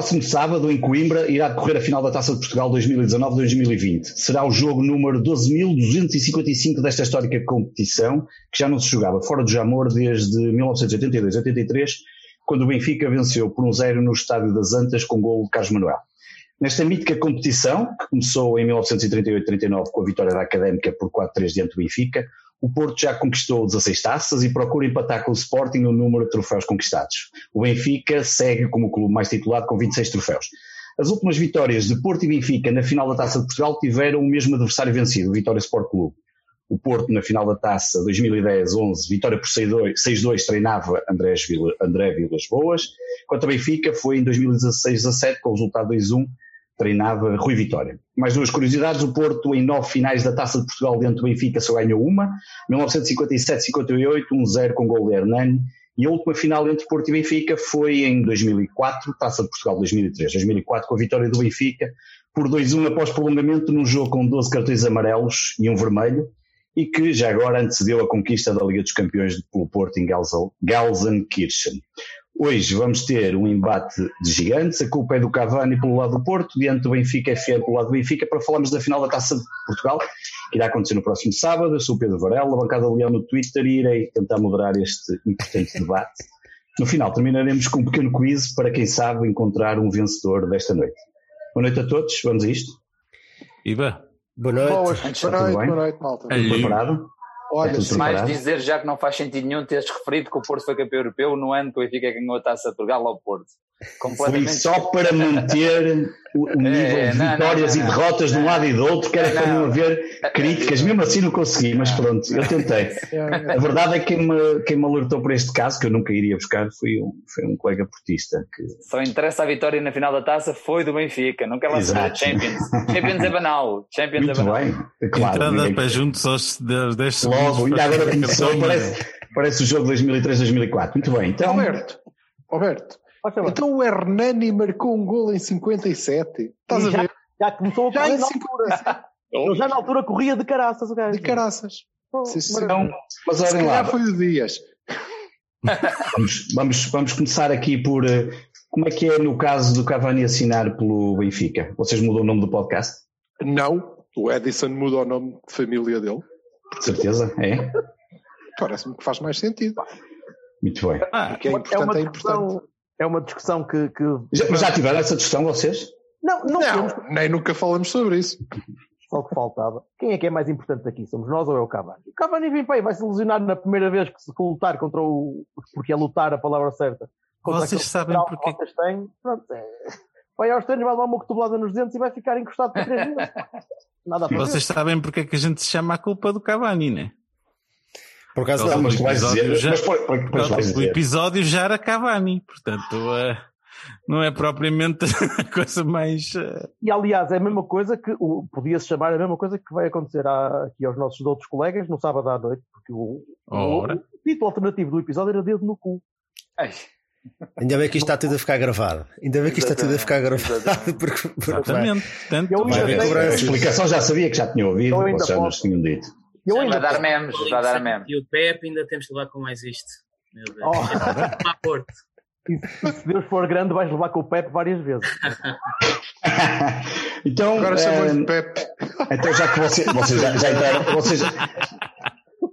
Próximo sábado, em Coimbra, irá decorrer a final da Taça de Portugal 2019-2020. Será o jogo número 12.255 desta histórica competição, que já não se jogava fora do Jamor desde 1982-83, quando o Benfica venceu por um zero no Estádio das Antas com gol de Carlos Manuel. Nesta mítica competição, que começou em 1938-39 com a vitória da Académica por 4-3 diante do Benfica, o Porto já conquistou 16 taças e procura empatar com o Sporting no número de troféus conquistados. O Benfica segue como o clube mais titulado com 26 troféus. As últimas vitórias de Porto e Benfica na final da Taça de Portugal tiveram o mesmo adversário vencido, o Vitória Sport Clube. O Porto na final da Taça 2010-11, vitória por 6-2, treinava André, Vila, André Vilas Boas. Quanto a Benfica, foi em 2016-17, com o resultado 2-1, treinava Rui Vitória. Mais duas curiosidades, o Porto em nove finais da Taça de Portugal dentro do Benfica só ganhou uma, 1957-58, 1-0 com gol de Hernani, e a última final entre Porto e Benfica foi em 2004, Taça de Portugal 2003, 2004 com a vitória do Benfica, por 2-1 após prolongamento num jogo com 12 cartões amarelos e um vermelho, e que já agora antecedeu a conquista da Liga dos Campeões pelo Porto em Gelsenkirchen. Hoje vamos ter um embate de gigantes, a culpa é do Cavani pelo lado do Porto, diante do Benfica FM pelo lado do Benfica, para falarmos da final da Taça de Portugal, que irá acontecer no próximo sábado. Eu sou o Pedro Varela, bancada Leão no Twitter e irei tentar moderar este importante debate. No final terminaremos com um pequeno quiz para quem sabe encontrar um vencedor desta noite. Boa noite a todos, vamos a isto. Iba. Boa noite. Boas, boa noite, boa noite, malta. Preparado? Olha, sim. Mais dizer já que não faz sentido nenhum teres referido que o Porto foi campeão europeu no ano que o Benfica ganhou a taça de Portugal ao Porto. Foi só para manter o, o nível É, de não, vitórias não, não, e derrotas de um não. lado e do outro, que era para não Não. haver críticas. Mesmo assim não consegui, mas pronto, eu tentei. A verdade é que quem me, quem me alertou por este caso, que eu nunca iria buscar, foi um, foi um colega portista. Que, Só interessa a vitória na final da taça foi do Benfica. Não quer lá de Champions. Champions é banal. Champions muito é banal. bem, é claro. Entrada ninguém- para juntos aos 10 10 segundos. Logo, ainda para agora começou, parece, parece o jogo 2003-2004. Muito bem, então. Roberto, Roberto, então o Hernani marcou um gol em 57. Estás a já- ver? Já começou a Já correr na altura. 57. Ele já na altura corria de caraças o gajo. De caraças. Sim, sim. Então, mas Se olhem lá, calhar foi o Dias. vamos, vamos, vamos começar aqui por eh, como é que é no caso do Cavani assinar pelo Benfica? Vocês mudam o nome do podcast? Não, o Edison mudou o nome de família dele. De certeza? É? Parece-me que faz mais sentido. Muito bem. Ah, O que é é importante uma é importante. É uma discussão que, que- Já, mas já tiveram essa discussão vocês? Não, não, temos Não, nem nunca falamos sobre isso. só o que faltava. Quem é que é mais importante aqui? Somos nós ou é o Cavani? O Cavani vem para aí, vai se ilusionar na primeira vez que se lutar contra o. Porque é lutar a palavra certa. Contra Vocês sabem porque- que vocês têm. Pronto, é. Vai aos treinos, vai dar uma cotovelada nos dentes e vai ficar encostado por três meses. Nada a. Vocês sabem porque é que a gente se chama a culpa do Cavani, né? Por causa Não, mas do episódio já- Mas Por causa do episódio já era Cavani, portanto eh, não é propriamente a coisa mais. eh, E aliás, é a mesma coisa que o- podia-se chamar a mesma coisa que vai acontecer à- aqui aos nossos outros colegas no sábado à noite, porque o, o- o título alternativo do episódio era dedo no cu. Ai, Ainda bem que isto está tudo a ficar gravado. Ainda bem que isto está tudo a ficar gravado. Exatamente. Porque, porque Exatamente. Vai haver tenho- A explicação já sabia que já tinha ouvido, vocês já nos tinham dito. Eu vai ainda dar memes, vai dar memes. E o Pepe ainda temos de levar com mais isto. Meu Deus. Oh. Porto. E se, Deus for grande, vais levar com o Pepe várias vezes. então, Agora eh, chamou-lhe Pepe. então, já que você- vocês já, já entraram. Vocês,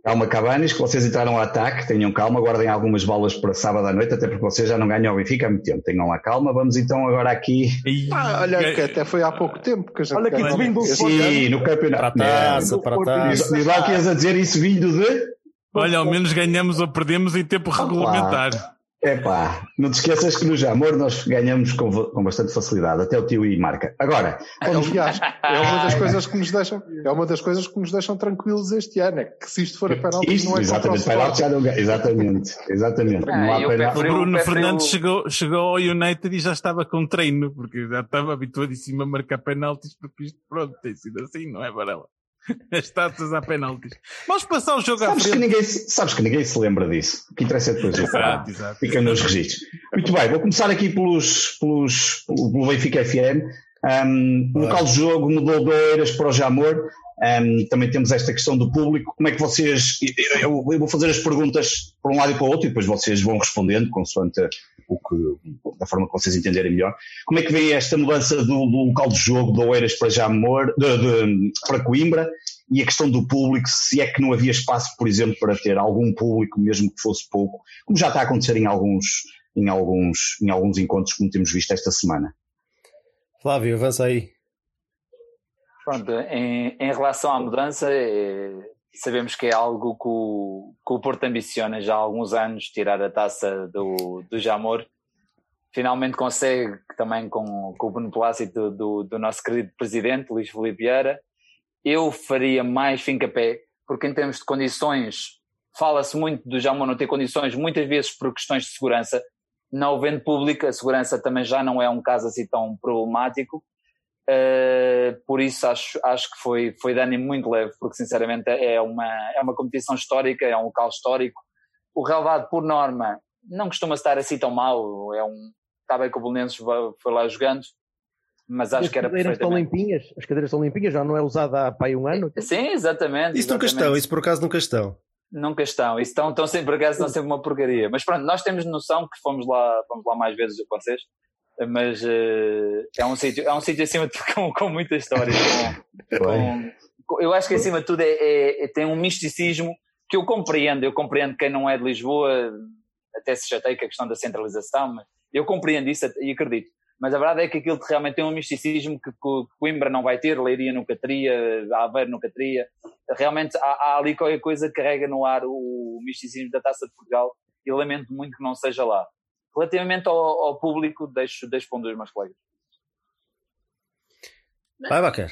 calma, Cabanes, que vocês entraram ao ataque, tenham calma, guardem algumas bolas para sábado à noite, até porque vocês já não ganham ao Benfica há muito tempo. Tenham lá calma. Vamos então agora aqui. Ah, olha que até foi há pouco tempo que a gente Olha que isso vindo do Sim, no para a campeonato. taça, para a taça. Diz lá o que ias a dizer isso vindo de. olha, ao menos ganhamos ou perdemos em tempo regulamentar. Pá, não te esqueças que no Jamor nós ganhamos com, com, bastante facilidade, até o tio I marca. Agora, aliás, é uma das coisas que nos deixam, é uma das coisas que nos deixam tranquilos este ano, é que se isto for a penalti isto, não é exatamente, penalti já não, exatamente, exatamente. Ah, não há penalti. O Bruno Fernandes chegou, chegou ao United e já estava com treino, porque já estava habituadíssimo a marcar penaltis, porque isto pronto, tem sido assim, não é Varela? As taças a penaltis. Vamos passar o jogo sabes à frente. Que ninguém, sabes que ninguém se lembra disso. O que interessa é depois. Exato, exato. Fica nos registros. Muito bem, vou começar aqui pelos, pelos, pelo Benfica FM. Um, o local de jogo mudou de Oeiras para o Jamor. Um, também temos esta questão do público. Como é que vocês. Eu, eu, vou fazer as perguntas para um lado e para o outro e depois vocês vão respondendo, consoante o que, da forma que vocês entenderem melhor. Como é que vem esta mudança do, do local de jogo de Oeiras para Jamor, de, de, para Coimbra e a questão do público, se é que não havia espaço, por exemplo, para ter algum público, mesmo que fosse pouco, como já está a acontecer em alguns, em alguns, em alguns encontros, como temos visto esta semana. Flávio, avança aí. Pronto, em, em relação à mudança, é, sabemos que é algo que o, que o Porto ambiciona já há alguns anos, tirar a taça do, do Jamor. Finalmente consegue também com, com o beneplácito do, do, nosso querido presidente, Luís Felipe Vieira. Eu faria mais fim-capé, porque em termos de condições, fala-se muito do Jamor não ter condições, muitas vezes por questões de segurança. Não havendo público, a segurança também já não é um caso assim tão problemático. Uh, por isso acho, acho que foi, foi de ânimo muito leve, porque sinceramente é uma, é uma competição histórica, é um local histórico. O relevado, por norma, não costuma estar assim tão mal, é um, está bem que o Belenenses foi lá jogando, mas acho as que era cadeiras estão limpinhas, as cadeiras estão limpinhas, já não é usada há pai um ano? Sim, exatamente. Isso nunca estão, isso por acaso nunca estão. Nunca estão, isso estão, estão sempre, acaso, estão sempre uma porcaria. Mas pronto, nós temos noção que fomos lá, fomos lá mais vezes do que vocês, mas uh, é um sítio é um sítio acima de tudo com, com muita história com, com, eu acho que acima de tudo é, é, é, tem um misticismo que eu compreendo eu compreendo quem não é de Lisboa até se chateia com a questão da centralização mas eu compreendo isso e acredito mas a verdade é que aquilo realmente tem um misticismo que, que Coimbra não vai ter, Leiria nunca teria, Aveiro nunca teria. Realmente há, há, ali qualquer coisa que carrega no ar o misticismo da Taça de Portugal e lamento muito que não seja lá. Relativamente ao, ao público, deixo, deixo para um dos meus colegas. Vai, Bacar.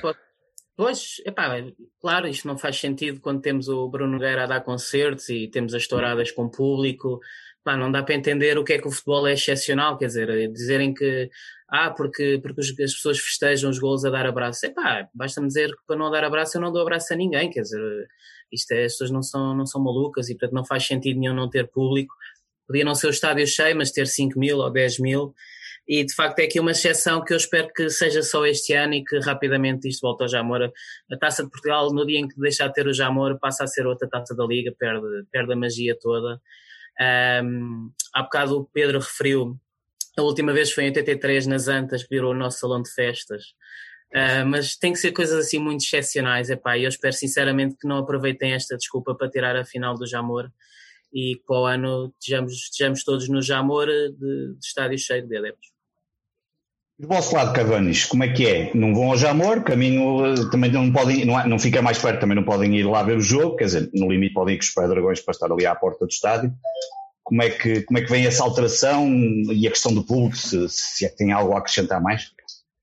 Pois, epá, claro, isto não faz sentido quando temos o Bruno Nogueira a dar concertos e temos as touradas com público. Pá, não dá para entender o que é que o futebol é excepcional, quer dizer, dizerem que, ah, porque, porque as pessoas festejam os gols a dar abraço. Epá, basta-me dizer que para não dar abraço eu não dou abraço a ninguém, quer dizer, isto é, as pessoas não são, não são malucas e portanto não faz sentido nenhum não ter público. Podia não ser o estádio cheio, mas ter 5 mil ou 10 mil. E de facto é aqui uma exceção que eu espero que seja só este ano e que rapidamente isto volte ao Jamor. A taça de Portugal, no dia em que deixar de ter o Jamor, passa a ser outra taça da Liga, perde, perde a magia toda. Um, há bocado o Pedro referiu, a última vez foi em 83 nas Antas, que virou o nosso salão de festas. Uh, mas tem que ser coisas assim muito excepcionais, epá, e eu espero sinceramente que não aproveitem esta desculpa para tirar a final do Jamor e para o ano estejamos, estejamos todos no Jamor de, de estádio cheio de adeptos. Do vosso lado, Cavanis, como é que é? Não vão ao Jamor, caminho também não podem, não, não fica mais perto, também não podem ir lá ver o jogo, quer dizer, no limite podem ir com os pé-dragões para estar ali à porta do estádio. Como é, que, como é que vem essa alteração e a questão do público, se, se é que tem algo a acrescentar mais?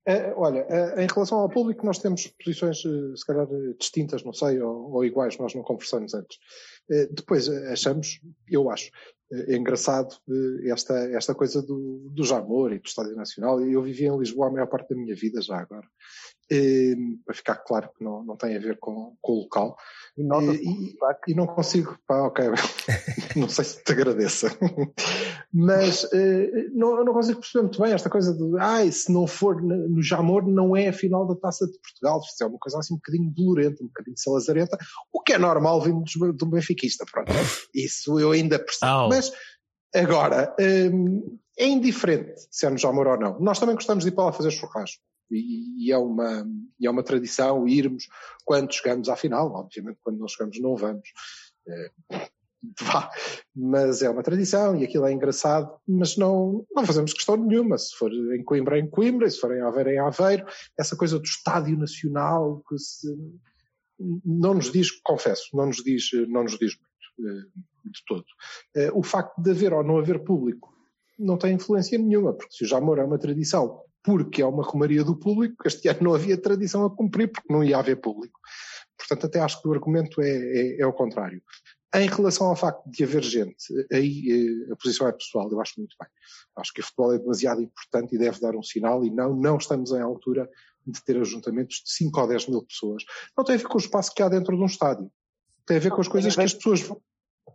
É, olha, é, em relação ao público, nós temos posições, eh, se calhar, distintas, não sei, ou, ou iguais, nós não conversamos antes. Eh, depois achamos, eu acho, é engraçado esta, esta coisa do, do Jamor e do Estádio Nacional. Eu vivi em Lisboa a maior parte da minha vida já agora. E, para ficar claro que não, não tem a ver com, com o local. E, e, e, não consigo, pá, ok, não sei se te agradeça, mas uh, não, não consigo perceber muito bem esta coisa de, ai, se não for no Jamor, não é a final da Taça de Portugal. Isto é uma coisa assim um bocadinho dolorenta, um bocadinho salazarenta, o que é normal vindo de um benfiquista, pronto. Isso eu ainda percebo. Oh. Mas agora, um, é indiferente se é no Jamor ou não. Nós também gostamos de ir para lá fazer churrasco e, é uma, e é uma tradição irmos quando chegamos à final, obviamente quando não chegamos não vamos. É, vá, mas é uma tradição e aquilo é engraçado, mas não, não fazemos questão nenhuma. Se for em Coimbra, em Coimbra, se for em Aveiro, em Aveiro, essa coisa do Estádio Nacional que se, não nos diz, confesso, não nos diz, não nos diz muito, eh, de todo. Eh, o facto de haver ou não haver público não tem influência nenhuma, porque se o Jamor é uma tradição porque é uma romaria do público, este ano não havia tradição a cumprir porque não ia haver público. Portanto, até acho que o argumento é, é, é o contrário. Em relação ao facto de haver gente, aí eh, a posição é pessoal, eu acho muito bem. Acho que o futebol é demasiado importante e deve dar um sinal e não, não estamos em altura de ter ajuntamentos de 5 ou 10 mil pessoas. Não tem a ver com o espaço que há dentro de um estádio. Tem a ver com as coisas que as pessoas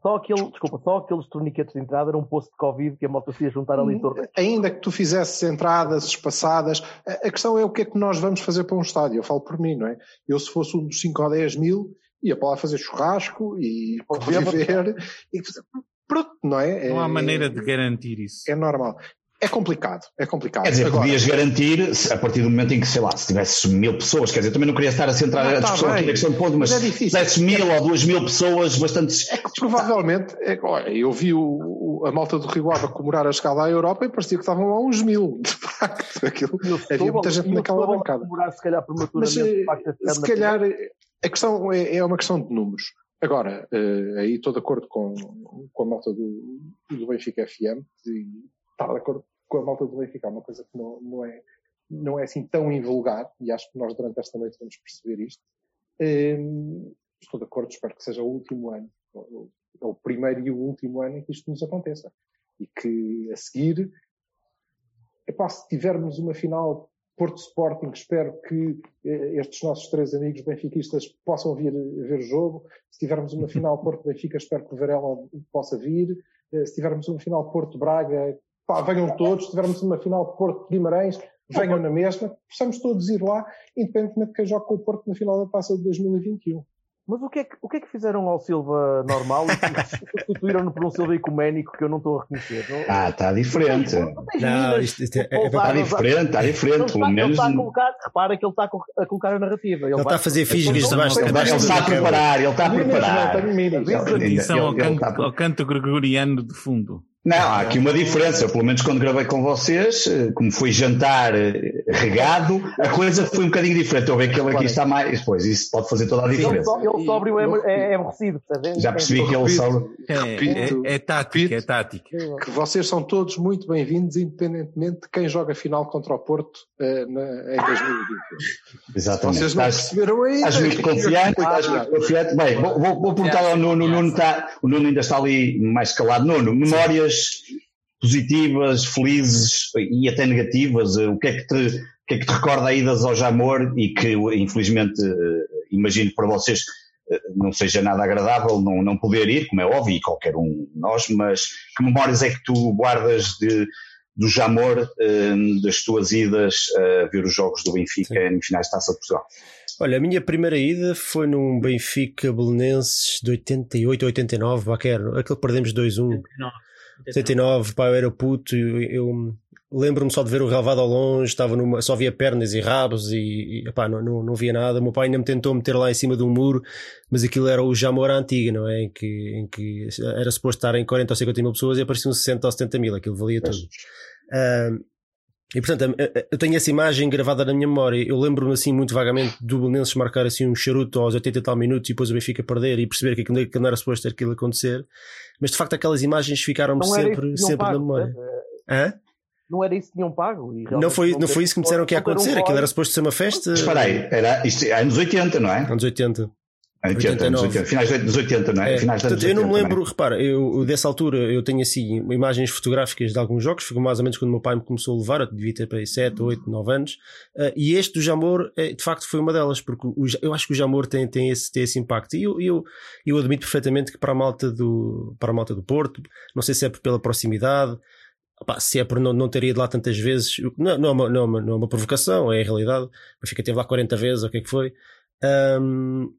só aquele, desculpa, só aqueles torniquetes de entrada era um posto de Covid que a moto se ia juntar ali em torno. Ainda que tu fizesses entradas espaçadas, a questão é o que é que nós vamos fazer para um estádio. Eu falo por mim, não é? Eu, se fosse um dos 5 ou 10 mil, ia para lá fazer churrasco e conviver. E, pronto, não é? Não há é, maneira de garantir isso. É normal. É complicado, é complicado. Quer dizer, Agora, podias garantir, a partir do momento em que, sei lá, se tivesse mil pessoas, quer dizer, também não queria estar a centrar não, a discussão tá aqui na questão de ponto, mas, mas é se tivesse mil ou duas mil pessoas, bastante. É que provavelmente, é, olha, eu vi o, o, a malta do Rio Ave comemorar a escala à Europa e parecia que estavam lá uns mil, de facto. Aquilo, havia muita gente naquela bancada. se calhar, mas, eh, se calhar, a questão é, é uma questão de números. Agora, uh, aí estou de acordo com, com a malta do, do Benfica FM, e estar de acordo com a malta do Benfica, é uma coisa que não, não, é, não é assim tão invulgar, e acho que nós durante esta noite vamos perceber isto. Um, estou de acordo, espero que seja o último ano, ou, o primeiro e o último ano em que isto nos aconteça. E que a seguir, epá, se tivermos uma final Porto Sporting, espero que eh, estes nossos três amigos benfiquistas possam vir ver o jogo. Se tivermos uma final Porto Benfica, espero que o Varela possa vir. Eh, se tivermos uma final Porto Braga, pá, venham todos, se tivermos uma final de Porto de Guimarães, venham na mesma, possamos todos ir lá, independentemente de quem joga com o Porto na final da taça de 2021. Mas o que, é que, o que é que fizeram ao Silva normal e substituíram-no por um Silva ecuménico que eu não estou a reconhecer? Não? Ah, está diferente. Não, isto, isto é, é, está diferente, está diferente. Pelo menos. Ele está a colocar, repara que ele está a colocar a narrativa. Ele, ele está a fazer físicas debaixo Ele está a preparar, ele está a preparar. Atenção ao canto gregoriano de fundo. Não, há aqui uma diferença. Pelo menos quando gravei com vocês, eh, como foi jantar eh, regado, a coisa foi um bocadinho diferente. Eu vejo que ele aqui está mais. Pois, isso pode fazer toda a diferença. Ele sóbrio é, é aborrecido, Já percebi que ele sóbrio. É, é, é tática, é tática. Que vocês são todos muito bem-vindos, independentemente de quem joga final contra o Porto uh, na, em 2020. Exatamente. Vocês não estás, perceberam ainda. Estás muito confiante, estás muito confiante. Bem, vou, vou, vou perguntar ao Nuno. O Nuno, está, o Nuno ainda está ali mais calado. Nuno, memórias positivas, felizes e até negativas? O que é que te, o que é que te recorda a idas ao Jamor e que infelizmente eh, imagino para vocês eh, não seja nada agradável não, não poder ir, como é óbvio, e qualquer um de nós, mas que memórias é que tu guardas de, do Jamor, eh, das tuas idas a ver os jogos do Benfica Sim. em finais de Taça de Portugal? Olha, a minha primeira ida foi num Benfica Belenenses de 88 89, Baquer, aquele que perdemos 2-1. 79, pá, eu era puto, eu, eu lembro-me só de ver o relvado ao longe, estava numa, só via pernas e rabos e, e pá, não, não, não via nada. O meu pai ainda me tentou meter lá em cima de um muro, mas aquilo era o Jamor antiga, não é? Em que, em que era suposto estar em 40 ou 50 mil pessoas e apareciam 60 ou 70 mil, aquilo valia tudo. Uh, e portanto, eu tenho essa imagem gravada na minha memória. Eu lembro-me assim muito vagamente do Belenenses marcar assim um charuto aos 80 e tal minutos e depois o Benfica perder e perceber que aquilo não era suposto ter aquilo acontecer. Mas de facto aquelas imagens ficaram-me sempre, sempre pago, na memória. É? Hã? Não era isso que tinham pago. não foi, não, não foi isso que me disseram que ia acontecer. Um aquilo era suposto ser uma festa. Mas espera aí, era isto, é anos 80, não é? Anos 80. 80, 80, finais dos 80, não é? é finais portanto, 80, eu não me lembro, repara, eu, dessa altura eu tenho assim imagens fotográficas de alguns jogos, foi mais ou menos quando o meu pai me começou a levar, eu devia ter para aí 7, 8, 9 anos, uh, e este do Jamor é, de facto foi uma delas, porque o, eu acho que o Jamor tem, tem, esse, tem esse impacto, e eu, eu, eu admito perfeitamente que para a malta do, para a malta do Porto, não sei se é pela proximidade, Opa, se é por não, não ter ido lá tantas vezes, não, não, é uma, não, é uma, não é uma provocação, é a realidade. Benfica teve lá 40 vezes, o que é que foi. Um,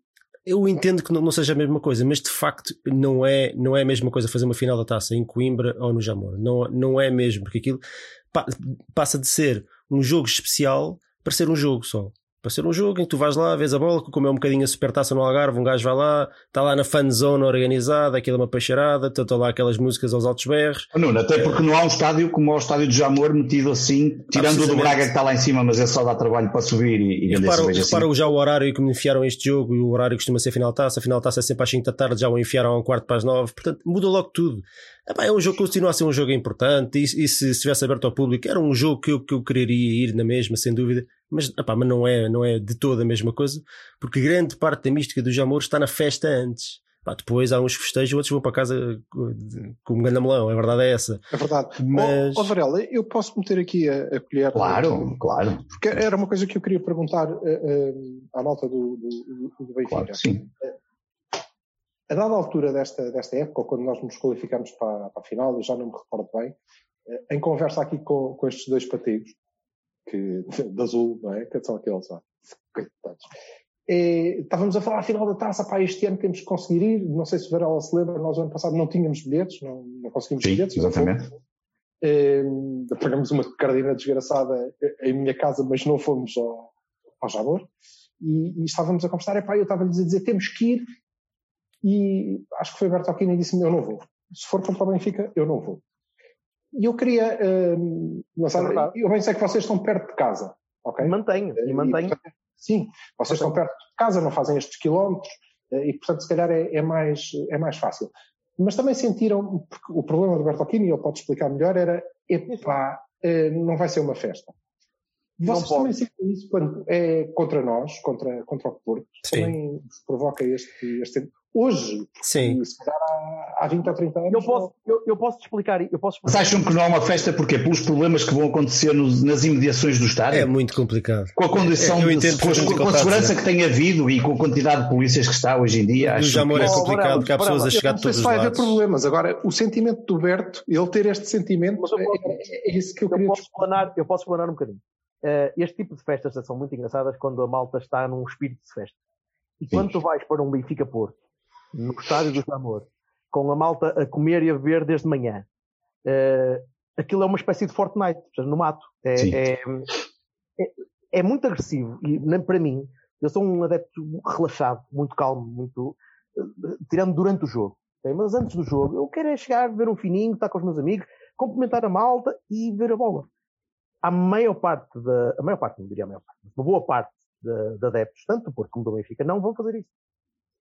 eu entendo que não, seja a mesma coisa, mas de facto não é, não é a mesma coisa fazer uma final da taça em Coimbra ou no Jamor. Não, não é mesmo, porque aquilo pa, passa de ser um jogo especial para ser um jogo só para ser um jogo em que tu vais lá, vês a bola, como é um bocadinho a supertaça no Algarve, um gajo vai lá, está lá na fan zone organizada, aquilo é uma peixeirada, estão lá aquelas músicas aos altos berros. Oh, Nuno, até porque não há um estádio como é o estádio de Jamor metido assim, tirando o do Braga que está lá em cima, mas é só dar trabalho para subir e, e, repara, assim. repara já o horário que me enfiaram este jogo e o horário que costuma ser final taça, a final taça é sempre às 5 da tarde, já o enfiaram a um quarto para as 9, portanto muda logo tudo. Epá, é um jogo que continua a ser um jogo importante e, e se estivesse aberto ao público era um jogo que eu, que eu quereria ir na mesma, sem dúvida, mas, epá, mas não, é, não é de toda a mesma coisa, porque grande parte da mística do Jamor está na festa antes. Pá, depois há uns festejos, outros vão para casa com um grande melão, a verdade é essa. É verdade. Mas... Oh, oh Varela, eu posso meter aqui a, a colher? Claro, claro. Porque era uma coisa que eu queria perguntar uh, uh, à malta do, do, do Benfica. Claro, sim. A dada altura desta, desta época, ou quando nós nos qualificamos para, para a final, eu já não me recordo bem, em conversa aqui com, com estes dois patigos, que, de azul, não é? Que são aqueles, ó, coitados. É, estávamos a falar final da taça, para este ano temos que conseguir ir, não sei se o Varela se lembra, nós ano passado não tínhamos bilhetes, não, não conseguimos Sim, bilhetes. exatamente. É, pagamos uma cardina desgraçada em minha casa, mas não fomos ao, ao Jabor. E, e, estávamos a conversar, e pá, eu estava-lhes a dizer, temos que ir, e acho que foi Bertolini e disse-me, eu não vou. Se for contra o Benfica, eu não vou. E eu queria, uh, lançar, eu bem sei que vocês estão perto de casa, ok? Mantenho, e mantenho. E, sim, vocês estão perto de casa, não fazem estes quilómetros, e portanto se calhar é, é, mais, é mais fácil. Mas também sentiram, porque o problema do Bertolini, ele pode explicar melhor, era, epá, uh, não vai ser uma festa. Vocês também sentem isso quando é contra nós, contra, contra o Porto? Sim. Também vos provoca este, este hoje, Sim. se calhar há, há 20 ou 30 anos. Eu posso, eu, eu posso te explicar. Eu posso Mas acham que não é uma festa porque Pelos problemas que vão acontecer nos, nas imediações do estádio? É muito complicado. Com a condição, Eu de, com, com que a segurança que tem havido e com a quantidade de polícias que está hoje em dia, acho Jamor é que... complicado porque há pessoas a Eu chegar não de sei todos se os vai haver lados. problemas. Agora, o sentimento do Berto, ele ter este sentimento, Mas eu posso- é, é- é isso que eu eu queria posso explanar, eu posso explanar um bocadinho. Eh, este tipo de festas são muito engraçadas quando a malta está num espírito de festa. E quando tu vais para um Benfica Porto, no estádio do Amor, com a malta a comer e a beber desde manhã, eh, aquilo é uma espécie de Fortnite, no mato. É, Sim. é, é- é muito agressivo e nem para mim, eu sou um adepto relaxado, muito calmo, muito eh, tirando durante o jogo. Mas antes do jogo, eu quero é chegar, ver um fininho, estar com os meus amigos, cumprimentar a malta e ver a bola. A maior parte da, a maior parte, não diria a maior parte, mas uma boa parte de, de adeptos, tanto do Porto como do Benfica, não vão fazer isso.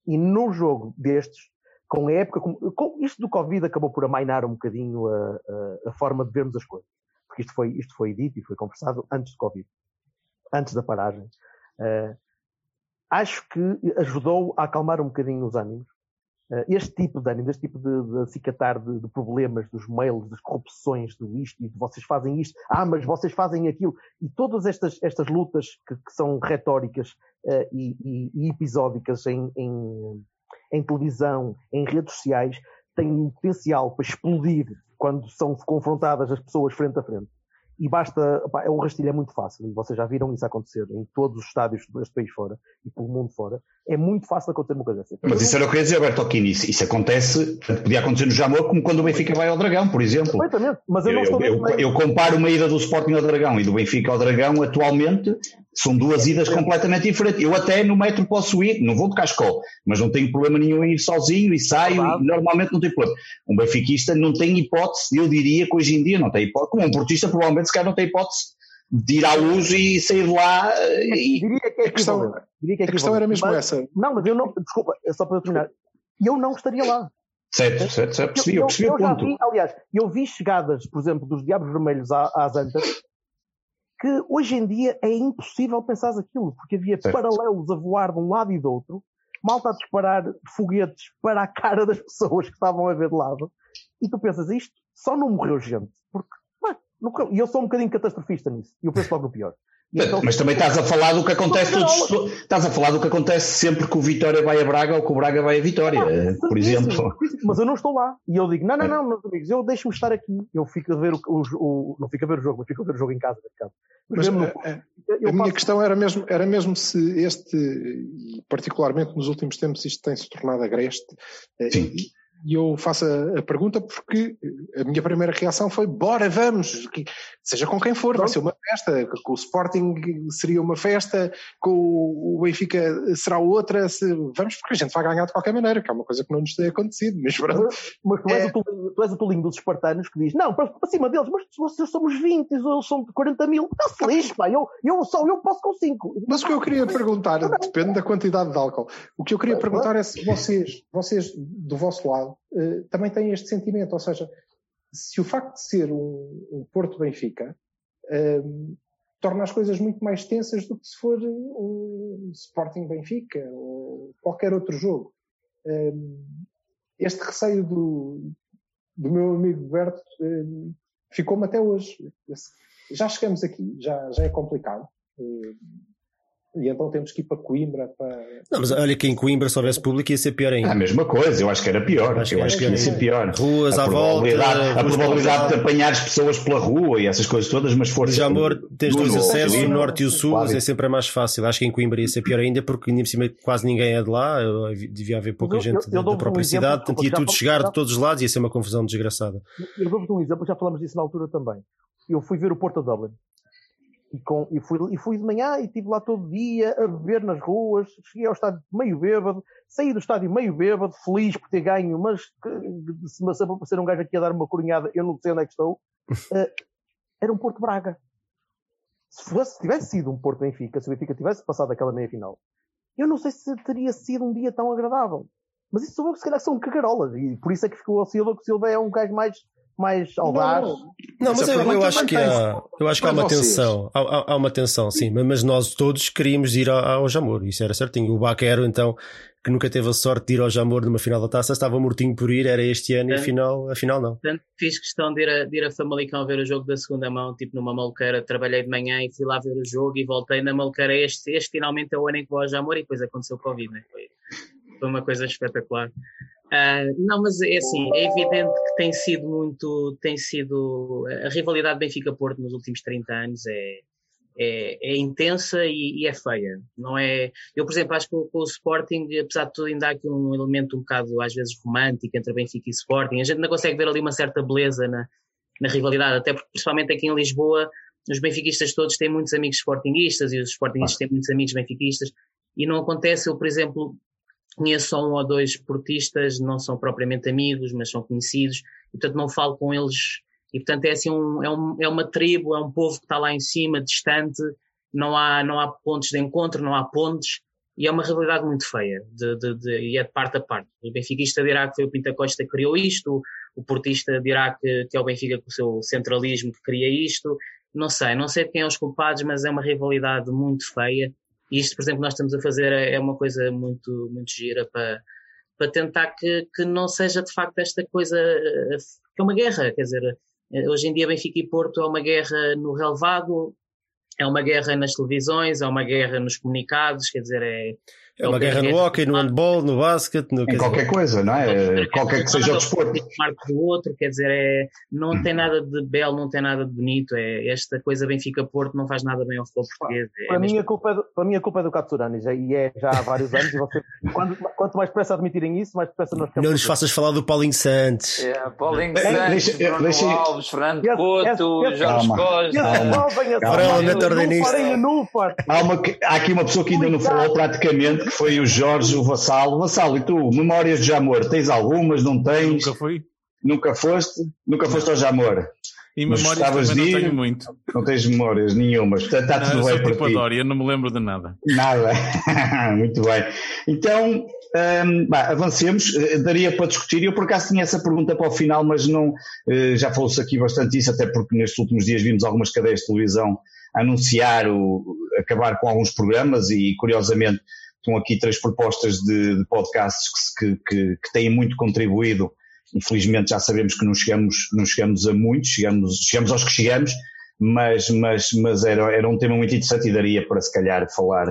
E no jogo destes, com a época, com, com isto do Covid acabou por amainar um bocadinho a, a, a forma de vermos as coisas. Porque isto foi, isto foi dito e foi conversado antes do Covid, antes da paragem. Eh, acho que ajudou a acalmar um bocadinho os ânimos. Eh, este tipo de ânimo, este tipo de, de acicatar de, de problemas, dos mails, das corrupções, do isto, e de vocês fazem isto, ah, mas vocês fazem aquilo, e todas estas, estas lutas que, que são retóricas eh, e, e- e episódicas em, em, em televisão, em redes sociais, têm um potencial para explodir quando são confrontadas as pessoas frente a frente. E basta, pá, é o rastilho é muito fácil, e vocês já viram isso acontecer em todos os estádios deste país fora e pelo mundo fora. É muito fácil acontecer uma coisa assim. Mas isso era o que eu ia dizer, Bertolini. Isso, isso acontece, podia acontecer no Jamor, como quando o Benfica vai ao Dragão, por exemplo. Perfeitamente, mas eu não Eu, estou eu, meio. eu comparo uma ida do Sporting ao Dragão e do Benfica ao Dragão atualmente, são duas idas completamente diferentes. Eu até no metro posso ir, não vou de cascol, mas não tenho problema nenhum em ir sozinho e saio, e normalmente não tem problema. Um benfiquista não tem hipótese, eu diria que hoje em dia não tem hipótese, como um portista provavelmente se calhar não tem hipótese de ir à luz e sair de lá e... Diria que é A questão-. Diria que é a questão era mesmo Mas- essa. Não, mas eu não, desculpa, é só para terminar. Eu não estaria lá. Certo, certo, certo, percebi, eu percebi eu, o ponto. vi, aliás, eu vi chegadas, por exemplo, dos Diabos Vermelhos às Antas, que hoje em dia é impossível pensar aquilo, porque havia Certo. paralelos a voar de um lado e do outro, malta a disparar foguetes para a cara das pessoas que estavam a ver de lado, e tu pensas, isto só não morreu gente, porque, pá, não correu. E eu sou um bocadinho catastrofista nisso, e eu penso logo no pior. Então- Mas também estás a falar do que acontece todos, estás a falar do que acontece sempre que o Vitória vai a Braga ou que o Braga vai a Vitória, eh, por exemplo. certíssimo. Mas eu não estou lá. E eu digo, não, não, não, meus amigos, eu deixo-me estar aqui. Eu fico a ver o, o- o- não fico a ver o jogo, mas fico a ver o jogo em casa, caso. Mas, Mas mesmo a, a- eu a minha questão era mesmo, era mesmo se este, particularmente nos últimos tempos, isto tem se tornado agreste. eh, Sim. E e eu faço a, a pergunta porque a minha primeira reação foi: bora, vamos, seja com quem for, vai ser uma festa. Com o Sporting seria uma festa, com o Benfica será outra. se- vamos, porque a gente vai ganhar de qualquer maneira, que é uma coisa que não nos tem acontecido. Mas pronto. Mas tu és, É. o tu és o tolinho dos espartanos que diz, não, para, para cima deles, mas vocês somos 20, eles são 40 mil. Está-se lixo, pá, eu, eu, só eu posso com 5. Mas o que eu queria perguntar, depende da quantidade de álcool. O que eu queria perguntar é se vocês, vocês do vosso lado, lado, uh, também tem este sentimento. Ou seja, se o facto de ser um, um Porto Benfica um, torna as coisas muito mais tensas do que se for um Sporting Benfica ou qualquer outro jogo. Um, este receio do, do meu amigo Berto um, ficou-me até hoje. Já chegamos aqui, já, já é complicado. E então temos que ir para Coimbra para. Não, mas olha que em Coimbra, se houvesse público, ia ser pior ainda. É a mesma coisa, eu acho que era pior. Acho eu que acho que ia ser pior. Ruas a à volta, probabilidade- A probabilidade de apanhar as pessoas pela rua e essas coisas todas, mas força. Jamor tens dois acessos, o Filipe, norte e o sul, Flávio. é sempre a mais fácil. Acho que em Coimbra ia ser pior ainda, porque ainda por cima quase ninguém é de lá, eu- devia haver pouca Mas eu- gente eu- da, eu da dou-vos própria um cidade, portanto ia já tudo chegar já- de todos os lados e ia ser uma confusão desgraçada. Eu dou-vos um exemplo, já falamos disso na altura também. Eu fui ver o Porto a Dublin. E, com, e, fui, e fui de manhã e estive lá todo dia a beber nas ruas. Cheguei ao estádio meio bêbado, saí do estádio meio bêbado, feliz por ter ganho, mas se me aparecer um gajo aqui a dar uma coronhada, eu não sei onde é que estou. Eh, era um Porto Braga. Se, fosse, se tivesse sido um Porto Benfica, se o Benfica tivesse passado aquela meia final, eu não sei se teria sido um dia tão agradável. Mas isso sou eu que se calhar são cagarolas. E por isso é que ficou ao Silva, que o Silva é um gajo mais, mais audaz. Não, mas Essa eu, eu pergunta acho que há, eu acho que há uma vocês. tensão, há, há- há uma tensão, sim, mas- nós todos queríamos ir ao, ao Jamor, isso era certinho. O Baquero, então, que nunca teve a sorte de ir ao Jamor numa final da taça, estava mortinho por ir, era este ano e É. afinal, afinal não. Portanto, fiz questão de ir, a, de ir a Famalicão ver o jogo da segunda mão, tipo numa maluqueira. Trabalhei de manhã e fui lá ver o jogo e voltei na maluqueira. Este, este finalmente é o ano em que vou ao Jamor e depois aconteceu o Covid, né? foi, foi uma coisa espetacular. Ah, não, mas é assim, é evidente que tem sido muito, tem sido, a rivalidade Benfica-Porto nos últimos 30 anos é, é, é intensa e, e é feia, não é? Eu, por exemplo, acho que com, com o Sporting, apesar de tudo, ainda há aqui um elemento um bocado, às vezes, romântico entre Benfica e Sporting. A gente ainda consegue ver ali uma certa beleza na, na rivalidade, até porque, principalmente aqui em Lisboa, os benfiquistas todos têm muitos amigos sportinguistas e os sportinguistas têm muitos amigos benfiquistas. E não acontece, eu, por exemplo, conheço um ou dois portistas, não são propriamente amigos, mas são conhecidos, e portanto não falo com eles. E portanto é assim, um, é, um, é uma tribo, é um povo que está lá em cima, distante, não há, não há pontos de encontro, não há pontes, e é uma realidade muito feia, de, de, de, e é de parte a parte. O benfiquista dirá que foi o Pinta Costa que criou isto, o portista dirá que, que é o Benfica com o seu centralismo que cria isto, não sei, não sei quem é os culpados, mas é uma rivalidade muito feia, e isto, por exemplo, nós estamos a fazer é é uma coisa muito, muito gira para, para tentar que, que não seja de facto esta coisa eh, que é uma guerra, quer dizer, eh, hoje em dia Benfica e Porto é uma guerra no relevado, é uma guerra nas televisões, é uma guerra nos comunicados, quer dizer, é. É uma guerra no hockey, no handball, no basquete, no, Em qualquer coisa, não é? Qualquer que seja o desporto. marco do outro, quer dizer, é, não tem nada de belo, não tem nada de bonito, é esta coisa Benfica-Porto não faz nada bem ao futebol português. É Para, mim a culpa é do, para mim a culpa é do Katsurani, já, e é já há vários anos, e você, quando, quanto mais depressa admitirem isso, mais depressa nós Não nos faças falar do Paulinho Santos. É, Paulinho Santos, Bruno deixa- Alves, Fernando Esse- Couto, Jorge Calma, Costa. calma. Há, uma que- há aqui uma pessoa que ainda não falou praticamente, que foi o Jorge, o Vassalo. Vassalo, e tu, memórias de Jamor, tens algumas, não tens? Nunca fui. Nunca foste? Nunca foste ao Jamor? E Mas memórias também não tenho muito. Não tens memórias nenhumas, portanto está Não, tudo eu bem para tipo ti. Dória, não me lembro de nada. Nada. Muito bem. Então, hum, bah, avancemos. Eh, Daria para discutir. Eu, por acaso, tinha essa pergunta para o final, mas não. eh, já falou-se aqui bastante isso, até porque nestes últimos dias vimos algumas cadeias de televisão anunciar o, acabar com alguns programas e, curiosamente, estão aqui três propostas de, de podcasts que, que, que, têm muito contribuído. Infelizmente já sabemos que não chegamos, não chegamos a muitos, chegamos, chegamos aos que chegamos, mas, mas, mas era, era um tema muito interessante e daria para se calhar falar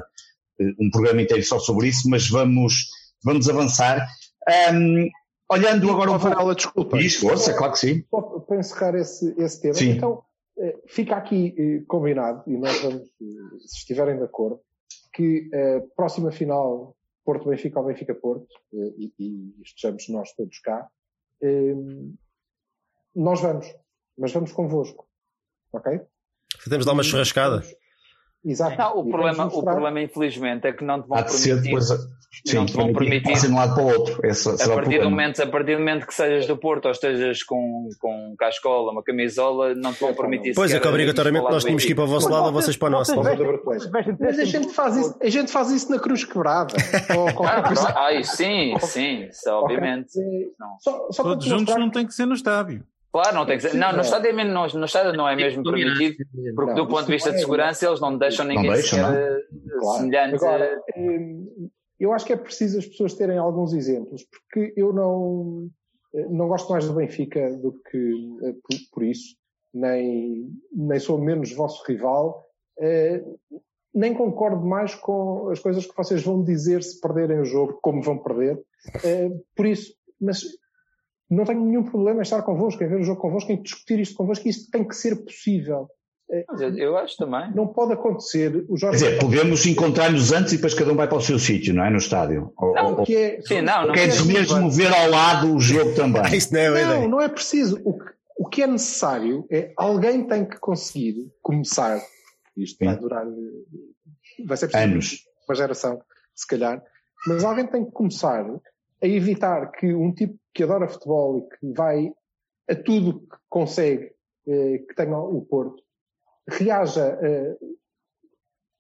eh, um programa inteiro só sobre isso, mas vamos, vamos avançar. Ahm, olhando agora um pouco. desculpa. Diz, força, claro que sim. Para encerrar esse, esse tema. Sim. Então, eh, fica aqui eh, combinado, e nós vamos, se estiverem de acordo, que a próxima final Porto-Benfica ou Benfica-Porto, eh, e, e estejamos nós todos cá, eh, nós vamos, mas vamos convosco. Ok? Fazemos lá uma churrascada. Exato. Não, o E problema, o problema, infelizmente, é que não te vão de ser permitir. depois. Sim, não te vão permitir permitir. de um lado para o outro. Esse A o partir, do momento, a partir do momento que sejas do Porto ou estejas com, com cascola, uma camisola, não te vão permitir Pois é que obrigatoriamente o nós tínhamos que ir para o vosso lado ou vocês para o nosso. Mas a gente, faz isso, a gente faz isso na Cruz Quebrada. Ah. Ah, sim, sim, isso, obviamente. Não. Só, só Todos juntos não tem que ser no estádio. Claro, não tem que ser. Não, no estádio, é mesmo- no, no estádio não é mesmo permitido, porque Não, do ponto de vista não de é- segurança eles não deixam ninguém deixam, sequer não. eh, Claro. semelhante. Agora, hum, eu acho que é preciso as pessoas terem alguns exemplos, porque eu não, eh, não gosto mais do Benfica do que eh, por, por isso, nem, nem sou menos vosso rival, eh, nem concordo mais com as coisas que vocês vão dizer se perderem o jogo, como vão perder. Eh, por isso, mas não tenho nenhum problema em estar convosco, em ver o jogo convosco, em discutir isto convosco, isto tem que ser possível. Eh, Mas eu, acho também. Não pode acontecer. O Quer Jorge dizer, podemos encontrar-nos antes e depois cada um vai para o seu sítio, não é? No estádio. Ou, Não, ou, que é, Sim, não, não queres é mesmo ver ao lado o jogo também. Isso não é Não, não é preciso. O que, o que é necessário é alguém tem que conseguir começar. Isto vai Sim. durar. eh, Vai ser preciso Anos. uma geração, se calhar. Mas alguém tem que começar a evitar que um tipo que adora futebol e que vai a tudo que consegue eh, que tenha o Porto reaja eh,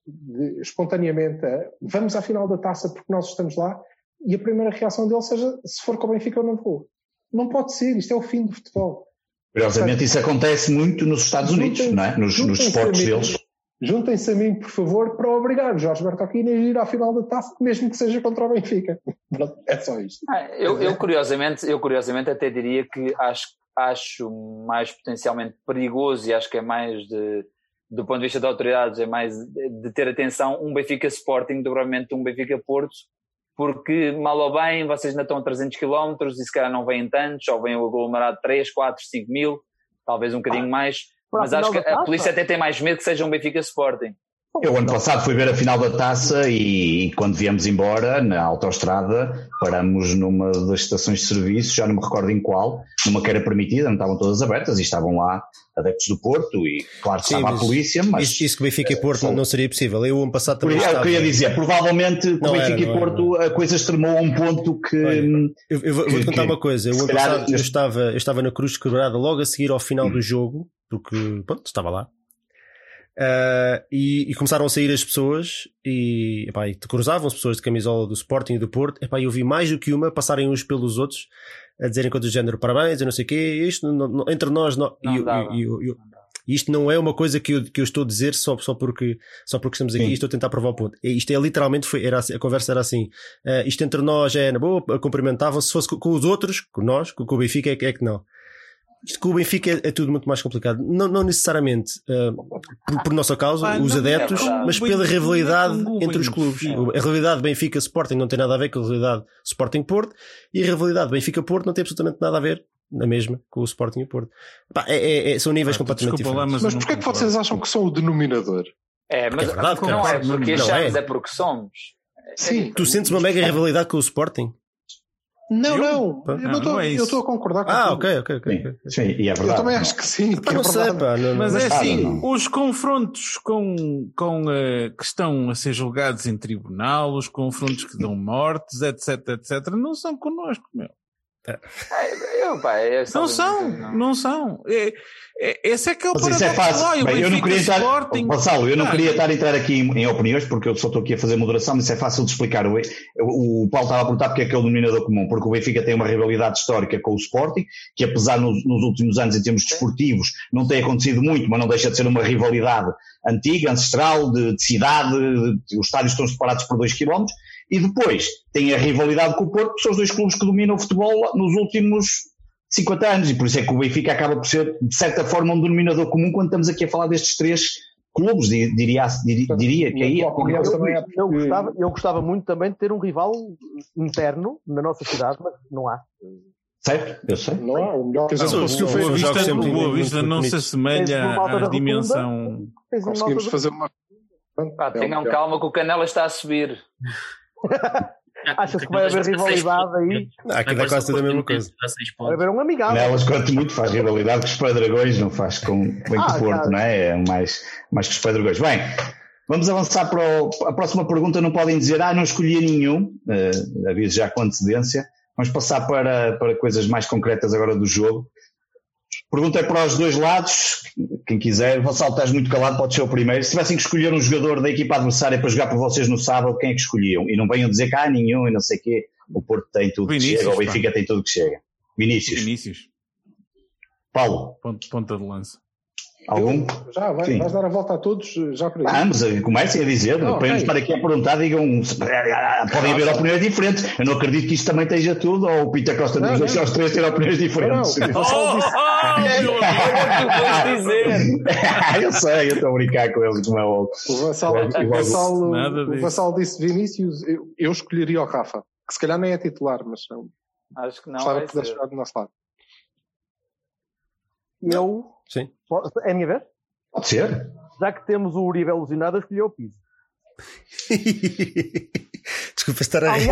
de- espontaneamente a vamos à final da taça porque nós estamos lá e a primeira reação dele seja se for com o Benfica eu não vou. Não pode ser, isto é o fim do futebol. Curiosamente, isso acontece muito nos Estados Unidos, Juntem- não é? Nos, nos mim- deles. Juntem-se a mim, por favor, para obrigar o Jorge Bertocchini a ir à final da taça, mesmo que seja contra o Benfica. É só isto. Ah, eu, eu, curiosamente, eu curiosamente até diria que acho, acho mais potencialmente perigoso e acho que é mais de, do ponto de vista de autoridades, é mais de, ter atenção um Benfica Sporting do que um Benfica Porto, porque mal ou bem vocês ainda estão a 300 km e se calhar não vêm tantos, ou vêm o aglomerado 3, 4, 5 mil, talvez um bocadinho mais, mas acho que a polícia até tem mais medo que seja um Benfica Sporting. Eu ano passado fui ver a final da taça e, quando viemos embora, na autoestrada, paramos numa das estações de serviço, já não me recordo em qual, numa que era permitida, não estavam todas abertas e estavam lá adeptos do Porto e claro que Sim, estava a polícia, mas Isso, isso que Benfica e Porto não, não seria possível. Eu, ano passado, também o estava. que eu ia dizer, provavelmente com era, Benfica não e era, Porto a coisa extremou a um ponto que. Olha, Eu, eu vou- que- vou-te contar que- uma coisa. Eu, ano passado, eu estava, eu estava na Cruz Quebrada logo a seguir ao final Hum. do jogo, porque, pronto, estava lá. Ah, e, e começaram a sair as pessoas e, epá, e cruzavam as pessoas de camisola do Sporting e do Porto. Epá, eu vi mais do que uma passarem uns pelos outros a dizerem coisas do género parabéns, eu não sei o quê. Isto não- não- entre nós, não, Não e eu- dava. e eu- eu- isto não é uma coisa que eu, que eu estou a dizer só, só, porque, só porque estamos aqui Sim. e estou a tentar provar o ponto. É, Isto é literalmente, foi, era assim- a conversa era assim: ah, isto entre nós é na boa, cumprimentavam, se fosse com, com os outros, com nós, com, com o Benfica, é, que- é que não. Isto com o Benfica é, é tudo muito mais complicado. Não, não necessariamente ah, por, por nossa causa, Pá, os é adeptos, verdade. mas pela Benfica rivalidade é entre os clubes. Benfica. A rivalidade Benfica-Sporting não tem nada a ver com a rivalidade Sporting-Porto e a rivalidade Benfica-Porto não tem absolutamente nada a ver, na mesma, com o Sporting e o Porto. Pá, é- é- é- são níveis Pá, completamente desculpa lá, diferentes. mas Mas porquê é que vocês acham que são o denominador? É, mas é verdade, não é porque Não achamos, é. é porque somos. Sim. Tu sentes uma mega rivalidade com o Sporting? Não, Eu? não. Eu não, não estou não é eu estou a concordar com Ah, ok, ok, ok. ok. Sim, sim, e é Eu verdade. também não. acho que sim. Que é sei, pá. Não, Mas é Ah, assim, não. os confrontos com, com, eh, que estão a ser julgados em tribunal, os confrontos que dão mortes, etc, etc, não são connosco, meu. É, eu, pá, só- Não são, não são. É, é, esse é que é o Mas isso é paradoxo. fácil. Bem, eu não queria estar, Sporting. Gonçalo, eu não Ah, queria estar a entrar aqui em, em opiniões porque eu só estou aqui a fazer moderação, mas isso é fácil de explicar. O, o, Paulo estava a perguntar porque é que é o denominador comum, porque o Benfica tem uma rivalidade histórica com o Sporting, que apesar nos, nos últimos anos em termos desportivos não tem acontecido muito, mas não deixa de ser uma rivalidade antiga, ancestral, de, de cidade, de- os estádios estão separados por dois quilómetros, e depois tem a rivalidade com o Porto, que são os dois clubes que dominam o futebol nos últimos 50 anos, e por isso é que o Benfica acaba por ser, de certa forma, um denominador comum quando estamos aqui a falar destes três clubes, di- diria, diria, diria que aí opinião também é Eu gostava, eu gostava muito também de ter um rival interno na nossa cidade, mas não há. Certo? Eu sei. Não é o melhor que Mas não, o- O o- Boa Vista, o Boa Vista não se assemelha à dimensão. Conseguimos fazer uma. Pá, é tenham calma que o Canela está a subir. Achas que vai haver rivalidade aí? Não, aquilo é quase tudo a mesma coisa. Vai haver um amigável. Nelas, quanto muito, faz rivalidade com os Padragões, não faz com, com Ah, o Porto, não é? É mais, mais que os Padragões. Bem, Vamos avançar para o, a próxima pergunta. Não podem dizer, ah, não escolhi nenhum, uh, aviso já com antecedência. Vamos passar para, para coisas mais concretas agora do jogo. Pergunta é para os dois lados. Quem quiser, Vassal, estás muito calado, pode ser o primeiro. Se tivessem que escolher um jogador da equipa adversária para jogar por vocês no sábado, quem é que escolhiam? E não venham dizer que há nenhum e não sei o quê. O Porto tem tudo Vinícius, que chega, o Benfica pá. tem tudo que chega. Vinícius. Vinícius. Paulo. Ponta, ponta de lança. Algum? Eu, já, vai, vais dar a volta a todos já para isso. Vamos, eh, comecem a dizer, não, para okay. estar aqui a perguntar, digam, podem haver opiniões diferentes. Eu não acredito que isto também esteja tudo, ou o Peter Costa nos deixa os três ter opiniões diferentes. Não, não. Oh, oh, dizer. eu sei, eu estou a brincar com eles, como é o Vassal, o Vassal, o Vassal disse Vinícius, eu, eu escolheria o Rafa, que se calhar nem é titular, mas não. Acho que não. Gostava que pudesse jogar do nosso lado. Eu. Sim. É a minha vez? Pode ser. Já que temos o Uribe alucinado, escolhi o Pizzi. Desculpa estar a rir.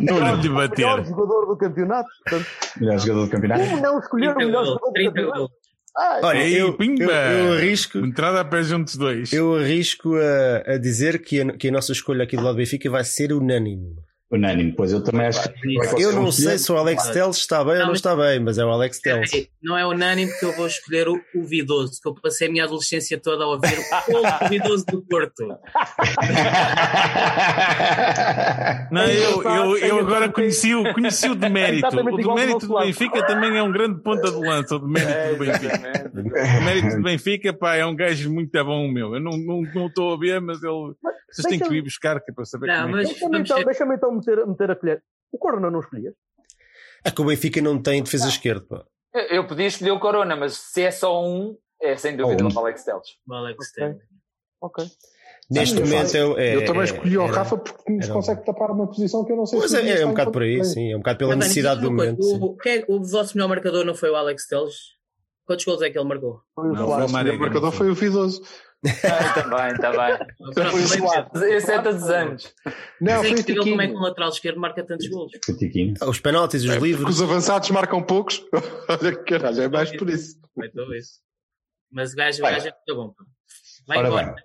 Não lhe bater. Melhor jogador do campeonato. Portanto, melhor jogador do campeonato. Como não escolher o melhor jogador do campeonato? Olha, eu, eu, eu, arrisco. Entrada a pé juntos dois. Eu arrisco a, a dizer que a, que a nossa escolha aqui do lado do Benfica vai ser unânime. Unânime, pois eu também acho que. Eu não sei se o Alex Telles está bem não, ou não está bem, mas é o Alex Telles. Não é unânime porque eu vou escolher o, o Vidoso, que eu passei a minha adolescência toda a ouvir o Vidoso do Porto. Não, eu, eu, eu agora conheci o, conheci o demérito. O demérito do Benfica também é um grande ponta de lança. O demérito do Benfica. O demérito do Benfica, pá, é um gajo muito bom meu. Eu não estou não, não a ver, mas ele. Vocês têm que ir buscar que é para saber não, como é. Deixa-me então, deixa então meter, meter a colher. O Corona não escolhias? É que o Benfica não tem defesa esquerda, pá. Eu podia escolher o Corona, mas se é só um, é sem dúvida oh, o Alex Teles. O Alex Teles. Ok. Neste Sim, momento eu, é, eu também escolhi o Rafa porque nos consegue tapar uma posição que eu não sei Mas se é, é um bocado por aí, sim, é um bocado pela necessidade do momento. O, é, o, vosso melhor marcador não foi o Alex Teles? Quantos gols é que ele marcou? Foi o, não, o melhor marcador foi o Vidoso. Ah, também, também. Esse é tantos anos. Não, foi o como é que um lateral esquerdo marca tantos gols. Os penaltis, os é, livros. os avançados marcam poucos. Olha que caralho, é mais por isso. Então, isso. Mas o gajo, o gajo é muito bom. Vai Ora embora. Bem.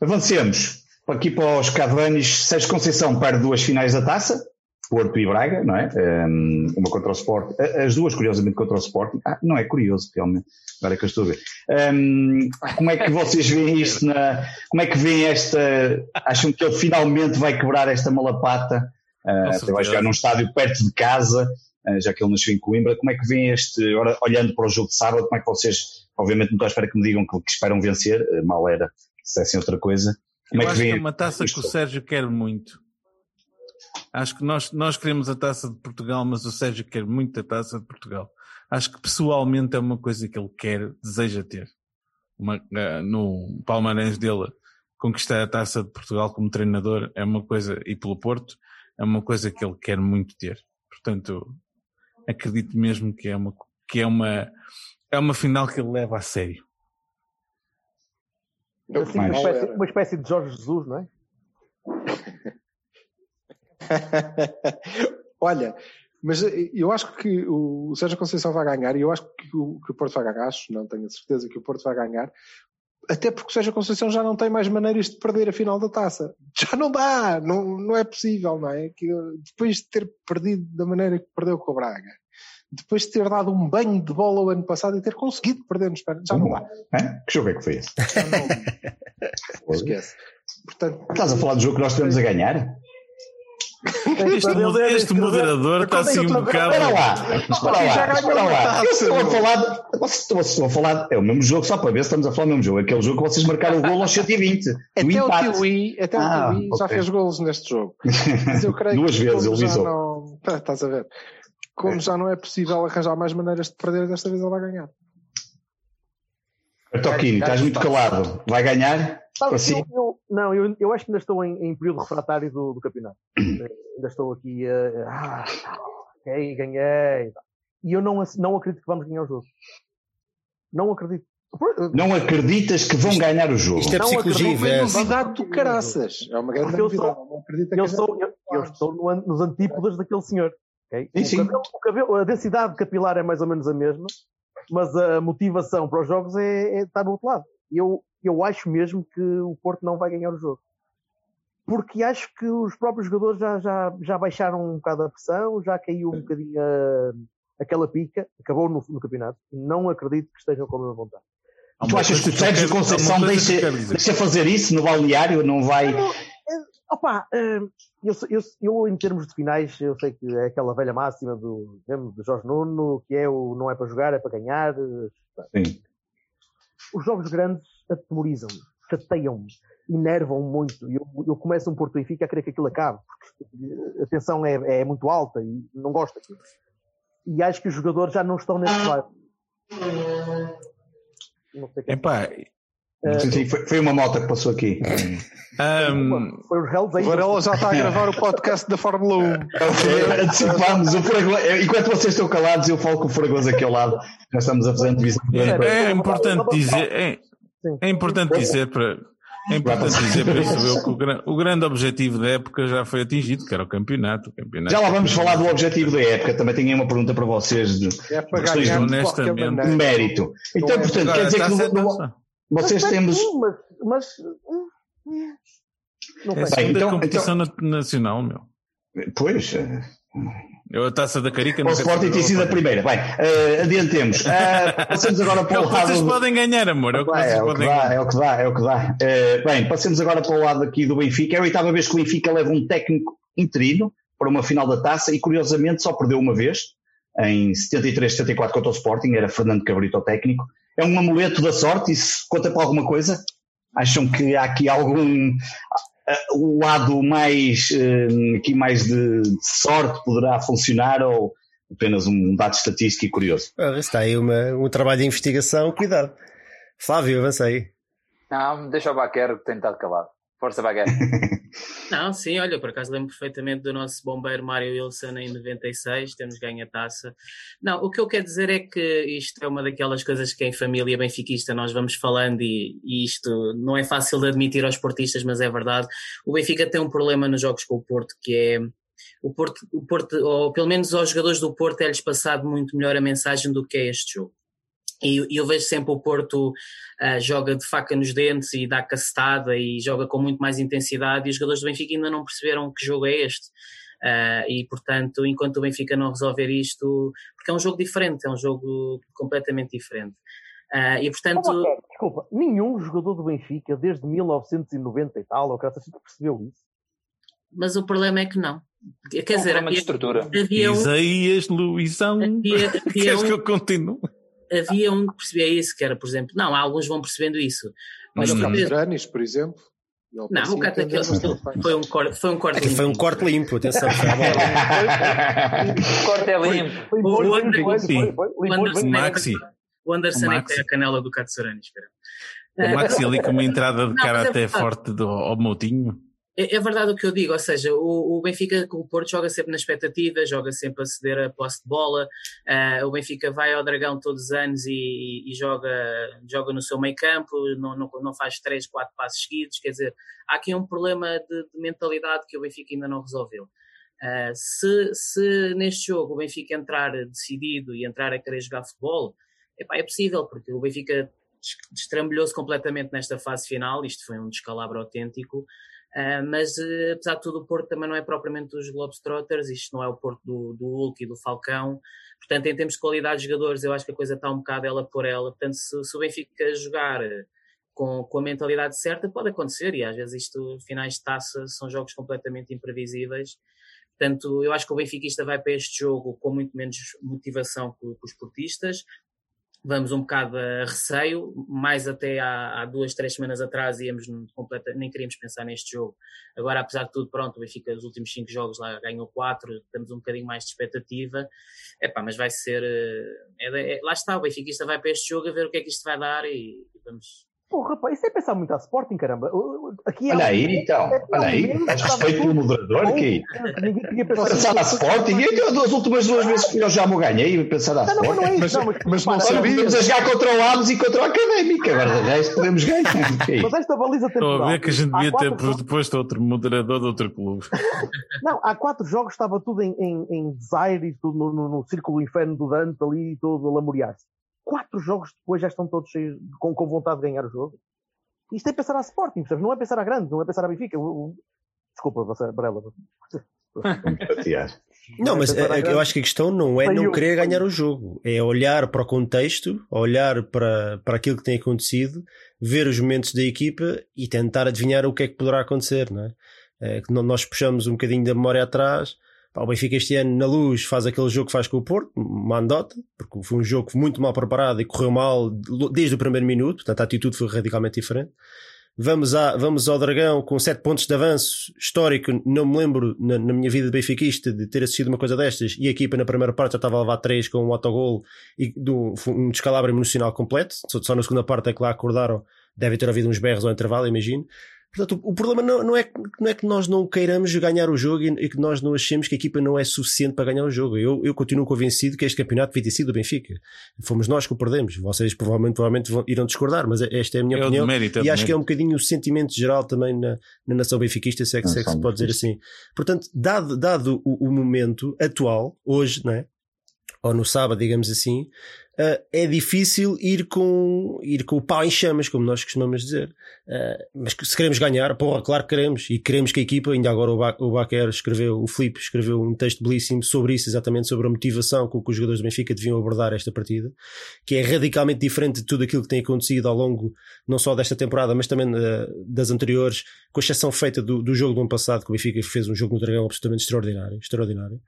Avancemos aqui para os Cavanis. Sérgio Conceição perde duas finais da taça. Porto e Braga, não é? uma contra o Sport, as duas curiosamente contra o Sport. Ah, não é curioso, realmente, agora é que eu estou a ver. Um, como é que vocês veem isto na, como é que veem esta, acham que ele finalmente vai quebrar esta malapata, uh, vai jogar num estádio perto de casa, uh, já que ele nasceu em Coimbra, como é que veem este, olhando para o jogo de sábado, como é que vocês, obviamente não estou à espera que me digam que, que esperam vencer, uh, mal era, se dissessem outra coisa. Como eu é que acho que é uma taça que o Sérgio quer muito. Acho que nós, nós queremos a taça de Portugal, mas o Sérgio quer muito a taça de Portugal. Acho que pessoalmente é uma coisa que ele quer, deseja ter. Uma, uh, no palmarés dele, conquistar a taça de Portugal como treinador é uma coisa, e pelo Porto, é uma coisa que ele quer muito ter. Portanto, acredito mesmo que é uma, que é uma, é uma final que ele leva a sério. Assim, uma, espécie, uma espécie de Jorge Jesus, não é? Olha, mas eu acho que o Sérgio Conceição vai ganhar e eu acho que o, que o Porto vai ganhar, acho, não tenho a certeza que o Porto vai ganhar, até porque o Sérgio Conceição já não tem mais maneiras de perder a final da taça. Já não dá, não, não é possível, não é? Que depois de ter perdido da maneira que perdeu com o Braga, depois de ter dado um banho de bola o ano passado e ter conseguido perder nos pênaltis, já não dá. É? Que jogo é que foi esse? Não... Esquece. Portanto, Estás a falar do jogo que nós temos a ganhar? Este, este moderador está assim um bocado. Espera lá, espera lá, espera lá. Estou a falar, vocês estão a falar, é o mesmo jogo, só para ver se estamos a falar do mesmo jogo. Aquele jogo que vocês marcaram o gol aos 120. Até o Tiwi, até ah, o Tiwi okay. já fez golos neste jogo. Mas eu creio Duas que vezes ele visou. Não... Tá, estás a ver. Como é. já não é possível arranjar mais maneiras de perder, desta vez ele vai ganhar. Toquini, estás muito calado. Vai ganhar? Sabe, assim? eu, eu, não, eu, eu acho que ainda estou em, em período refratário do, do campeonato. ainda estou aqui a. Uh, ah, ok, ganhei. E eu não, não acredito que vamos ganhar o jogo. Não acredito. Não acreditas que vão ganhar o jogo? Isto é psicologia inversa. É novidade do caraças. É uma grande eu Sou, eu, sou, eu, eu estou no, nos antípodas daquele senhor. Okay? Sim, sim. O cabelo, o cabelo, a densidade capilar é mais ou menos a mesma, mas a motivação para os jogos é, é, está do outro lado. Eu, eu acho mesmo que o Porto não vai ganhar o jogo. Porque acho que os próprios jogadores já, já, já baixaram um bocado a pressão, já caiu um bocadinho a, aquela pica, acabou no, no campeonato. Não acredito que estejam com a mesma vontade. Tu achas que o Sérgio Conceição deixa, deixa fazer isso no balneário? Não vai. Não, opa, eu, eu, eu, em termos de finais, eu sei que é aquela velha máxima do, mesmo do Jorge Nuno, que é o não é para jogar, é para ganhar. Sim. Os jogos grandes atemorizam-me, chateiam-me, enervam-me muito. Eu, eu começo um Porto Benfica a querer que aquilo acabe, porque a tensão é, é muito alta e não gosto daquilo. E acho que os jogadores já não estão nesse lado. Não sei Epá, Sim, sim, foi, foi, uma moto que passou aqui. Um... Foi O Varela já está a gravar o podcast da Fórmula 1. Antecipamos. O Fragoso, enquanto vocês estão calados, eu falo com o Fragoso aqui ao lado. Nós estamos a fazer entrevista. É, é importante dizer. É, é importante dizer para. É importante dizer para isso eu que o, o, grande objetivo da época já foi atingido, que era o campeonato. O campeonato já lá vamos falar do objetivo da época. Também tenho uma pergunta para vocês de é para questões de honestamente. mérito. Então, portanto, quer dizer que no, vocês mas, temos. Mas, mas, não é Bem, então, competição então... nacional, meu. Pois. Eu a taça da Carica. O Sporting tem sido a primeira. Bem, uh, adiantemos. Uh, passemos agora para é o lado. Vocês podem ganhar, amor. É o que, é, é o que dá, é o que dá, é o que dá. Uh, bem, passemos agora para o lado aqui do Benfica. É a oitava vez que o Benfica leva um técnico interino para uma final da taça e curiosamente só perdeu uma vez, em 73, 74 contra o Sporting, era Fernando Cabrito o técnico. É um amuleto da sorte, isso conta para alguma coisa? Acham que há aqui algum o lado mais aqui mais de, de, sorte poderá funcionar ou apenas um dado estatístico e curioso? Ah, está aí uma, um trabalho de investigação, cuidado. Flávio, avança aí. Não, deixa o Baquero que tem estado calado. Força Baguete. Não, sim, olha, por acaso lembro perfeitamente do nosso bombeiro Mário Wilson em 96, temos ganho a taça. Não, o que eu quero dizer é que isto é uma daquelas coisas que em família benfiquista nós vamos falando e, e isto não é fácil de admitir aos portistas, mas é verdade. O Benfica tem um problema nos jogos com o Porto que é o Porto, o Porto ou pelo menos aos jogadores do Porto é-lhes passado muito melhor a mensagem do que é este jogo. E, eu vejo sempre o Porto uh, joga de faca nos dentes e dá cacetada e joga com muito mais intensidade e os jogadores do Benfica ainda não perceberam que jogo é este. Uh, e portanto, enquanto o Benfica não resolver isto, porque é um jogo diferente, é um jogo completamente diferente. Uh, e portanto. Oh, desculpa, nenhum jogador do Benfica desde 1990 e tal, ou que percebeu isso. Mas o problema é que não. Quer é um dizer, havia, de estrutura. Havia um, Isaías, Luizão. Havia, havia Queres um, que eu continue? Havia um que percebia isso, que era, por exemplo, não, alguns vão percebendo isso. Mas o Catranis, por exemplo. Não, o Catranis foi um corte, foi um corte limpo. Foi um corte limpo, atenção. o corte é limpo. O Maxi. O Anderson é que tem a canela do Katsurani, espera. O Maxi ali com uma entrada de cara até forte do, ao Moutinho. É, é, verdade o que eu digo, ou seja, o, Benfica com o Porto joga sempre na expectativa, joga sempre a ceder a posse de bola, uh, o Benfica vai ao Dragão todos os anos e, e joga, joga no seu meio campo, não, não, não, faz três, quatro passos seguidos, quer dizer, há aqui um problema de, de mentalidade que o Benfica ainda não resolveu. Uh, se, se neste jogo o Benfica entrar decidido e entrar a querer jogar futebol, epá, é possível, porque o Benfica destrambulhou-se completamente nesta fase final, isto foi um descalabro autêntico, Uh, mas uh, apesar de tudo, o Porto também não é propriamente dos Globetrotters, isto não é o Porto do, do Hulk e do Falcão. Portanto, em termos de qualidade de jogadores, eu acho que a coisa está um bocado ela por ela. Portanto, se, se o Benfica jogar com, com a mentalidade certa, pode acontecer, e às vezes isto, finais de taça, são jogos completamente imprevisíveis. Portanto, eu acho que o Benfiquista vai para este jogo com muito menos motivação que, que os portistas, vamos um bocado a receio, mais até há, há duas, três semanas atrás íamos completa, nem queríamos pensar neste jogo. Agora, apesar de tudo, pronto, o Benfica os últimos cinco jogos lá ganhou quatro, temos um bocadinho mais de expectativa. Epá, mas vai ser. Eh, é, é, lá está, o Benfica vai para este jogo a ver o que é que isto vai dar e, e vamos, Porra, pá, isso é pensar muito a Sporting, caramba. Aqui olha aí, então. Olha aí. Estás respeito pelo moderador aqui. Pensar a Sporting. Eu das últimas duas vezes que eu já me ganhei pensar a Sporting. Não, mas, mas, mas não sabia. Podemos a jogar contra o Aves e contra o Académico. Agora, de resto, podemos ganhar. Mas esta baliza temporal... Estou a ver que a gente devia ter depois de outro moderador de outro clube. Não, há quatro jogos estava tudo em, em, em desaire, tudo no, no, no círculo inferno do Dante ali, todo a lamorear-se quatro jogos depois já estão todos cheios, com, com vontade de ganhar o jogo. Isto é pensar a Sporting, percebes? Não é pensar a grande, não é pensar a Benfica. Desculpa, você, Brela. Não, mas é, eu acho que a questão não é não querer ganhar o jogo, é olhar para o contexto, olhar para, para aquilo que tem acontecido, ver os momentos da equipa e tentar adivinhar o que é que poderá acontecer, não é? é que nós puxamos um bocadinho da memória atrás. O Benfica este ano na luz faz aquele jogo que faz com o Porto, uma porque foi um jogo muito mal preparado e correu mal desde o primeiro minuto, portanto a atitude foi radicalmente diferente. Vamos, a, vamos ao Dragão com 7 pontos de avanço histórico. Não me lembro na, na, minha vida de benfiquista de ter assistido uma coisa destas. E a equipa na primeira parte já estava a levar 3 com um autogol e do, um descalabro emocional completo. Só, só na segunda parte é que lá acordaram. Deve ter havido uns berros ao intervalo, imagino. Portanto, o, problema não, não, é, não é que nós não queiramos ganhar o jogo e, e, que nós não achemos que a equipa não é suficiente para ganhar o jogo. Eu, eu continuo convencido que este campeonato devia ter sido do Benfica. Fomos nós que o perdemos. Vocês provavelmente, provavelmente vão, irão discordar, mas esta é a minha é opinião. Mérito, é e acho mérito. que é um bocadinho o sentimento geral também na, na nação benfiquista, se é que, se, é que se pode dizer assim. Portanto, dado, dado o, o momento atual, hoje, né? Ou no sábado, digamos assim, uh, é difícil ir com, ir com o pau em chamas, como nós costumamos dizer. Uh, mas se queremos ganhar, porra, claro que queremos. E queremos que a equipa, ainda agora o, ba o Baquer escreveu, o Filipe escreveu um texto belíssimo sobre isso, exatamente sobre a motivação com que os jogadores do Benfica deviam abordar esta partida, que é radicalmente diferente de tudo aquilo que tem acontecido ao longo, não só desta temporada, mas também uh, das anteriores, com exceção feita do, do jogo do ano passado, que o Benfica fez um jogo no Dragão absolutamente extraordinário. extraordinário.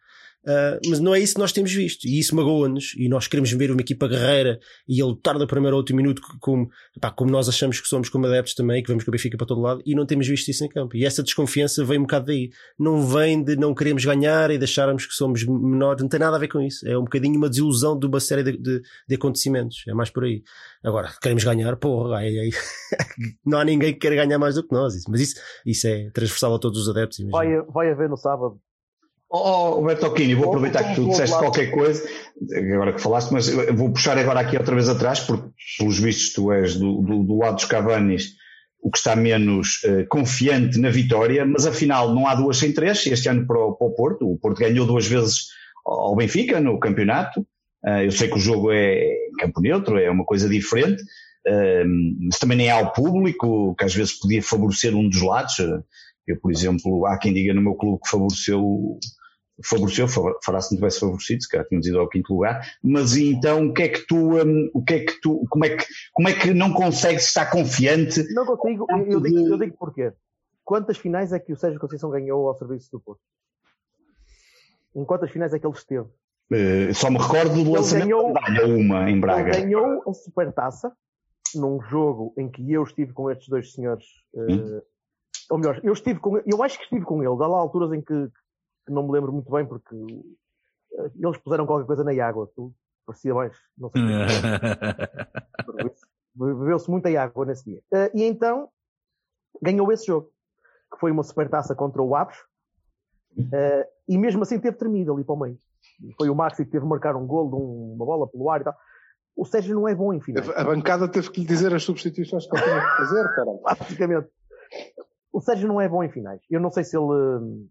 Uh, mas não é isso que nós temos visto. E isso magoa-nos. E nós queremos ver uma equipa guerreira e a lutar do primeiro ao último minuto, como, pá, como nós achamos que somos como adeptos também, que vamos com a Benfica para todo lado, e não temos visto isso em campo. E essa desconfiança vem um bocado daí. Não vem de não queremos ganhar e deixarmos que somos menores. Não tem nada a ver com isso. É um bocadinho uma desilusão de uma série de, de, de acontecimentos. É mais por aí. Agora, queremos ganhar, porra, aí, aí. não há ninguém que queira ganhar mais do que nós. Mas isso, isso é transversal a todos os adeptos. Vai, vai haver no sábado Oh, Bertolini, vou aproveitar que tu disseste qualquer coisa, agora que falaste, mas vou puxar agora aqui outra vez atrás, porque pelos vistos tu és do, do, do lado dos Cavanis o que está menos uh, confiante na vitória, mas afinal não há duas sem três este ano para o, para o Porto. O Porto ganhou duas vezes ao Benfica no campeonato. Uh, eu sei que o jogo é campo neutro, é uma coisa diferente, uh, mas também nem há o público, que às vezes podia favorecer um dos lados. Eu, por exemplo, há quem diga no meu clube que favoreceu favoreceu, fará se não tivesse favorecido, se calhar tínhamos ido ao quinto lugar, mas então o que é que tu, um, o que é que tu, como é que, como é que não consegues estar confiante? Não consigo, eu digo, eu digo porquê. Quantas finais é que o Sérgio Conceição ganhou ao serviço do Porto? Em quantas finais é que ele esteve? Uh, só me recordo do lançamento ganhou, uma em Braga. Ele ganhou a supertaça num jogo em que eu estive com estes dois senhores, uh, ou melhor, eu estive com, eu acho que estive com ele, há lá alturas em que que não me lembro muito bem porque eh, eles puseram qualquer coisa na água, parecia mais, não sei. Bebeu-se muita água nesse dia. Uh, e então ganhou esse jogo, que foi uma supertaça contra o Aves, uh, e mesmo assim teve tremido ali para o meio. Foi o Maxi que teve de marcar um gol de uma bola pelo ar e tal. O Sérgio não é bom em finais. A bancada teve que lhe dizer as substituições que ele tinha que fazer, cara. Basicamente. O Sérgio não é bom em finais. Eu não sei se ele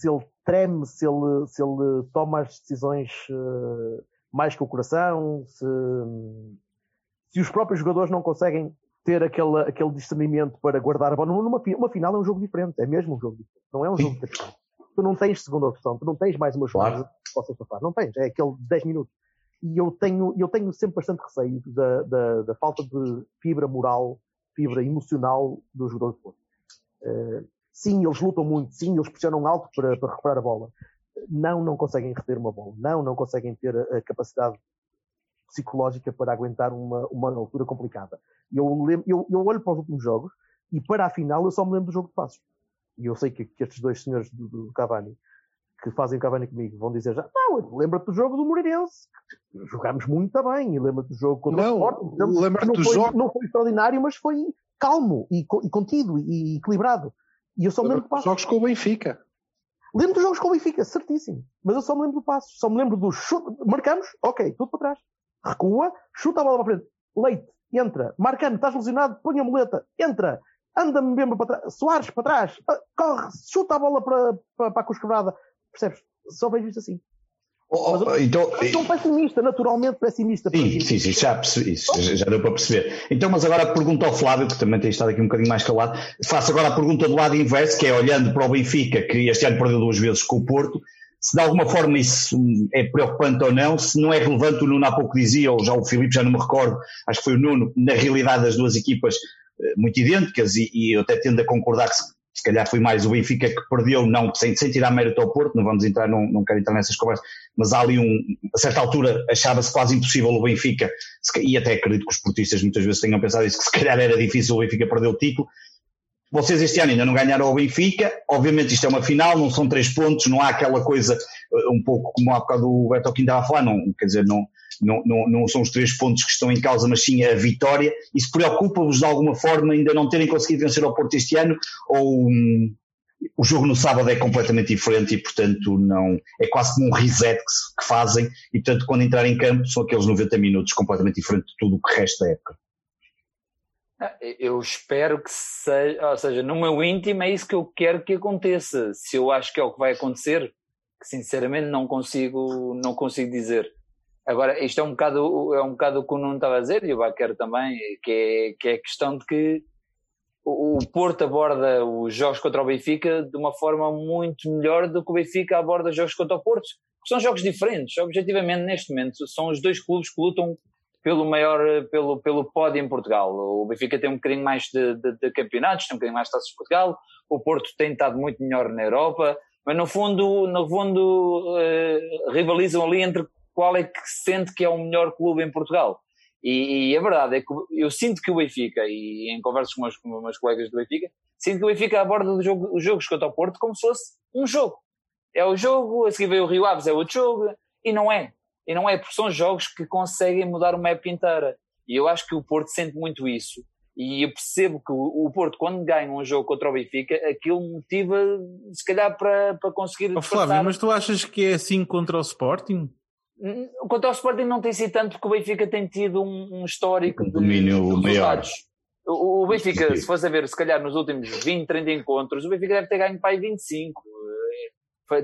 se ele treme, se ele, se ele toma as decisões uh, mais com o coração, se, se os próprios jogadores não conseguem ter aquele, aquele discernimento para guardar a bola. Numa, uma final é um jogo diferente, é mesmo um jogo diferente, não é um jogo diferente. Tu não tens segunda opção, tu não tens mais uma jogada claro. que possas passar, não tens, é aquele 10 minutos. E eu tenho, eu tenho sempre bastante receio da, da, da falta de fibra moral, fibra emocional dos jogadores de futebol. Uh, Sim, eles lutam muito, sim, eles pressionam alto para, para recuperar a bola. Não, não conseguem reter uma bola. Não, não conseguem ter a, capacidade psicológica para aguentar uma, uma altura complicada. Eu, eu, eu olho para os últimos jogos e para a final eu só me lembro do jogo de passos. E eu sei que, que estes dois senhores do, do, Cavani, que fazem o Cavani comigo, vão dizer já, não, lembra-te do jogo do Moreirense. Jogámos muito bem. E lembra-te do jogo contra não, o Sport. Lembra-te do foi, jogo. Não foi extraordinário, mas foi calmo e, e contido e equilibrado. E eu só me lembro do passo. Jogos com o Benfica. Lembro dos jogos com o Benfica, certíssimo. Mas eu só me lembro do passo. Só me lembro do chute. Marcamos, ok, tudo para trás. Recua, chuta a bola para frente. Leite, entra. Marcando, estás lesionado, põe a muleta, entra. Anda-me mesmo para trás. Soares para trás. Ah, corre, chuta a bola para, para, para a cosquebrada. Percebes? Só vejo isto assim. Oh, oh, então, Estou pessimista, naturalmente pessimista. Sim, sim, sim, já percebi já, já, deu para perceber. Então, mas agora a pergunta ao Flávio, que também tem estado aqui um bocadinho mais calado, faço agora a pergunta do lado inverso, que é olhando para o Benfica, que este ano perdeu duas vezes com o Porto, se de alguma forma isso é preocupante ou não, se não é relevante, o Nuno há pouco dizia, ou já o Filipe, já não me recordo, acho que foi o Nuno, na realidade das duas equipas eh, muito idênticas, e, e eu até tendo a concordar que se se calhar foi mais o Benfica que perdeu, não, sem, sem tirar mérito ao Porto, não vamos entrar, não, não quero entrar nessas conversas, mas há ali um, a certa altura achava-se quase impossível o Benfica, e até acredito que os portistas muitas vezes tenham pensado isso, que se calhar era difícil o Benfica perder o título. Vocês este ano ainda não ganharam ao Benfica, obviamente isto é uma final, não são três pontos, não há aquela coisa, eh, um pouco como há bocado o Beto Quinta a falar, não, quer dizer, não, não, não, são os três pontos que estão em causa, mas sim a vitória. Isso preocupa-vos de alguma forma ainda não terem conseguido vencer ao Porto este ano? Ou hum, o jogo no sábado é completamente diferente e, portanto, não é quase como um reset que, que fazem e, portanto, quando entrar em campo são aqueles 90 minutos completamente diferente de tudo o que resta da época. Ah, eu espero que seja, ou seja, no meu íntimo é isso que eu quero que aconteça. Se eu acho que é o que vai acontecer, que sinceramente não consigo, não consigo dizer. Agora, isto é um bocado, é um bocado o que o Nuno estava a dizer, e o Baquer também, que é, que é a questão de que o, Porto aborda os jogos contra o Benfica de uma forma muito melhor do que o Benfica aborda os jogos contra o Porto. São jogos diferentes, objetivamente, neste momento. São os dois clubes que lutam pelo maior, pelo, pelo pódio em Portugal. O Benfica tem um bocadinho mais de, de, de campeonatos, tem um bocadinho mais de taças de Portugal. O Porto tem estado muito melhor na Europa, mas no fundo, no fundo uh, rivalizam ali entre qual é que sente que é o melhor clube em Portugal. E, e, a verdade é que eu sinto que o Benfica, e em conversas com, meus, com meus colegas do Benfica, sinto que o Benfica aborda os jogo, jogos contra o Porto como se fosse um jogo. É o jogo, a seguir veio o Rio Aves, é outro jogo, e não é. E não é, porque são jogos que conseguem mudar uma época inteira. E eu acho que o Porto sente muito isso. E eu percebo que o Porto, quando ganha um jogo contra o Benfica, aquilo motiva, se calhar, para, para conseguir. Oh, Flávio, mas tu achas que é assim contra o Sporting? Quanto ao Sporting não tem sido tanto porque o Benfica tem tido um, um histórico um domínio de maior. O, o Benfica, se fosse a ver, se calhar nos últimos 20, 30 encontros, o Benfica deve ter ganho para aí 25.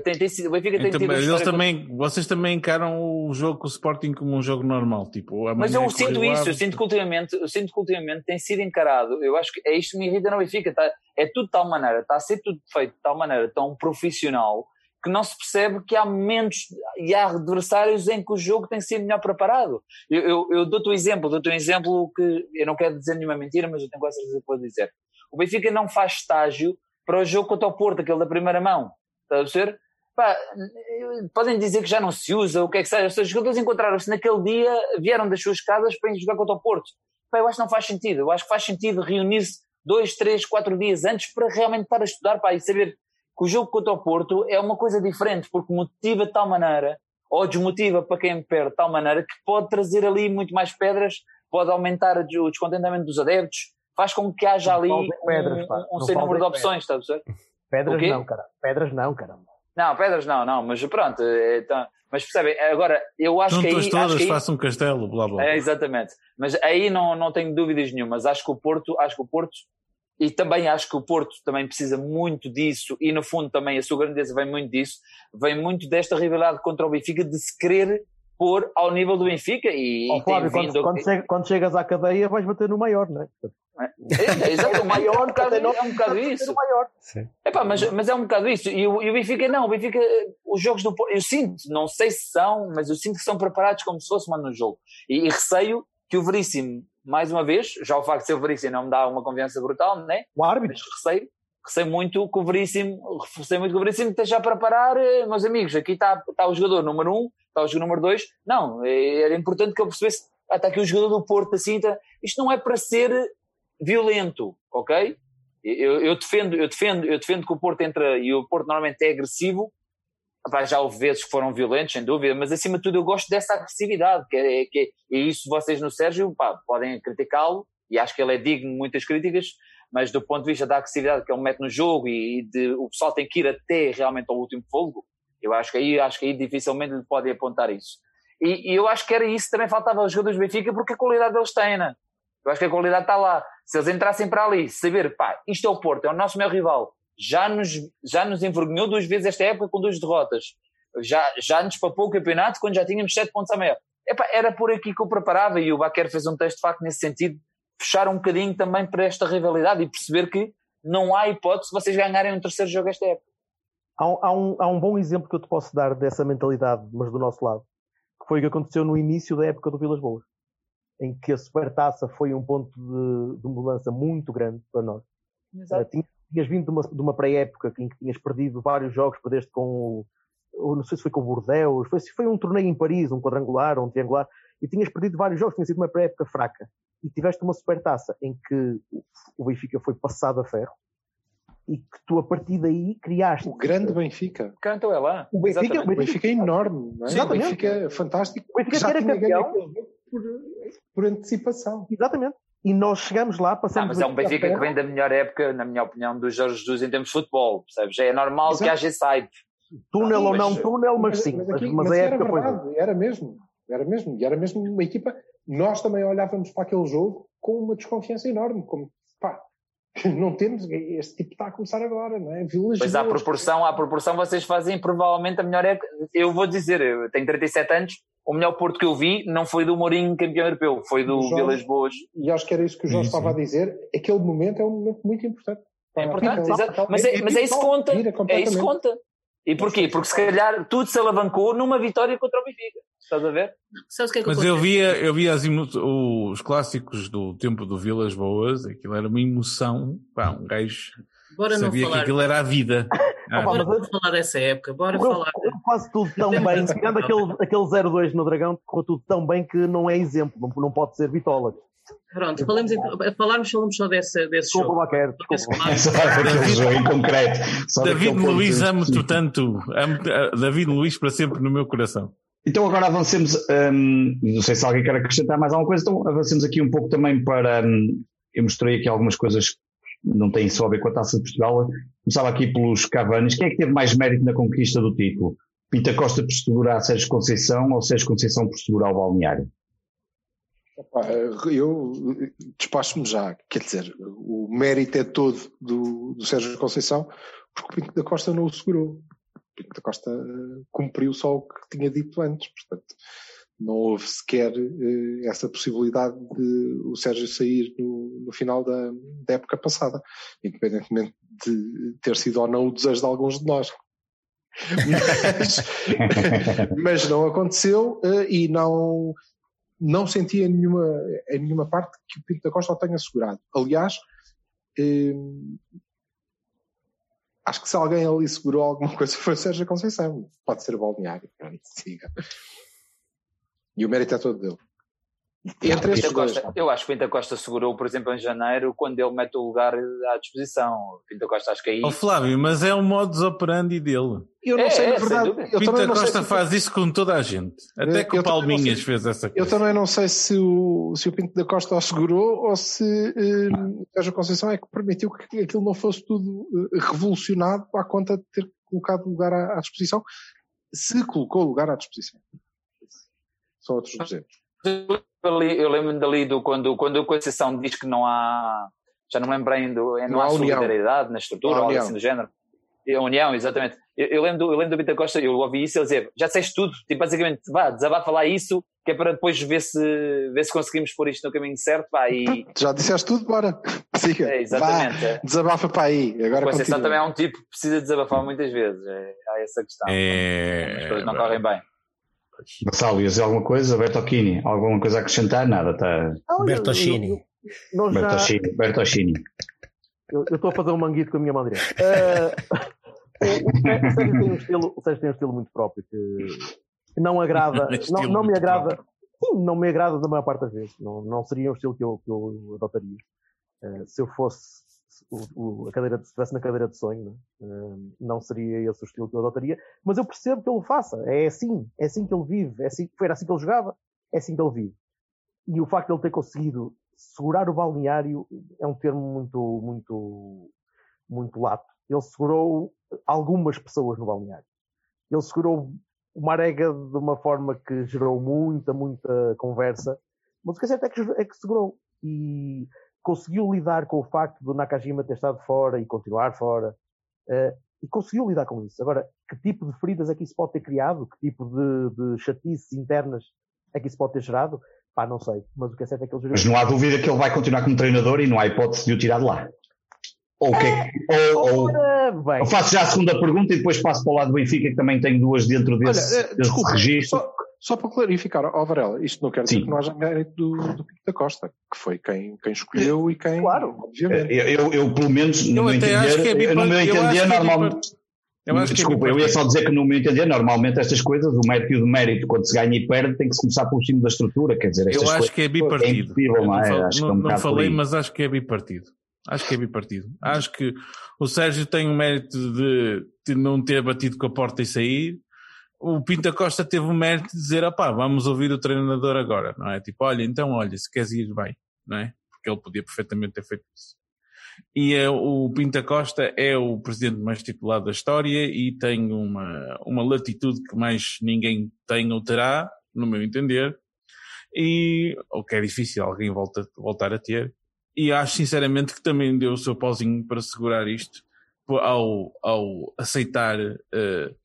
Tem, tem, o Benfica tem então, tido eles também, vocês também encaram o jogo com o Sporting como um jogo normal, tipo, mas eu sinto isso, eu sinto que ultimamente, eu sinto que ultimamente tem sido encarado, eu acho que é isto que me irrita no Benfica, tá, é tudo de tal maneira, está a ser tudo feito de tal maneira, tão profissional, que não se percebe que há momentos e há adversários em que o jogo tem que ser melhor preparado. Eu, eu, eu dou-te um exemplo, dou-te um exemplo que eu não quero dizer nenhuma mentira, mas eu tenho quase certeza que vou dizer. O Benfica não faz estágio para o jogo contra o Porto, aquele da primeira mão. Está a ver? Pá, podem dizer que já não se usa, o que é que seja. Os jogadores encontraram-se naquele dia, vieram das suas casas para ir jogar contra o Porto. Pá, eu acho que não faz sentido. Eu acho que faz sentido reunir-se dois, três, quatro dias antes para realmente estar a estudar pá, e saber que o jogo contra o Porto é uma coisa diferente, porque motiva de tal maneira, ou desmotiva para quem perde de tal maneira, que pode trazer ali muito mais pedras, pode aumentar o descontentamento dos adeptos, faz com que haja ali pedras, um, um sem número de opções, está a perceber? Pedras não, cara. Pedras não, caramba. Não, pedras não, não, mas pronto, então, mas percebem, agora, eu acho Juntas que aí... todas, acho que aí, faça um castelo, blá blá. É, exatamente, mas aí não, não tenho dúvidas nenhumas, acho que o Porto, acho que o Porto e também acho que o Porto também precisa muito disso, e no fundo também a sua grandeza vem muito disso, vem muito desta rivalidade contra o Benfica, de se querer pôr ao nível do Benfica. E, oh, Flávio, quando, vindo... quando, chega, quando, chegas à cadeia vais bater no maior, não é? É, é exato, o maior é um bocado, é um bocado isso. Epá, mas, mas é um bocado isso. E o, e o Benfica não, o Benfica, os jogos do Porto, eu sinto, não sei se são, mas eu sinto que são preparados como se fosse um jogo. E, e receio que o Veríssimo mais uma vez, já o facto de ser o Veríssimo não me dá uma confiança brutal, né? O árbitro. Mas receio, receio muito que o Veríssimo, receio muito que o Veríssimo esteja a preparar, eh, meus amigos, aqui está, está o jogador número um, está o jogador número dois. Não, eh, era importante que eu percebesse, ah, está aqui o jogador do Porto, assim, está, isto não é para ser violento, ok? Eu, eu, defendo, eu defendo, eu defendo que o Porto entra, e o Porto normalmente é agressivo, já houve vezes que foram violentos, sem dúvida, mas acima de tudo eu gosto dessa agressividade, que é, que é, e isso vocês no Sérgio pá, podem criticá-lo, e acho que ele é digno de muitas críticas, mas do ponto de vista da agressividade que ele mete no jogo e de o pessoal tem que ir até realmente ao último fogo, eu acho que aí, acho que aí dificilmente lhe podem apontar isso. E, e, eu acho que era isso também faltava aos jogadores do Benfica, porque a qualidade deles tem, né? Eu acho que a qualidade está lá. Se eles entrassem para ali, saber, pá, isto é o Porto, é o nosso maior rival, já nos, já nos envergonhou duas vezes esta época com duas derrotas. já, já nos papou o campeonato quando já tínhamos 7 pontos a maior. Epá, era por aqui que eu preparava e o Baquer fez um texto de facto nesse sentido, fechar um bocadinho também para esta rivalidade e perceber que não há hipótese de vocês ganharem um terceiro jogo esta época. Há, um- há um, há um bom exemplo que eu te posso dar dessa mentalidade, mas do nosso lado, que foi o que aconteceu no início da época do Vilas Boas, em que a Supertaça foi um ponto de, de mudança muito grande para nós. Eh, tinha- tinhas vindo de uma, de uma pré-época em que tinhas perdido vários jogos, perdeste com não sei se foi com o Bordeaux, foi, foi um torneio em Paris, um quadrangular, um triangular, e tinhas perdido vários jogos, tinha sido uma pré-época fraca. E tiveste uma supertaça em que o- Benfica foi passado a ferro e que tu a partir daí criaste. O grande Benfica. Canto é lá. O Benfica, Exatamente. o Benfica é enorme, não é? Sim, o Benfica é fantástico. O Benfica já era campeão. por, por antecipação. Exatamente. E nós chegamos lá, Ah, passamos. mas é um Benfica que vem da melhor época, na minha opinião, do Jorge Jesus em termos de futebol, percebes? Já é normal Exato. que haja esse hype. Túnel ou Mas- não túnel, mas sim. Mas, aqui- mas a era época foi. verdade, era mesmo. Era mesmo. E era mesmo uma equipa. Nós também olhávamos para aquele jogo com uma desconfiança enorme. Como, pá, não temos. Este tipo está a começar agora, não é? Vilas Pois à proporção, à proporção vocês fazem provavelmente a melhor época. Eu vou dizer, eu tenho 37 anos, o melhor Porto que eu vi não foi do Mourinho campeão europeu, foi do Jorge- Vilas Boas. E acho que era isso que o sim. estava a dizer. Aquele momento é um momento muito importante. É importante, Aquele- exato. Mas é, mas é isso que conta. É isso que conta. E porquê? Porque se calhar tudo se alavancou numa vitória contra o Benfica. Estás a ver? Sabes o que é que Mas eu via, eu via as emo- os clásicos do tempo do Vilas Boas, aquilo era uma emoção. Pá, um gajo Bora não sabia que falar. aquilo era a vida. Ah, Bora não falar dessa época, bora falar. Quase tudo tão bem, tirando aquele, aquele 0-2 no Dragão, correu tudo tão bem que não é exemplo, não, não pode ser bitola. Pronto, falamos, falarmos, falamos só desse, desse Desculpa, jogo. Baquer, desculpa. Só daquele jogo em concreto. Só David Luiz, amo-te tanto. Amo-te- ah, David Luiz para sempre no meu coração. Então agora avancemos, hum, não sei se alguém quer acrescentar mais alguma coisa, então avancemos aqui um pouco também para, hum, eu mostrei aqui algumas coisas que não têm só a ver com a Taça de Portugal, começava aqui pelos Cavanis, quem é que teve mais mérito na conquista do título? Pita Costa por segurar Sérgio Conceição ou Sérgio Conceição por segurar o Balneário? Eu despacho-me já. Quer dizer, o mérito é todo do, do Sérgio Conceição, porque o Pinto da Costa não o segurou. O Pinto da Costa eh, cumpriu só o que tinha dito antes. Portanto, não houve sequer eh, essa possibilidade de o Sérgio sair no, no final da, da época passada, independentemente de ter sido ou não o desejo de alguns de nós. Mas, não aconteceu eh, e não, não senti em nenhuma, em nenhuma parte que o Pinto da Costa o tenha segurado. Aliás, eh, acho que se alguém ali segurou alguma coisa foi o Sérgio Conceição. Pode ser o Balneário. Siga. E o mérito é todo dele. Entre Pinta dois. Costa, eu acho que o Pinta Costa segurou, por exemplo, em janeiro, quando ele mete o lugar à disposição. O Pinta Costa, acho que aí. Ó Flávio, mas é o modus operandi dele. Eu não É, sei, é, na verdade. Eu Pinta não sei Costa se- faz isso com toda a gente. Até Eu- que eu o Palminhas fez essa Eu coisa. também não sei se o, se o Pinto da Costa o segurou ou se eh, o Sérgio Conceição é que permitiu que aquilo não fosse tudo eh, revolucionado à conta de ter colocado o lugar à, à disposição, se colocou o lugar à disposição. São outros 200. Eu lembro-me dali do quando, quando a Conceição diz que não há. Já não me lembro é, Não, Não há solidariedade na estrutura, algo assim do género. E A união, exatamente. Eu, eu lembro do, eu lembro do Pinta Costa, eu ouvi isso e ele dizer: já disseste tudo, tipo, basicamente, vá, desabafa lá isso, que é para depois ver se, ver se conseguimos pôr isto no caminho certo, pá, e. Já disseste tudo, bora. Siga. É, exatamente. Vá, é. desabafa para aí. Agora O Conceição continua. também é um tipo que precisa desabafar muitas vezes. É, há essa questão. É. As coisas não correm bem. Marcelo, ias dizer alguma coisa? Bertocchini, alguma coisa a acrescentar? Nada, está. Eu- Bertocchini. já, Bertocchini. Bertocchini. eu estou a fazer um manguito com a minha mão direita. Eh, o, Sérgio tem um estilo, o Sérgio tem um estilo muito próprio que, não agrada, não, não me agrada, sim, não me agrada da maior parte das vezes. Não, não seria um estilo que eu, que eu adotaria. Eh, se eu fosse o, o- a cadeira de, se estivesse na cadeira de sonho, né? Eh, não seria esse o estilo que eu adotaria, mas eu percebo que ele faça. É assim, é assim que ele vive, é assim, foi assim que ele jogava, é assim que ele vive. E o facto de ele ter conseguido segurar o balneário é um termo muito, muito, muito lato. Ele segurou algumas pessoas no balneário. Ele segurou o Marega de uma forma que gerou muita, muita conversa. Mas o que é certo é que, é que segurou. E conseguiu lidar com o facto do Nakajima ter estado fora e continuar fora. Eh, e conseguiu lidar com isso. Agora, que tipo de feridas é que isso pode ter criado? Que tipo de, de chatices internas é que isso pode ter gerado? Pá, não sei. Mas o que é certo é que ele Mas não há dúvida que ele vai continuar como treinador e não há hipótese de o tirar de lá. Ou, que é que, ou, ou, eu faço já a segunda pergunta e depois passo para o lado do Benfica, que também tem duas dentro desse, Olha, eh, desse desculpa, registro. Só, só para clarificar, ó Varela, isto não quer dizer Sim. que não haja mérito do, do Pinto da Costa, que foi quem, quem escolheu e quem, claro. obviamente. Eu, eu, eu, pelo menos, no Eu meu até acho que é entender, no meu acho entender que é normalmente. bipar- eu é Desculpa, eu ia só dizer que no meu entender, normalmente estas coisas, o mérito e o demérito, quando se ganha e perde, tem que se começar pelo cimo da estrutura, quer dizer, estas Eu acho coisas que é bipartido. é não é? fal- Acho que é não, um não falei, mas acho que é bipartido. Acho que é bipartido. Acho que o Sérgio tem o mérito de, de não ter batido com a porta e sair. O Pinta Costa teve o mérito de dizer, opá, vamos ouvir o treinador agora, não é? Tipo, olha, então olha, se queres ir bem, não é? Porque ele podia perfeitamente ter feito isso. E é, o Pinta Costa é o presidente mais titulado da história e tem uma, uma latitude que mais ninguém tem ou terá, no meu entender, e, ou que é difícil alguém volta, voltar a ter. E acho sinceramente que também deu o seu pauzinho para segurar isto ao, ao aceitar eh,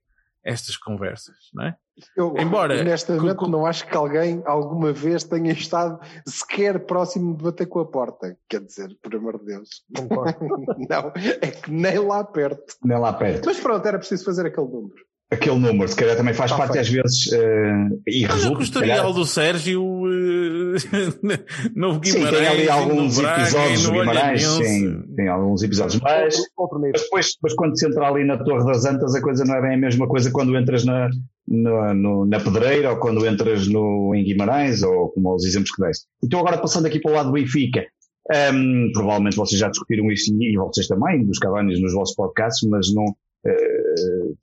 estas conversas, não é? Eu, Embora- honestamente, não acho que alguém alguma vez tenha estado sequer próximo de bater com a porta. Quer dizer, por amor de Deus. não, é que nem lá perto. Nem lá perto. Mas pronto, era preciso fazer aquele número. Aquele número, se calhar também faz Tá parte feito. às vezes, eh, e Olha resulta. o historial do Sérgio eh, no Sim, Guimarães, tem ali alguns Braga, episódios do Guimarães, sim, tem alguns episódios, mas, Outro mas depois, depois quando se entra ali na Torre das Antas, a coisa não é bem a mesma coisa quando entras na, na, no- na Pedreira ou quando entras no, em Guimarães, ou como os exemplos que deste. Então agora passando aqui para o lado do Benfica, hum, provavelmente vocês já discutiram isto e vocês também, dos Cavanis nos vossos podcasts, mas não,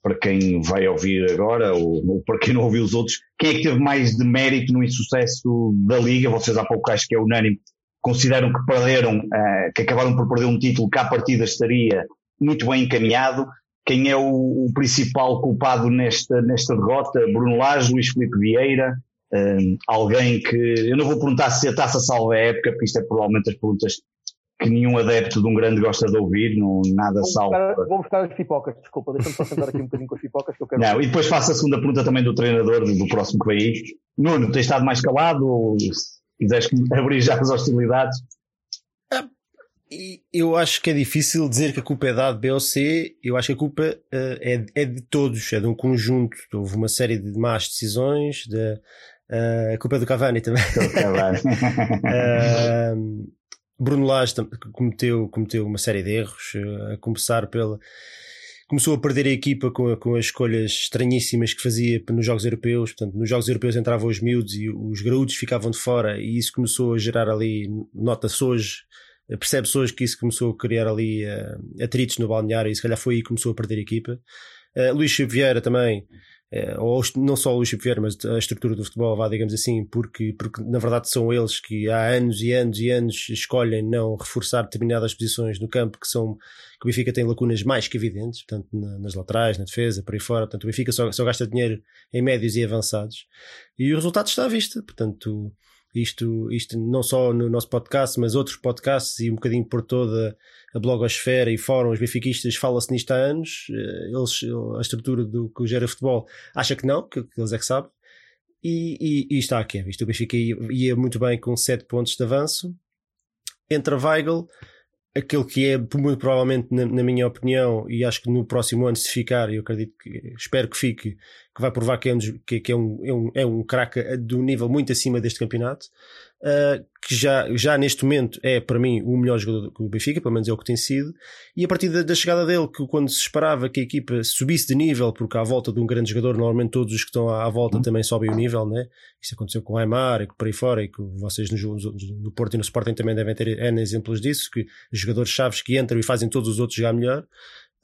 para quem vai ouvir agora, ou, ou para quem não ouviu os outros, quem é que teve mais de mérito no insucesso da Liga? Vocês há pouco acho que é unânime, consideram que perderam, eh, que acabaram por perder um título que à partida estaria muito bem encaminhado. Quem é o, o principal culpado nesta, nesta derrota? Bruno Lage, Luís Filipe Vieira, eh, alguém que, eu não vou perguntar se a taça salva a época, porque isto é provavelmente as perguntas que nenhum adepto de um grande gosta de ouvir, não, nada Vou salva. buscar, vou buscar as pipocas, desculpa, deixa-me só sentar aqui um bocadinho com as pipocas que eu quero. Não, e depois faço a segunda pergunta também do treinador do próximo que vem aí. Nuno, tens estado mais calado ou se quiseres abrir já as hostilidades? E eu acho que é difícil dizer que a culpa é da A, de B ou C. Eu acho que a culpa eh, é, é de todos, é de um conjunto. Houve uma série de más decisões. De, eh, a culpa é do Cavani também. Eh, Bruno Lage cometeu, cometeu uma série de erros, eh, a começar pela. Começou a perder a equipa com, com as escolhas estranhíssimas que fazia nos Jogos Europeus. Portanto, nos Jogos Europeus entravam os miúdos e os graúdos ficavam de fora, e isso começou a gerar ali, nota-se hoje, eh, percebe-se hoje que isso começou a criar ali eh, atritos no balneário e se calhar foi aí que começou a perder a equipa. Eh, Luís Vieira também, ou est- não só o Luís Vieira, mas a estrutura do futebol, vá, digamos assim, porque, porque na verdade são eles que há anos e anos e anos escolhem não reforçar determinadas posições no campo que são que o Benfica tem lacunas mais que evidentes, portanto, na- nas laterais, na defesa, por aí fora. Portanto, o Benfica só, só gasta dinheiro em médios e avançados. E o resultado está à vista. Portanto, isto, isto não só no nosso podcast, mas outros podcasts e um bocadinho por toda a blogosfera e fóruns benfiquistas fala-se nisto há anos. Eh, Eles, a estrutura do que gera futebol acha que não, que, que eles é que sabem. E, e, e está aqui é visto. O Benfica ia, ia muito bem com 7 pontos de avanço. Entra Weigl, aquele que é muito provavelmente, na, na minha opinião, e acho que no próximo ano, se ficar, eu acredito que espero que fique, que vai provar que é um, que, que é um, é um, é um craque de um nível muito acima deste campeonato. Uh, que já, já neste momento é para mim o melhor jogador do Benfica, pelo menos é o que tem sido, e a partir da, da chegada dele, que quando se esperava que a equipa subisse de nível, porque à volta de um grande jogador, normalmente todos os que estão à, à volta também sobem o nível, né? Isto aconteceu com o Aymar e por aí fora, e que vocês no, no Porto e no Sporting também devem ter N exemplos disso, que jogadores chaves que entram e fazem todos os outros jogar melhor.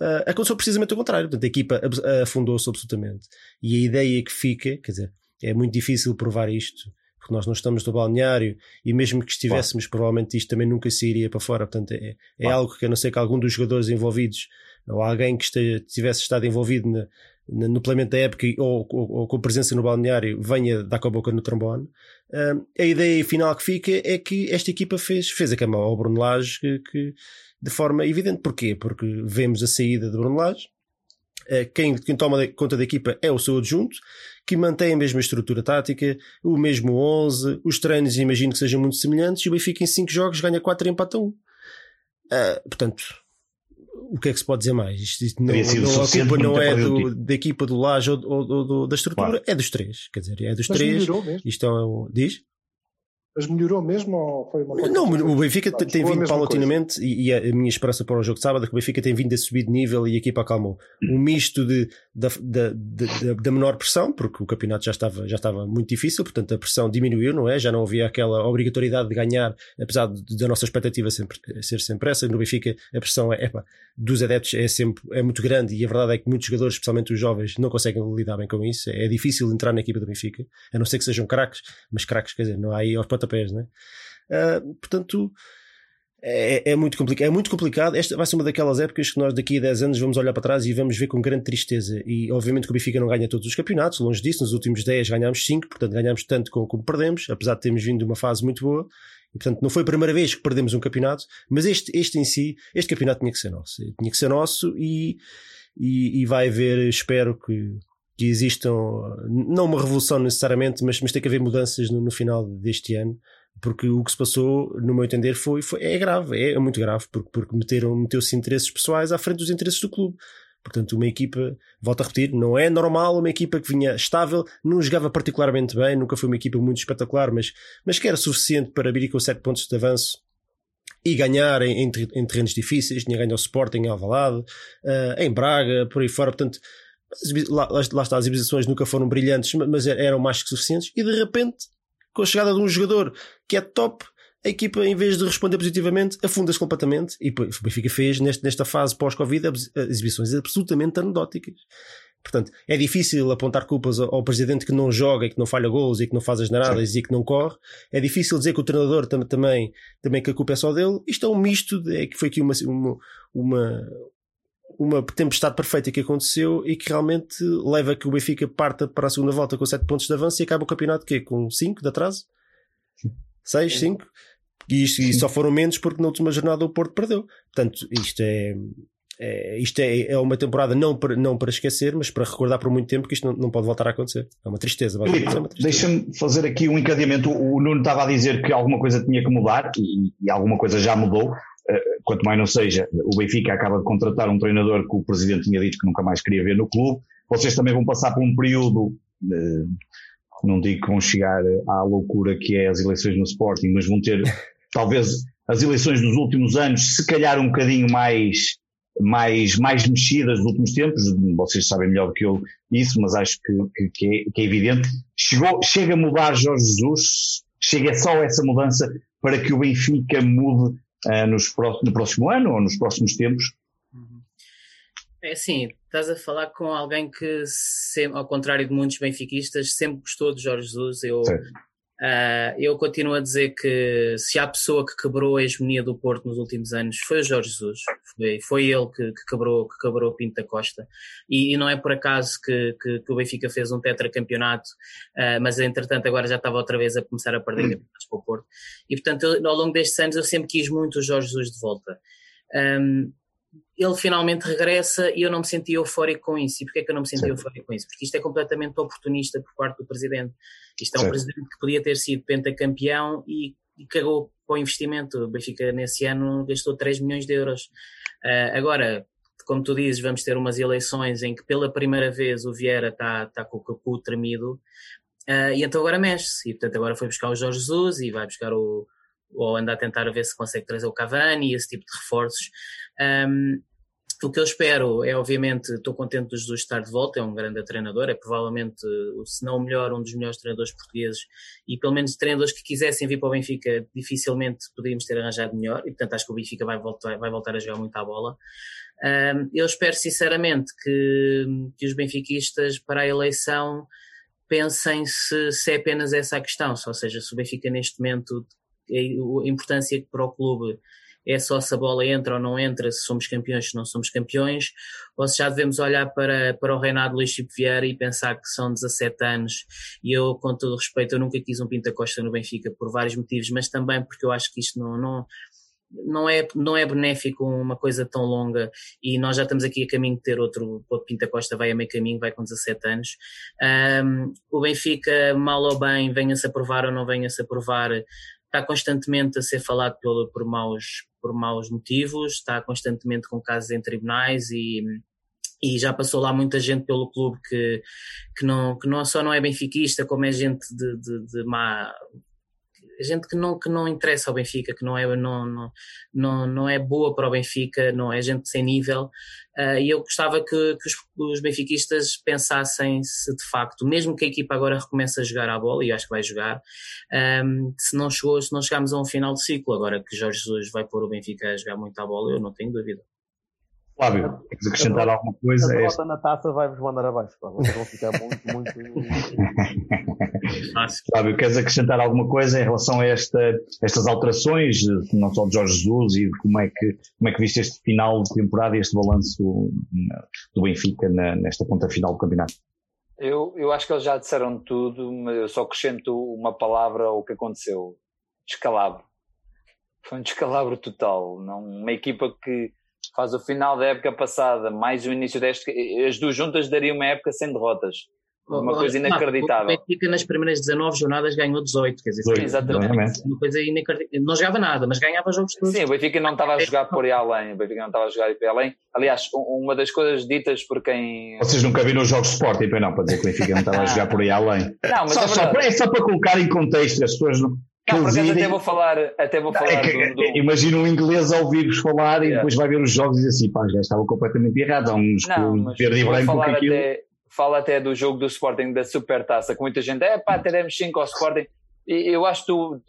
Uh, aconteceu precisamente o contrário, portanto a equipa afundou-se absolutamente. E a ideia que fica, quer dizer, é muito difícil provar isto, porque nós não estamos no balneário e mesmo que estivéssemos, provavelmente isto também nunca sairia para fora. Portanto, é, é algo que a não ser que algum dos jogadores envolvidos ou alguém que esteja, tivesse estado envolvido na- na- no planeamento da época ou, ou- ou com presença no balneário venha dar com a boca no trombone. Ah, a ideia final que fica é que esta equipa fez, fez a cama ao Bruno Lage que, que- de forma evidente. Porquê? Porque vemos a saída de Bruno Lage, Uh, quem, quem toma conta da equipa é o seu adjunto, que mantém a mesma estrutura tática, o mesmo 11, os treinos imagino que sejam muito semelhantes, e o Benfica em 5 jogos ganha 4 e empata 1. Uh, portanto, o que é que se pode dizer mais? Isto, isto não, não, a culpa não é do, da equipa do Laje ou, ou, ou, da estrutura, claro. é dos três. Quer dizer, é dos Mas três. Isto é o, diz? Mas melhorou mesmo ou foi uma Não, o Benfica tem, tem vindo paulatinamente e, e, a minha esperança para o jogo de sábado é que o Benfica tem vindo a subir de nível e a equipa acalmou. Um misto de, da, da, da, da, menor pressão, porque o campeonato já estava, já estava muito difícil, portanto a pressão diminuiu, não é? Já não havia aquela obrigatoriedade de ganhar, apesar da nossa expectativa sempre, ser sempre essa. No Benfica a pressão é, epa, dos adeptos é sempre é muito grande e a verdade é que muitos jogadores, especialmente os jovens, não conseguem lidar bem com isso. É difícil entrar na equipa do Benfica, a não ser que sejam craques, mas craques, quer dizer, não há aí aos pontapés, não é? Uh, portanto, é, é, muito complicado. É muito complicado. Esta vai ser uma daquelas épocas que nós daqui a 10 anos vamos olhar para trás e vamos ver com grande tristeza. E obviamente que o Benfica não ganha todos os campeonatos, longe disso. Nos últimos 10 ganhámos 5, portanto ganhámos tanto como, como perdemos, apesar de termos vindo de uma fase muito boa. E, portanto, não foi a primeira vez que perdemos um campeonato, mas este, este em si, este campeonato tinha que ser nosso. Tinha que ser nosso e, e, e vai haver, espero que, que existam, não uma revolução necessariamente, mas, mas tem que haver mudanças no, no final deste ano porque o que se passou, no meu entender, foi, foi é grave, é, é muito grave, porque, porque meteram, meteu-se interesses pessoais à frente dos interesses do clube. Portanto, uma equipa, volto a repetir, não é normal uma equipa que vinha estável, não jogava particularmente bem, nunca foi uma equipa muito espetacular, mas, mas que era suficiente para vir com 7 pontos de avanço e ganhar em, em, em terrenos difíceis, tinha ganho ao Sporting em Alvalade, uh, em Braga, por aí fora, portanto, lá, lá está, as exibições nunca foram brilhantes, mas eram mais que suficientes, e de repente com a chegada de um jogador que é top, a equipa, em vez de responder positivamente, afunda-se completamente. E o Benfica fez, neste, nesta fase pós-Covid, exibições absolutamente anedóticas. Portanto, é difícil apontar culpas ao presidente que não joga e que não falha gols e que não faz as naradas e que não corre. É difícil dizer que o treinador tam também, também que a culpa é só dele. Isto é um misto, de, é que foi aqui uma, uma, uma, uma tempestade perfeita que aconteceu e que realmente leva a que o Benfica parta para a segunda volta com 7 pontos de avanço e acaba o campeonato que com 5 de atraso? 6, 5? E, isto, e só foram menos porque na última jornada o Porto perdeu. Portanto, isto é, é isto é, é, uma temporada não para, não para esquecer, mas para recordar por muito tempo que isto não, não pode voltar a acontecer. É uma tristeza. É tristeza. Deixa-me fazer aqui um encadeamento. O Nuno estava a dizer que alguma coisa tinha que mudar e, e alguma coisa já mudou. Eh, quanto mais não seja, o Benfica acaba de contratar um treinador que o presidente tinha dito que nunca mais queria ver no clube. Vocês também vão passar por um período, eh, não digo que vão chegar à loucura que é as eleições no Sporting, mas vão ter talvez as eleições dos últimos anos, se calhar um bocadinho mais, mais, mais mexidas dos últimos tempos. Vocês sabem melhor do que eu isso, mas acho que, que, é, que é evidente. Chegou, chega a mudar Jorge Jesus, chega só essa mudança para que o Benfica mude uh, nos, no próximo ano ou nos próximos tempos? É assim, estás a falar com alguém que, sempre, ao contrário de muitos benfiquistas, sempre gostou de Jorge Jesus. Eu, uh, eu continuo a dizer que se há pessoa que quebrou a hegemonia do Porto nos últimos anos foi o Jorge Jesus. Foi, foi ele que, que, quebrou, que quebrou Pinto da Costa. E, e não é por acaso que, que, que, o Benfica fez um tetracampeonato, uh, mas entretanto agora já estava outra vez a começar a perder hum. campeonatos para o Porto. E portanto, eu, ao longo destes anos, eu sempre quis muito o Jorge Jesus de volta. Um, ele finalmente regressa e eu não me senti eufórico com isso. E porquê é que eu não me senti Sim. eufórico com isso? Porque isto é completamente oportunista por parte do presidente. Isto é um Sim. presidente que podia ter sido pentacampeão e, e cagou para o investimento. O Benfica nesse ano gastou 3 milhões de euros. Uh, agora, como tu dizes, vamos ter umas eleições em que pela primeira vez o Vieira está tá com o capu tremido uh, e então agora mexe-se. E portanto agora foi buscar o Jorge Jesus e vai buscar o, ou anda a tentar ver se consegue trazer o Cavani e esse tipo de reforços. Um, o que eu espero é, obviamente, estou contente do Jesus estar de volta, é um grande treinador, é provavelmente, se não o melhor, um dos melhores treinadores portugueses e pelo menos treinadores que quisessem vir para o Benfica, dificilmente poderíamos ter arranjado melhor e, portanto, acho que o Benfica vai voltar, vai voltar a jogar muito à bola. Eu espero sinceramente que, que os benfiquistas para a eleição pensem se, se é apenas essa a questão, ou seja, se o Benfica neste momento a importância para o clube é só se a bola entra ou não entra, se somos campeões, se não somos campeões, ou se já devemos olhar para, para o reinado de Luís Chico Vieira e pensar que são 17 anos, e eu, com todo respeito, eu nunca quis um Pinta Costa no Benfica por vários motivos, mas também porque eu acho que isto não, não não é, não é benéfico uma coisa tão longa. E nós já estamos aqui a caminho de ter outro, o Pinta Costa vai a meio caminho, vai com 17 anos. Um, o Benfica, mal ou bem, venha-se a provar ou não venha-se a provar, está constantemente a ser falado por, por, maus, por maus motivos, está constantemente com casos em tribunais e, e já passou lá muita gente pelo clube que, que, não, que não só não é benfiquista, como é gente de, de, de má gente que não, que não interessa ao Benfica, que não é, não, não, não, não é boa para o Benfica, não é gente sem nível. Uh, e eu gostava que, que os, os, benfiquistas pensassem se de facto, mesmo que a equipa agora recomece a jogar a bola, e acho que vai jogar, um, se não chegou, se não chegamos a um final de ciclo, agora que Jorge Jesus vai pôr o Benfica a jogar muito a bola, eu não tenho dúvida. Flávio, queres acrescentar alguma coisa? A derrota na taça vai-vos mandar abaixo, pá. vocês vão ficar muito, muito. Flávio, queres acrescentar alguma coisa em relação a esta, estas alterações, não só de Jorge Jesus, e como é que, como é que viste este final de temporada e este balanço do Benfica na, nesta ponta final do campeonato? Eu, eu acho que eles já disseram tudo, mas eu só acrescento uma palavra ao que aconteceu: descalabro. Foi um descalabro total. Não, uma equipa que faz o final da época passada, mais o início desta, as duas juntas dariam uma época sem derrotas. Uma oh, coisa inacreditável. o Benfica nas primeiras 19 jornadas ganhou 18, quer dizer, Sim, exatamente. Uma coisa inacreditável. Não jogava nada, mas ganhava jogos todos. Sim, o Benfica não estava a jogar por aí além. O Benfica não estava a jogar por aí além. Aliás, uma das coisas ditas por quem. Vocês nunca viram os jogos de Sporting, não, para dizer que o Benfica não estava a jogar por aí além. Não, mas só, é, só, é só para colocar em contexto as pessoas. Não não, por acaso até vou falar, até vou falar é do, do... Imagina um inglês a ouvir-vos falar yeah. e depois vai ver os jogos e diz assim, pá, os gajos estavam completamente errados, há uns não, verde e branco aquilo. Até, fala até do jogo do Sporting da Supertaça, com muita gente, é pá, teremos 5 ao Sporting. E eu acho que tu,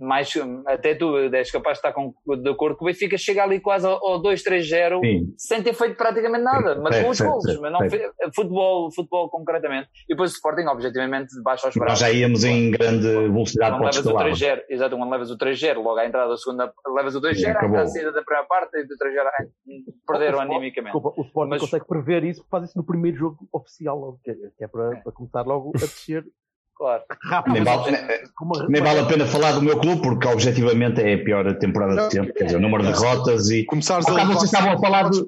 mais, até tu és capaz de estar com, de acordo que o Benfica chega ali quase ao, 2-3-0 sem ter feito praticamente nada, mas com os gols, mas não fez, futebol, futebol concretamente. E depois o Sporting, objetivamente, de baixo aos braços. Nós já íamos em grande velocidade para o descalabro. Exato, quando levas o 3-0, logo à entrada da segunda, levas o 2-0, à saída da primeira parte e do 3-0 perderam animicamente. Desculpa, o Sporting mas... consegue prever isso, faz isso no primeiro jogo oficial, que é, é para, para começar logo a descer Claro. Rápido, nem, vale, nem vale a pena falar do meu clube porque objetivamente é a pior temporada de sempre, quer dizer, o número de derrotas e. Começares a vocês estavam a falar de.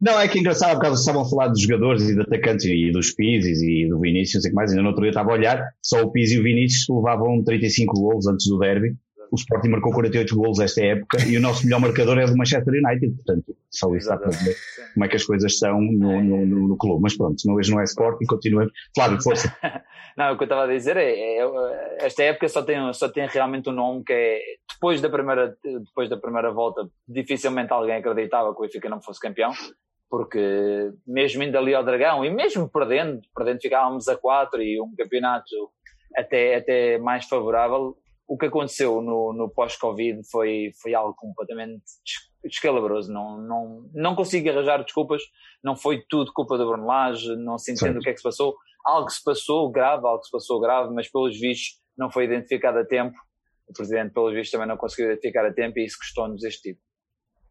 Não, é que é engraçado, por causa estavam a falar dos jogadores e de atacantes e dos Pizzi e do Vinícius, não sei o que mais, ainda no outro dia estava a olhar, só o Pizzi e o Vinícius levavam 35 gols antes do derby o Sporting marcou 48 golos esta época e o nosso melhor marcador é do Manchester United, portanto, só isso está para ver como é que as coisas são no, no, no, no clube. Mas pronto, hoje não é Sporting, continuemos. Claro, força. não, o que eu estava a dizer é, é, esta época só tem, só tem realmente um nome que é, depois da primeira, depois da primeira volta, dificilmente alguém acreditava que o Benfica não fosse campeão porque mesmo indo ali ao Dragão e mesmo perdendo, perdendo ficávamos a 4 e um campeonato até, até mais favorável, o que aconteceu no, no pós-Covid foi, foi algo completamente descalabroso. Não, não, não consigo arranjar desculpas. Não foi tudo culpa do Bruno Lage, não se entende Sim. o que é que se passou. Algo se passou grave, algo se passou grave, mas pelos vistos não foi identificado a tempo. O Presidente, pelos vistos, também não conseguiu identificar a tempo e isso custou-nos este tipo.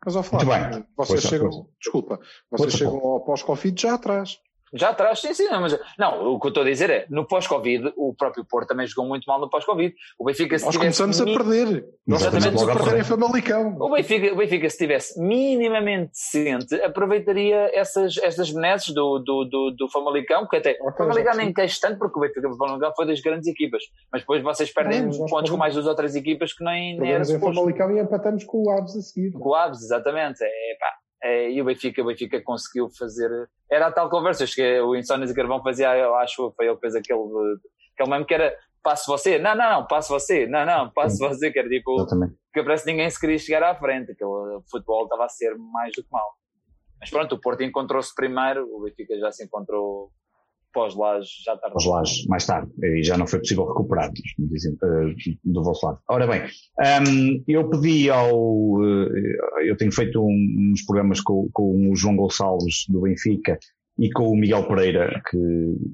Mas, ao falar, vocês chegam, desculpa, vocês chegam ao pós-Covid já atrás. Já atrás, sim, sim. Não, mas, não, o que eu estou a dizer é, no pós-Covid, o próprio Porto também jogou muito mal no pós-Covid. O Benfica, se Nós começamos a perder. Nós começamos a perder em Famalicão. O Benfica, o Benfica, se estivesse minimamente decente, aproveitaria essas, essas benesses do, do, do, do Famalicão, que até o Famalicão nem queixa tanto, porque o Benfica o Famalicão foi das grandes equipas. Mas depois vocês perdem pontos perdemos. com mais duas outras equipas que nem, nem era suposto. Famalicão e empatamos com o Aves a seguir. Com o Aves, exatamente. É, pá, é, e o Benfica, o Benfica conseguiu fazer. Era a tal conversa, que o Insónias e Carvão fazia, eu acho, foi ele que fez aquele, aquele meme que era passo você, não, não, não, passo você, não, não, passo Sim. você, que era tipo, que parece que ninguém se queria chegar à frente, que o futebol estava a ser mais do que mal. Mas pronto, o Porto encontrou-se primeiro, o Benfica já se encontrou pós-Laje já tarde. Pós-Laje, mais tarde, e já não foi possível recuperar, dizem, uh, do vosso lado. Ora bem, um, eu pedi ao. Uh, eu tenho feito um, uns programas com, com o João Gonçalves do Benfica e com o Miguel Pereira, que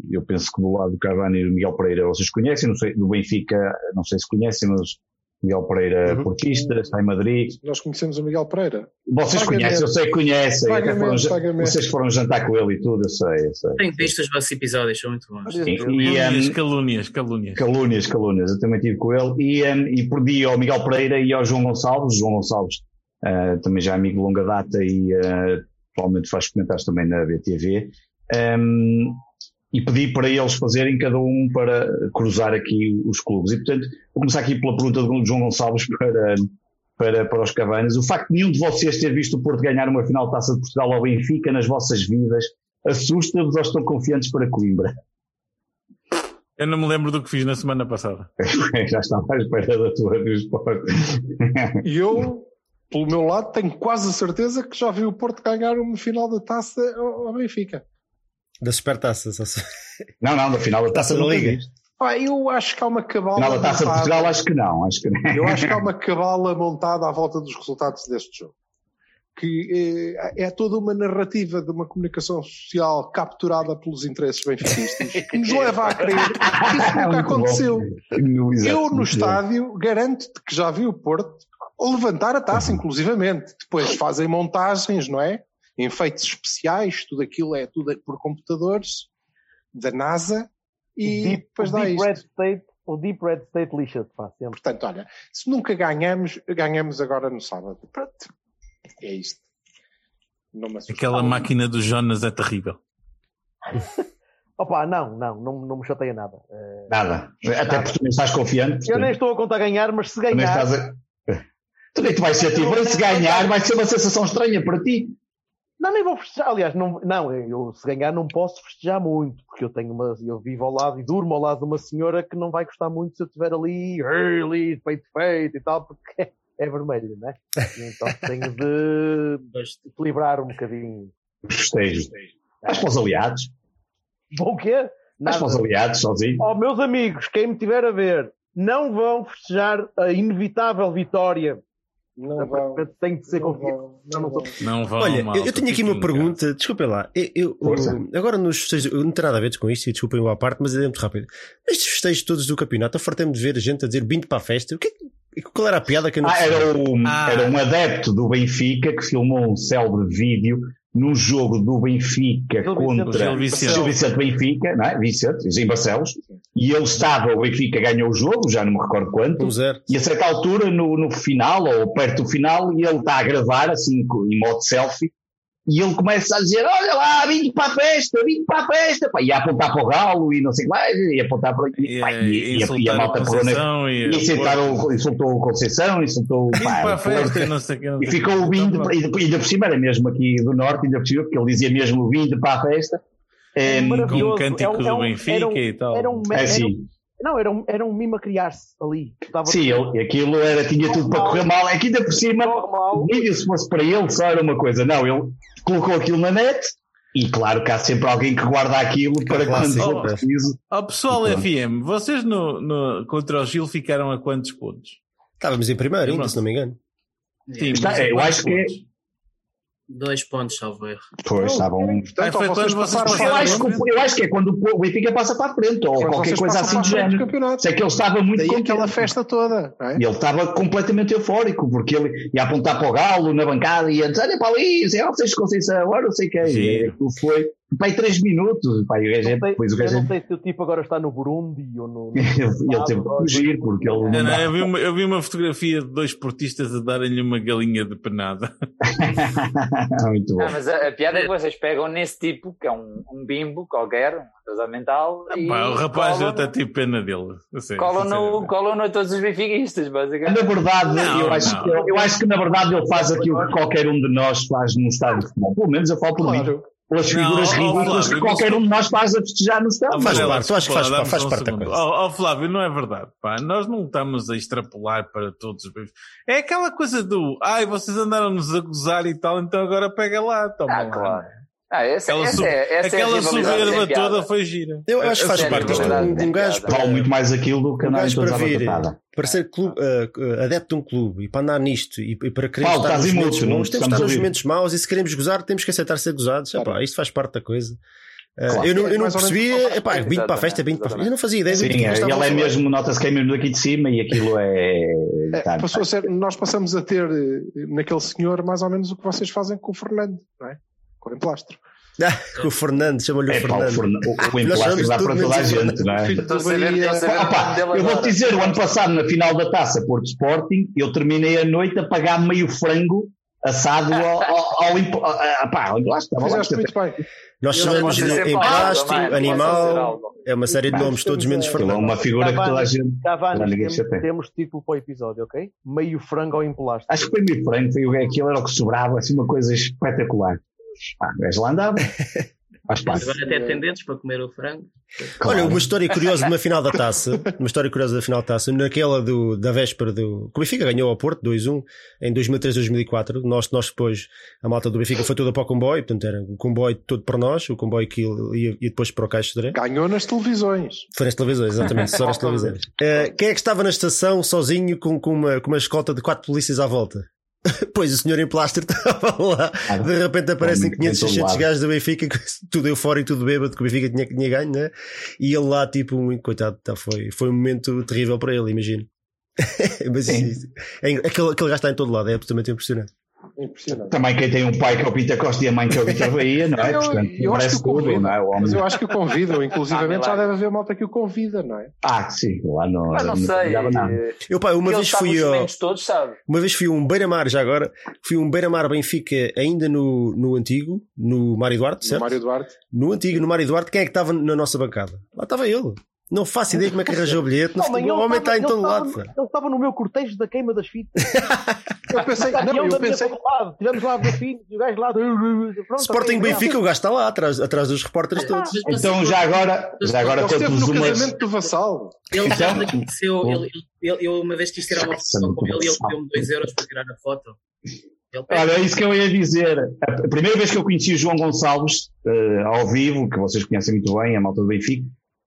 eu penso que do lado do Cavani e do Miguel Pereira vocês conhecem, não sei, do Benfica, não sei se conhecem, mas Miguel Pereira, uhum. portista, está em Madrid. Nós conhecemos o Miguel Pereira. Vocês Pagamento. conhecem, eu sei que conhecem. Pagamento, foram, vocês foram jantar com ele e tudo, eu sei. Eu sei. Tenho visto os vossos episódios, são muito bons. Sim, e, um, calúnias, calúnias. Calúnias, calúnias. Eu também estive com ele. E, um, e pedi ao Miguel Pereira e ao João Gonçalves. João Gonçalves uh, também já amigo de longa data e uh, provavelmente faz comentários também na BTV. Um, e pedi para eles fazerem cada um para cruzar aqui os clubes. E portanto, vou começar aqui pela pergunta do João Gonçalves para, para, para os Cavanas. O facto de nenhum de vocês ter visto o Porto ganhar uma final de taça de Portugal ao Benfica nas vossas vidas assusta-vos ou estão confiantes para Coimbra? Eu não me lembro do que fiz na semana passada. Já estava à espera da tua resposta. E eu, pelo meu lado, tenho quase a certeza que já vi o Porto ganhar uma final da taça ao Benfica. Da supertaça, só se... Não, não, da final da taça, da Liga. Ah, eu acho que há uma cabala. Final da taça de Portugal, acho que não. Acho que não. Eu acho que há uma cabala montada à volta dos resultados deste jogo. Que é, é toda uma narrativa de uma comunicação social capturada pelos interesses benfiquistas que nos leva a crer que isso nunca aconteceu. Eu, no estádio, garanto-te que já vi o Porto levantar a taça, inclusivamente. Depois fazem montagens, não é? Efeitos especiais, tudo aquilo é tudo por computadores da NASA e Deep, depois o dá Deep isto. Red State, o Deep Red State lixa-te, pá, sempre. Portanto, olha, se nunca ganhamos, ganhamos agora no sábado. Pronto, é isto. Não. Aquela máquina do Jonas é terrível. Opa, não, não, não, não me chateia nada. Eh, Nada. Até porque tu nem estás confiante. eu nem estou a contar ganhar, mas se Tu nem ganhar. estás a... Tu nem te vai ser tipo, se ganhar vai ser uma sensação estranha para ti. Não, nem vou festejar. Aliás, não, não eu se ganhar não posso festejar muito, porque eu tenho uma, eu vivo ao lado e durmo ao lado de uma senhora que não vai gostar muito se eu estiver ali, ali, peito feito e tal, porque é, é vermelho, né? Então tenho de equilibrar um bocadinho. Festejo. Vais para os aliados. Bom o quê? Vais para os aliados sozinho. Ó, meus amigos, quem me tiver a ver, não vão festejar a inevitável vitória. Não vão. Tem de ser confiante. Não, não Não vão, Olha, eu, malta, eu tenho aqui uma pergunta, desculpem lá. Eu, eu- agora nos festejos, eu não tenho nada a ver com isto, e desculpem o à parte, mas é muito rápido. Nestes festejos todos do campeonato, fartei-me de ver gente a dizer vindo para a festa. O que, é que- qual era a piada que eu não Ah, era, o, Ah. era um adepto do Benfica que filmou um célebre vídeo num jogo do Benfica Gil contra Gil Vicente. Gil Vicente Benfica, não é? Vicente, em Barcelos. E ele estava, o Benfica ganhou o jogo, já não me recordo quanto. E a certa altura, no, no final, ou perto do final, e ele está a gravar, assim, em modo selfie, e ele começa a dizer, olha lá, vim para a festa, vim para a festa, pá, e a apontar para o galo, e não sei o que mais, e a apontar para... E, pá, e, e, e, a- e malta o pegou na- Conceição e, e o- insultou o Conceição, insultou o pá, para a o festa e não sei o que. não E ficou o vindo, Então, e ainda por cima era mesmo aqui do Norte, ainda por cima, porque ele dizia mesmo vindo para a festa. É Em, Com maravilhoso. um cântico É um- é do um- Benfica era um- e tal. Era um, é era assim. Não, era um, era um mimo a criar-se ali. Estava Sim, ele, aquilo era, tinha tudo para correr mal. Aqui ainda por cima, normal. o vídeo, se fosse para ele, só era uma coisa. Não, ele colocou aquilo na net e claro que há sempre alguém que guarda aquilo para quando for é. preciso. Ó pessoal. FM, vocês no, no, contra o Gil ficaram a quantos pontos? Estávamos em primeiro ainda, se não me engano. Sim, Está- eu acho que é- pontos? Dois pontos, salvo erro. Pois, estavam. Portanto, foi quando vocês passaram Eu acho, que, eu acho que é quando o Benfica passa para a frente, ou quando qualquer coisa assim de do género. Se é que ele estava muito Daí aquela festa toda, é? E ele estava completamente eufórico, porque ele ia apontar para o galo na bancada e ia dizer, olha para ali, sei lá, vocês Conceição, agora não sei quem. Sim. E aquilo foi, pai, três minutos. Pai, o gajo, é- depois o eu gajo, não sei se o tipo agora está no Burundi ou no. ele, ele teve que fugir, porque ele Não, não eu, vi uma, eu vi uma fotografia de dois portistas a darem-lhe uma galinha de penada. muito bom. Ah, mas a, a piada é que vocês pegam nesse tipo, que é um, um bimbo qualquer, um atrasado mental, e Pá, o rapaz, eu colam, até tive pena dele. a sério, colam, no, no todos os benfiquistas, basicamente. Na verdade, Não, eu, acho, eu, eu acho que na verdade ele faz aquilo que qualquer um de nós faz num estádio de futebol. Pelo menos eu falo por mim. Pelas Não, figuras ó, ridículas Flávio, que qualquer um de nós faz a festejar no estádio. Faz parte, eu acho que faz- faz parte da coisa. Ó ó, Flávio, não é verdade, pá. Nós não estamos a extrapolar para todos os bebês. É aquela coisa do, ai, vocês andaram-nos a gozar e tal, então agora pega lá, toma Ah, lá. claro. Ah, essa, Aquela, essa, é, essa aquela é a rivalidade soberba toda foi gira. Eu acho que faz parte. Isto, verdade, um, um gajo para, Vale muito mais aquilo do que um gajo todas para vir, para ser clube, uh, adepto de um clube e para andar nisto e, e para querer Paulo, estar estás nos momentos não bons, temos que estar nos momentos maus e se queremos gozar temos que aceitar ser gozados. Epá, isto faz parte da coisa. Uh, Claro. eu não, eu não percebia, epá, vim para a festa, vim para a festa. Eu não fazia ideia do Sim, que é, a ele é mesmo, nota-se que é mesmo daqui de cima e aquilo é. É, tá, passou a ser, nós passamos a ter eh, naquele senhor mais ou menos o que vocês fazem com o Fernando, não é? Com o emplastro. Ah, o Fernando, chama-lhe o É pá, o, Fernando. Fernan- o, o Nós emplastro dá para toda a o gente, não é? O eu vou agora. te dizer, o ano passado, na final da taça Porto Sporting, eu terminei a noite a pagar meio frango assado ao, ao, ao, imp- pá. Fizeste muito bem. Nós chamamos dizer de emplastro, animal, é uma série de nomes, todos menos Aquilo é Fernando. uma figura que toda a gente. temos, temos título para o episódio, ok? Meio frango ao emplasto. Acho que foi meio frango, foi, o- aquilo era o que sobrava, assim, uma coisa espetacular. Pá, o gajo lá andava. Faz parte. Agora até tendentes para comer o frango. Claro. Olha, uma história curiosa de uma final da taça, uma história curiosa da final da taça, naquela do, da véspera do. Que o Benfica ganhou ao Porto 2-1 em 2003-2004. Nós, nós depois, a malta do Benfica foi toda para o comboio, portanto era o comboio todo para nós, o comboio que ia, ia depois para o Caixa de. Ganhou nas televisões. Foi nas televisões, exatamente, só nas televisões. Eh, quem é que estava na estação sozinho com, com, uma, com uma escolta de quatro polícias à volta? Pois o senhor em plástico estava lá, Ah, de repente aparecem em 500, todo 600 lado. gajos do Benfica, tudo eufórico, tudo bêbado, que o Benfica tinha, tinha ganho, né? E ele lá, tipo, muito coitado, tá, foi, foi um momento terrível para ele, imagino. Mas isso, é, aquele, aquele gajo está em todo lado, é absolutamente impressionante. Impressionante. Também quem tem um pai que é o Pinta Costa e a mãe que é o Vitor Bahia, não é? Eu- Portanto, eu acho merece que o tudo, convidam. não é? O homem- Mas eu acho que o convidam, inclusivamente já Ah, milagre. deve haver malta que o convida, não é? Ah, sim, lá não. Ah, não sei. trabalhava nada. eh, Eu, pá, uma vez fui todos, sabe? Uma vez fui um Beira-Mar, já agora, fui um Beira-Mar Benfica ainda no, no antigo, no Mário Duarte, No certo? Mário Duarte. No antigo, no Mário Duarte, quem é que estava na nossa bancada? Lá estava ele. Não faço ideia como é que arranjou o bilhete. No Homem, futebol, o homem estava- está em todo lado. Ele estava no meu cortejo da queima das fitas. Eu pensei, não, eu pensei, faculdade. Tivemos lá no fim, e o gajo lá. Pronto, Sporting Benfica, o gajo está lá atrás, atrás dos repórteres todos. Então, já agora, já agora ele esteve conto-vos no uma. casamento do Vassal. Ele Então- já me agradeceu, ele, ele, eu uma vez quis tirar uma foto com ele e ele deu-me 2 euros para tirar a foto. Olha, é isso que eu ia dizer. A primeira vez que eu conheci o João Gonçalves, eh, ao vivo, que vocês conhecem muito bem, a malta do Benfica,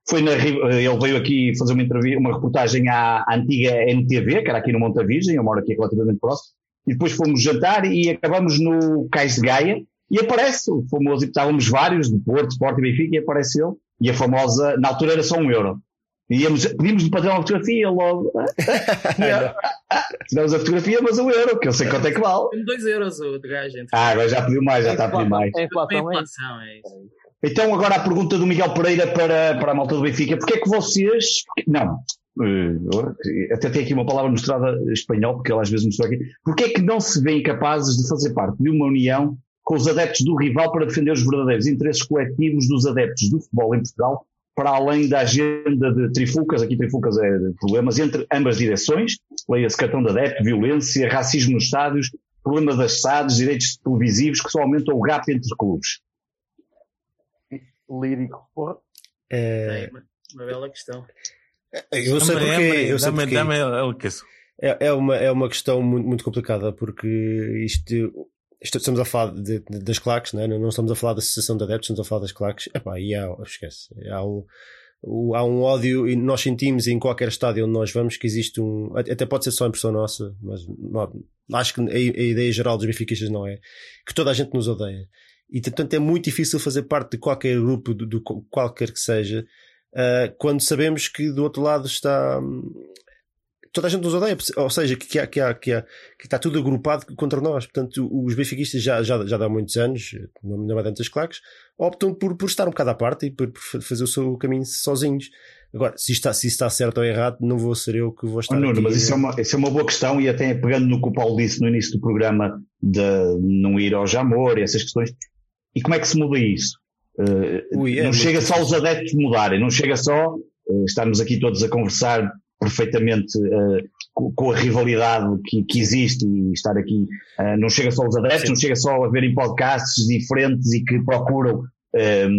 foi na, ele veio aqui fazer uma entrevista, uma reportagem à, à antiga NTV, que era aqui no Monte Virgem, eu moro aqui relativamente próximo, e depois fomos jantar e acabamos no Cais de Gaia, e aparece, fomos, e estávamos vários, de Porto, Sport e Benfica, e aparece ele, e a famosa, na altura era só um euro. E íamos, pedimos-lhe para tirar uma fotografia, logo, ah, ah, tiramos a fotografia, mas um euro, que eu sei quanto é que vale. 2 euros o de gajo. Entre... Ah, agora já pediu mais, já está a pedir mais. Foi inflação é isso. inflação, é isso. Então, agora a pergunta do Miguel Pereira para, para a malta do Benfica. Porquê é que vocês. Não. eh, até tem aqui uma palavra mostrada em espanhol, porque ela às vezes mostrou aqui. Porquê é que não se veem capazes de fazer parte de uma união com os adeptos do rival para defender os verdadeiros interesses coletivos dos adeptos do futebol em Portugal, para além da agenda de trifulcas, aqui trifulcas é problemas, entre ambas direções, leia-se cartão de adepto, violência, racismo nos estádios, problema das SADs, direitos televisivos, que só aumentam o gap entre clubes. Lírico. Porra. É, É uma, uma bela questão. eu sei dá-me- Eu sei dá-me- porquê. Dá-me ele que isso. É, é, uma, é uma questão muito, muito complicada porque isto, isto estamos a falar de- de- das claques, né? não estamos a falar da Associação de Adeptos, estamos a falar das claques. Epá, e há, esquece, há um, o- há um ódio e nós sentimos em qualquer estádio onde nós vamos que existe um. Até pode ser só impressão nossa, mas não- acho que a, a ideia geral dos benfiquistas não é que toda a gente nos odeia. E portanto é muito difícil fazer parte de qualquer grupo, do, qualquer que seja, ah, quando sabemos que do outro lado está. hum, Toda a gente nos odeia, ou seja, que, que, há, que, há, que, há, que está tudo agrupado contra nós. Portanto, os benfiquistas já, já, já há muitos anos, não é das claques, optam por, por estar um bocado à parte e por, por fazer o seu caminho sozinhos. Agora, se está, se está certo ou errado, não vou ser eu que vou estar Oh, Nuno, mas isso é, uma, isso é uma boa questão e até pegando no que o Paulo disse no início do programa de não ir ao Jamor e essas questões. E como é que se muda isso? Eh, Ui, é não chega só os adeptos mudarem, não chega só eh, estarmos aqui todos a conversar perfeitamente eh, com, com a rivalidade que, que existe e estar aqui. não chega só os adeptos, Sim. não chega só a verem podcasts diferentes e que procuram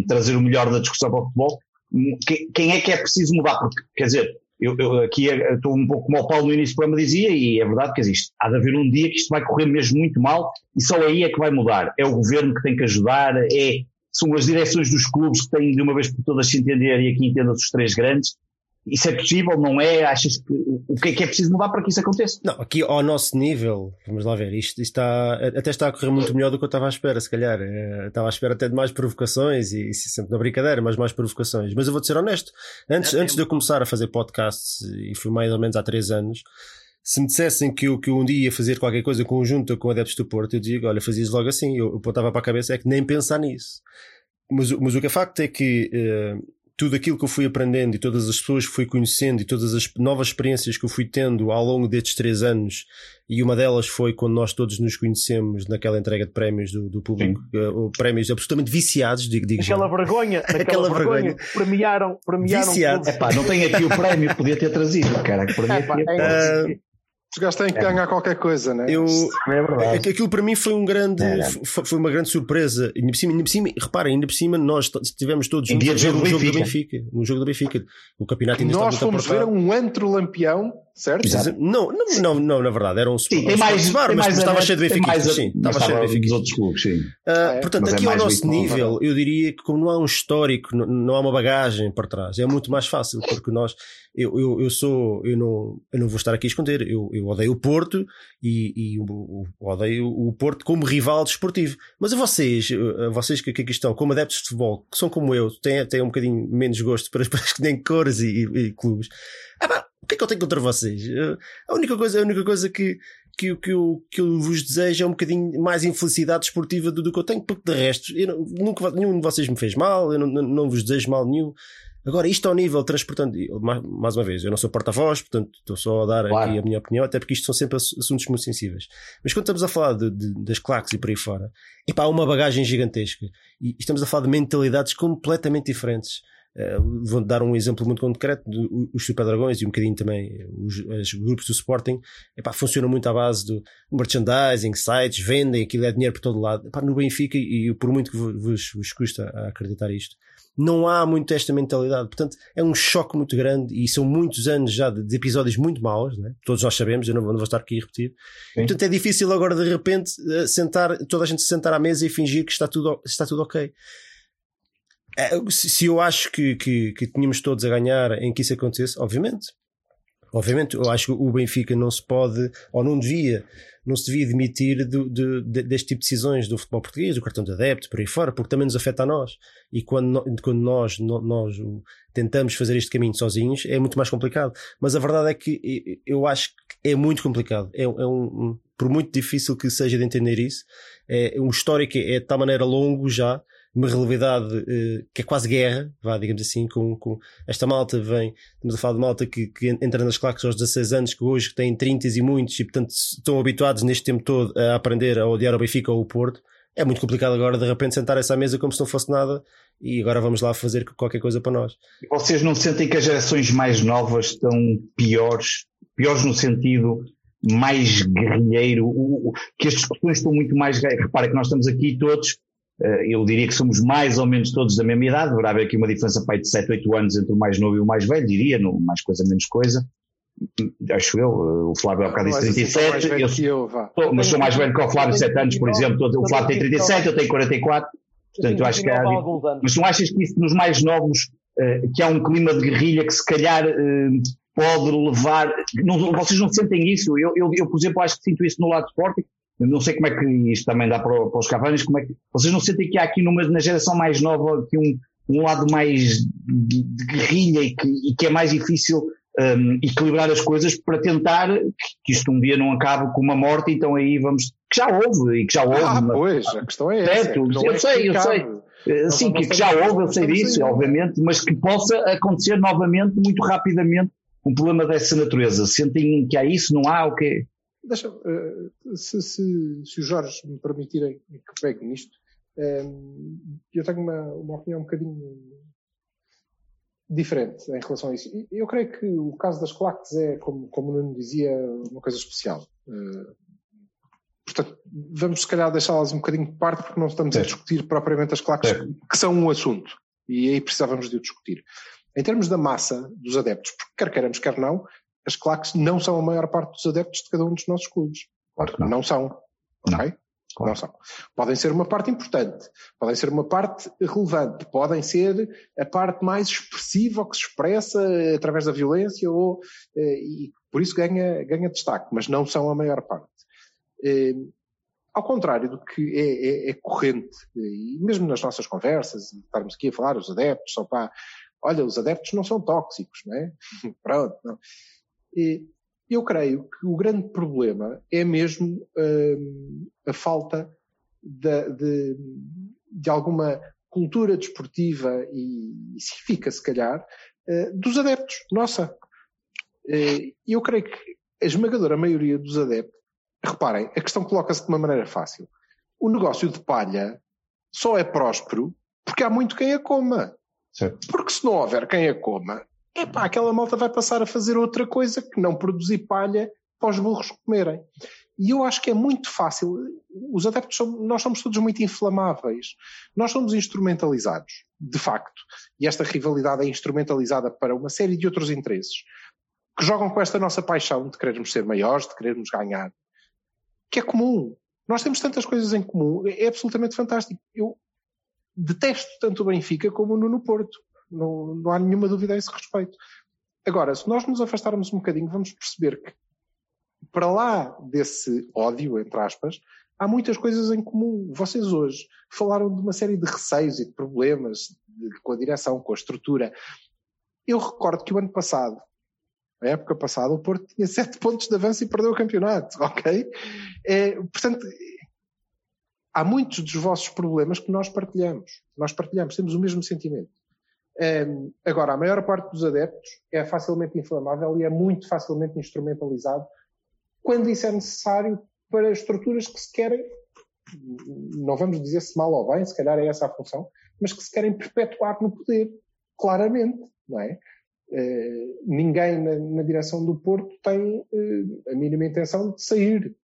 trazer o melhor da discussão para o futebol. Quem, quem é que é preciso mudar? Porque, quer dizer, eu, eu aqui eh, estou um pouco como o Paulo no início do programa dizia, e é verdade que existe. Há de haver um dia que isto vai correr mesmo muito mal e só aí é que vai mudar. É o governo que tem que ajudar, é, são as direções dos clubes que têm de uma vez por todas se entender e aqui entendam-se os três grandes. Isso é possível, não é? Achas que o que é que é preciso mudar para que isso aconteça? Não, aqui ao nosso nível, vamos lá ver, isto, isto está, até está a correr muito melhor do que eu estava à espera, se calhar. Eh, Estava à espera até de mais provocações e, e sempre na brincadeira, mas mais provocações. Mas eu vou-te ser honesto, antes, Já antes de eu começar a fazer podcasts, e foi mais ou menos há três anos, se me dissessem que eu, que eu um dia ia fazer qualquer coisa conjunta com adeptos do Porto, eu digo, olha, fazias logo assim. Eu, eu apontava para a cabeça, é que nem pensar nisso. mas, mas o que é facto é que uh, tudo aquilo que eu fui aprendendo e todas as pessoas que fui conhecendo e todas as novas experiências que eu fui tendo ao longo destes três anos, e uma delas foi quando nós todos nos conhecemos naquela entrega de prémios do, do público, uh, prémios absolutamente viciados, digo, digo Aquela já. vergonha, aquela, aquela vergonha. vergonha. Premiaram, premiaram. Viciados. Epá, não tem aqui o prémio, podia ter trazido, cara. Epá, é, uh, os gajos têm que é. ganhar qualquer coisa, né? Eu, é verdade. Aquilo para mim foi um grande, é, foi uma grande surpresa. Ainda por cima, ainda por cima, reparem, ainda por cima, nós estivemos todos juntos a ver um jogo do Benfica. Um jogo do Benfica. O campeonato ainda nós estava fomos ver um antro lampião, certo? Não, não, não, não, na verdade, era um sim, tem mais, bar, mas mais estava cheio de Benfica. Sim, estava cheio de Benfica. Outros clubes, sim. Uh, portanto, aqui ao nosso nível, eu diria que como não há um histórico, não, não há uma bagagem para trás, é muito mais fácil, porque nós, eu, eu, eu sou, eu não, eu não vou estar aqui a esconder, eu, eu odeio o Porto e, e o, odeio o Porto como rival desportivo. Mas a vocês, a vocês que aqui estão, como adeptos de futebol, que são como eu, têm, têm um bocadinho menos gosto para, para nem cores e, e, e clubes, ah, pá, o que é que eu tenho contra vocês? A única coisa, a única coisa que, que, que, eu, que eu vos desejo é um bocadinho mais infelicidade esportiva do, do que eu tenho, porque de resto, eu não, nunca, nenhum de vocês me fez mal, eu não, não, não vos desejo mal nenhum. Agora, isto ao nível transportando, mais uma vez, eu não sou porta-voz, portanto estou só a dar claro. aqui a minha opinião, até porque isto são sempre assuntos muito sensíveis. Mas quando estamos a falar de, de, das claques e por aí fora, epá, há uma bagagem gigantesca. E estamos a falar de mentalidades completamente diferentes. Uh, vou dar um exemplo muito concreto: os Super Dragões e um bocadinho também os, os grupos do Sporting epá, funcionam muito à base do merchandising, sites, vendem, aquilo é dinheiro por todo lado. Epá, no Benfica, e, e por muito que vos, vos custa acreditar isto, não há muito esta mentalidade. Portanto, é um choque muito grande e são muitos anos já de, de episódios muito maus, né? todos nós sabemos, eu não, não vou estar aqui a repetir. Sim. Portanto, é difícil agora de repente eh, sentar, toda a gente se sentar à mesa e fingir que está tudo, está tudo ok. É, se eu acho que, que, que tínhamos todos a ganhar em que isso acontecesse, obviamente. Obviamente, eu acho que o Benfica não se pode, ou não devia, não se devia demitir deste tipo de decisões do futebol português, do cartão de adepto, por aí fora, porque também nos afeta a nós. E quando, quando nós, nós tentamos fazer este caminho sozinhos, é muito mais complicado. Mas a verdade é que eu acho que é muito complicado. É, é um, por muito difícil que seja de entender isso, é um histórico é de tal maneira longo já, uma relevidade uh, que é quase guerra, vá, digamos assim, com, com esta malta vem, estamos a falar de malta que, que entra nas claques aos 16 anos, que hoje têm 30 e muitos, e portanto estão habituados neste tempo todo a aprender a odiar o Benfica ou o Porto. É muito complicado agora de repente sentar essa mesa como se não fosse nada e agora vamos lá fazer qualquer coisa para nós. Vocês não sentem que as gerações mais novas estão piores? Piores no sentido mais guerrilheiro, que as discussões estão muito mais. Repara que nós estamos aqui todos eh, eu diria que somos mais ou menos todos da mesma idade, deverá haver aqui uma diferença pai, de 7, 8 anos entre o mais novo e o mais velho, diria, no, mais coisa, menos coisa. Acho eu, eh, o Flávio há bocado disse 37, eu, eu, mas sou mais velho que o Flávio, 7 anos, por exemplo, o Flávio tem 37, eu tenho 44, portanto eu acho que há. Mas não achas que isso nos mais novos, eh, que há um clima de guerrilha que se calhar pode levar. Não, vocês não sentem isso? Eu, eu, eu, por exemplo, acho que sinto isso no lado esporte não sei como é que isto também dá para, para os Cavanis, como é que, vocês não sentem que há aqui numa, na geração mais nova que um, um lado mais de, de guerrilha e que, e que, é mais difícil um, equilibrar as coisas para tentar que isto um dia não acabe com uma morte, então aí vamos, que já houve e que já houve. Ah, pois, a questão é essa. Certo, é eu é sei, eu sei. Eh, sim, que, que já houve, eu sei disso, obviamente, mas que possa acontecer novamente, muito rapidamente, um problema dessa natureza. Sentem que há isso, não há, o quê? Deixa, uh, se, se, se os Jorge me permitirem que pegue nisto, um, eu tenho uma, uma opinião um bocadinho diferente em relação a isso. Eu creio que o caso das claques é, como, como o Nuno dizia, uma coisa especial. Uh, portanto, vamos se calhar deixá-las um bocadinho de parte porque não estamos é. a discutir propriamente as claques é. que são um assunto. E aí precisávamos de o discutir. Em termos da massa dos adeptos, porque quer queiramos, quer não, as claques não são a maior parte dos adeptos de cada um dos nossos clubes. Claro que não. Não são. Não. Ok? Claro. Não são. Podem ser uma parte importante, podem ser uma parte relevante, podem ser a parte mais expressiva ou que se expressa através da violência ou, eh, e por isso ganha, ganha destaque, mas não são a maior parte. Eh, ao contrário do que é, é, é corrente, e mesmo nas nossas conversas, estarmos aqui a falar, os adeptos, só para, olha, os adeptos não são tóxicos, não é? Pronto, não. Eu creio que o grande problema é mesmo hum, a falta de, de, de, alguma cultura desportiva e, e cívica, se calhar, uh, dos adeptos, nossa. Eu creio que a esmagadora maioria dos adeptos, reparem, a questão coloca-se de uma maneira fácil. O negócio de palha só é próspero porque há muito quem a coma. Certo. Porque se não houver quem a coma, epá, aquela malta vai passar a fazer outra coisa que não produzir palha para os burros comerem. E eu acho que é muito fácil. Os adeptos, nós somos todos muito inflamáveis. Nós somos instrumentalizados, de facto. E esta rivalidade é instrumentalizada para uma série de outros interesses que jogam com esta nossa paixão de querermos ser maiores, de querermos ganhar, que é comum. Nós temos tantas coisas em comum, é absolutamente fantástico. Eu detesto tanto o Benfica como o Nuno Porto. Não, não há nenhuma dúvida a esse respeito. Agora, se nós nos afastarmos um bocadinho, vamos perceber que para lá desse ódio, entre aspas, há muitas coisas em comum. Vocês hoje falaram de uma série de receios e de problemas com a direção, com a estrutura. Eu recordo que o ano passado, a época passada, o Porto tinha sete pontos de avanço e perdeu o campeonato, ok? É, portanto, há muitos dos vossos problemas que nós partilhamos. Nós partilhamos, temos o mesmo sentimento. Um, agora, a maior parte dos adeptos é facilmente inflamável e é muito facilmente instrumentalizado quando isso é necessário para estruturas que se querem, não vamos dizer se mal ou bem, se calhar é essa a função, mas que se querem perpetuar no poder, claramente, não é? Uh, ninguém na, na, direção do Porto tem uh, a mínima intenção de sair.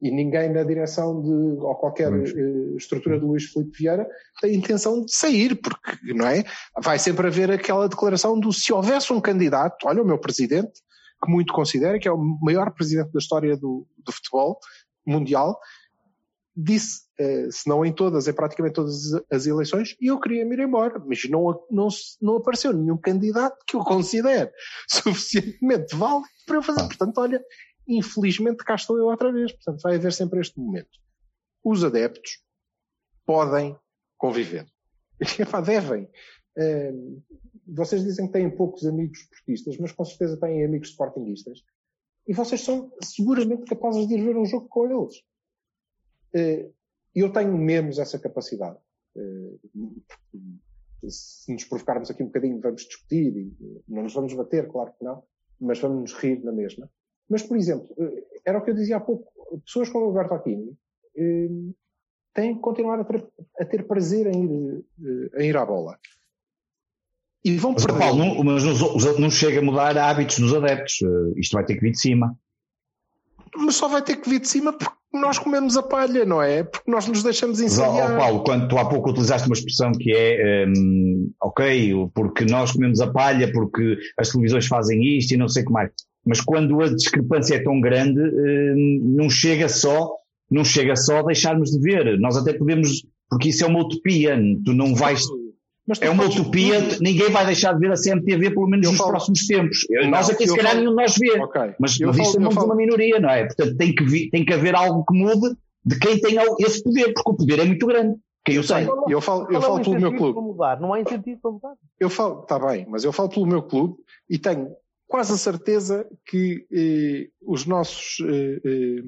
E ninguém na direção de, ou qualquer uh, estrutura do Luís Filipe Vieira tem intenção de sair, porque, não é? Vai sempre haver aquela declaração do se houvesse um candidato, olha o meu presidente, que muito considera, que é o maior presidente da história do, do futebol mundial, disse, uh, se não em todas, em praticamente todas as eleições, e eu queria me ir embora, mas não, não, não apareceu nenhum candidato que eu considere suficientemente válido para eu fazer. Portanto, olha, infelizmente cá estou eu outra vez. Portanto, vai haver sempre este momento. Os adeptos podem conviver. Epá, devem. Uh, vocês dizem que têm poucos amigos esportistas, mas com certeza têm amigos sportinguistas. E vocês são seguramente capazes de ir ver um jogo com eles. Uh, eu tenho menos essa capacidade. Uh, se nos provocarmos aqui um bocadinho, vamos discutir e não nos vamos bater, claro que não, mas vamos nos rir na mesma. Mas, por exemplo, era o que eu dizia há pouco, pessoas como o Alberto Aquino têm que continuar a ter, a ter prazer em ir, em ir à bola. E vão mas, perder. Paulo, não, mas não, não chega a mudar hábitos dos adeptos. Isto vai ter que vir de cima. Mas só vai ter que vir de cima porque nós comemos a palha, não é? Porque nós nos deixamos ensaiar. Oh, Paulo, quando tu há pouco utilizaste uma expressão que é um, ok, porque nós comemos a palha, porque as televisões fazem isto e não sei o que mais. Mas quando a discrepância é tão grande, um, não chega só, não chega só a deixarmos de ver. Nós até podemos, porque isso é uma utopia, tu não vais é uma utopia, ninguém vai deixar de ver a CMTV pelo menos eu nos falo... próximos tempos. Não, nós aqui se calhar nenhum de nós vê, okay. mas, mas isso é uma minoria, não é? Portanto tem que, vi, tem que haver algo que mude de quem tem esse poder, porque o poder é muito grande. Quem eu sei. Eu falo, eu falo pelo meu clube. Mudar. Não há incentivo para mudar. Eu falo, está bem, mas eu falo pelo meu clube e tenho quase a certeza que eh, os nossos eh, eh,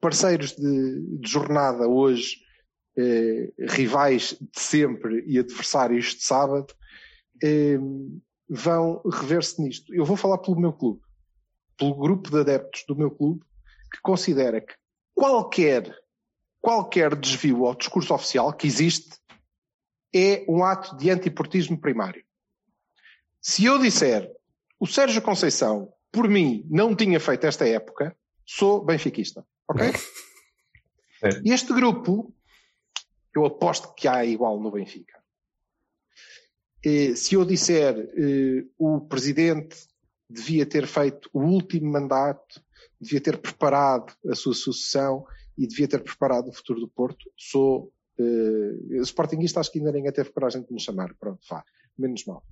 parceiros de, de jornada hoje eh, rivais de sempre e adversários de sábado, eh, vão rever-se nisto. Eu vou falar pelo meu clube, pelo grupo de adeptos do meu clube, que considera que qualquer, qualquer desvio ao discurso oficial que existe é um ato de antiportismo primário. Se eu disser o Sérgio Conceição, por mim, não tinha feito esta época, sou benfiquista. Ok? É. Este grupo eu aposto que há igual no Benfica. se eu disser eh, o presidente devia ter feito o último mandato, devia ter preparado a sua sucessão e devia ter preparado o futuro do Porto, sou uh, Sportingista, acho que ainda ninguém teve coragem de me chamar. Pronto, vá, menos mal.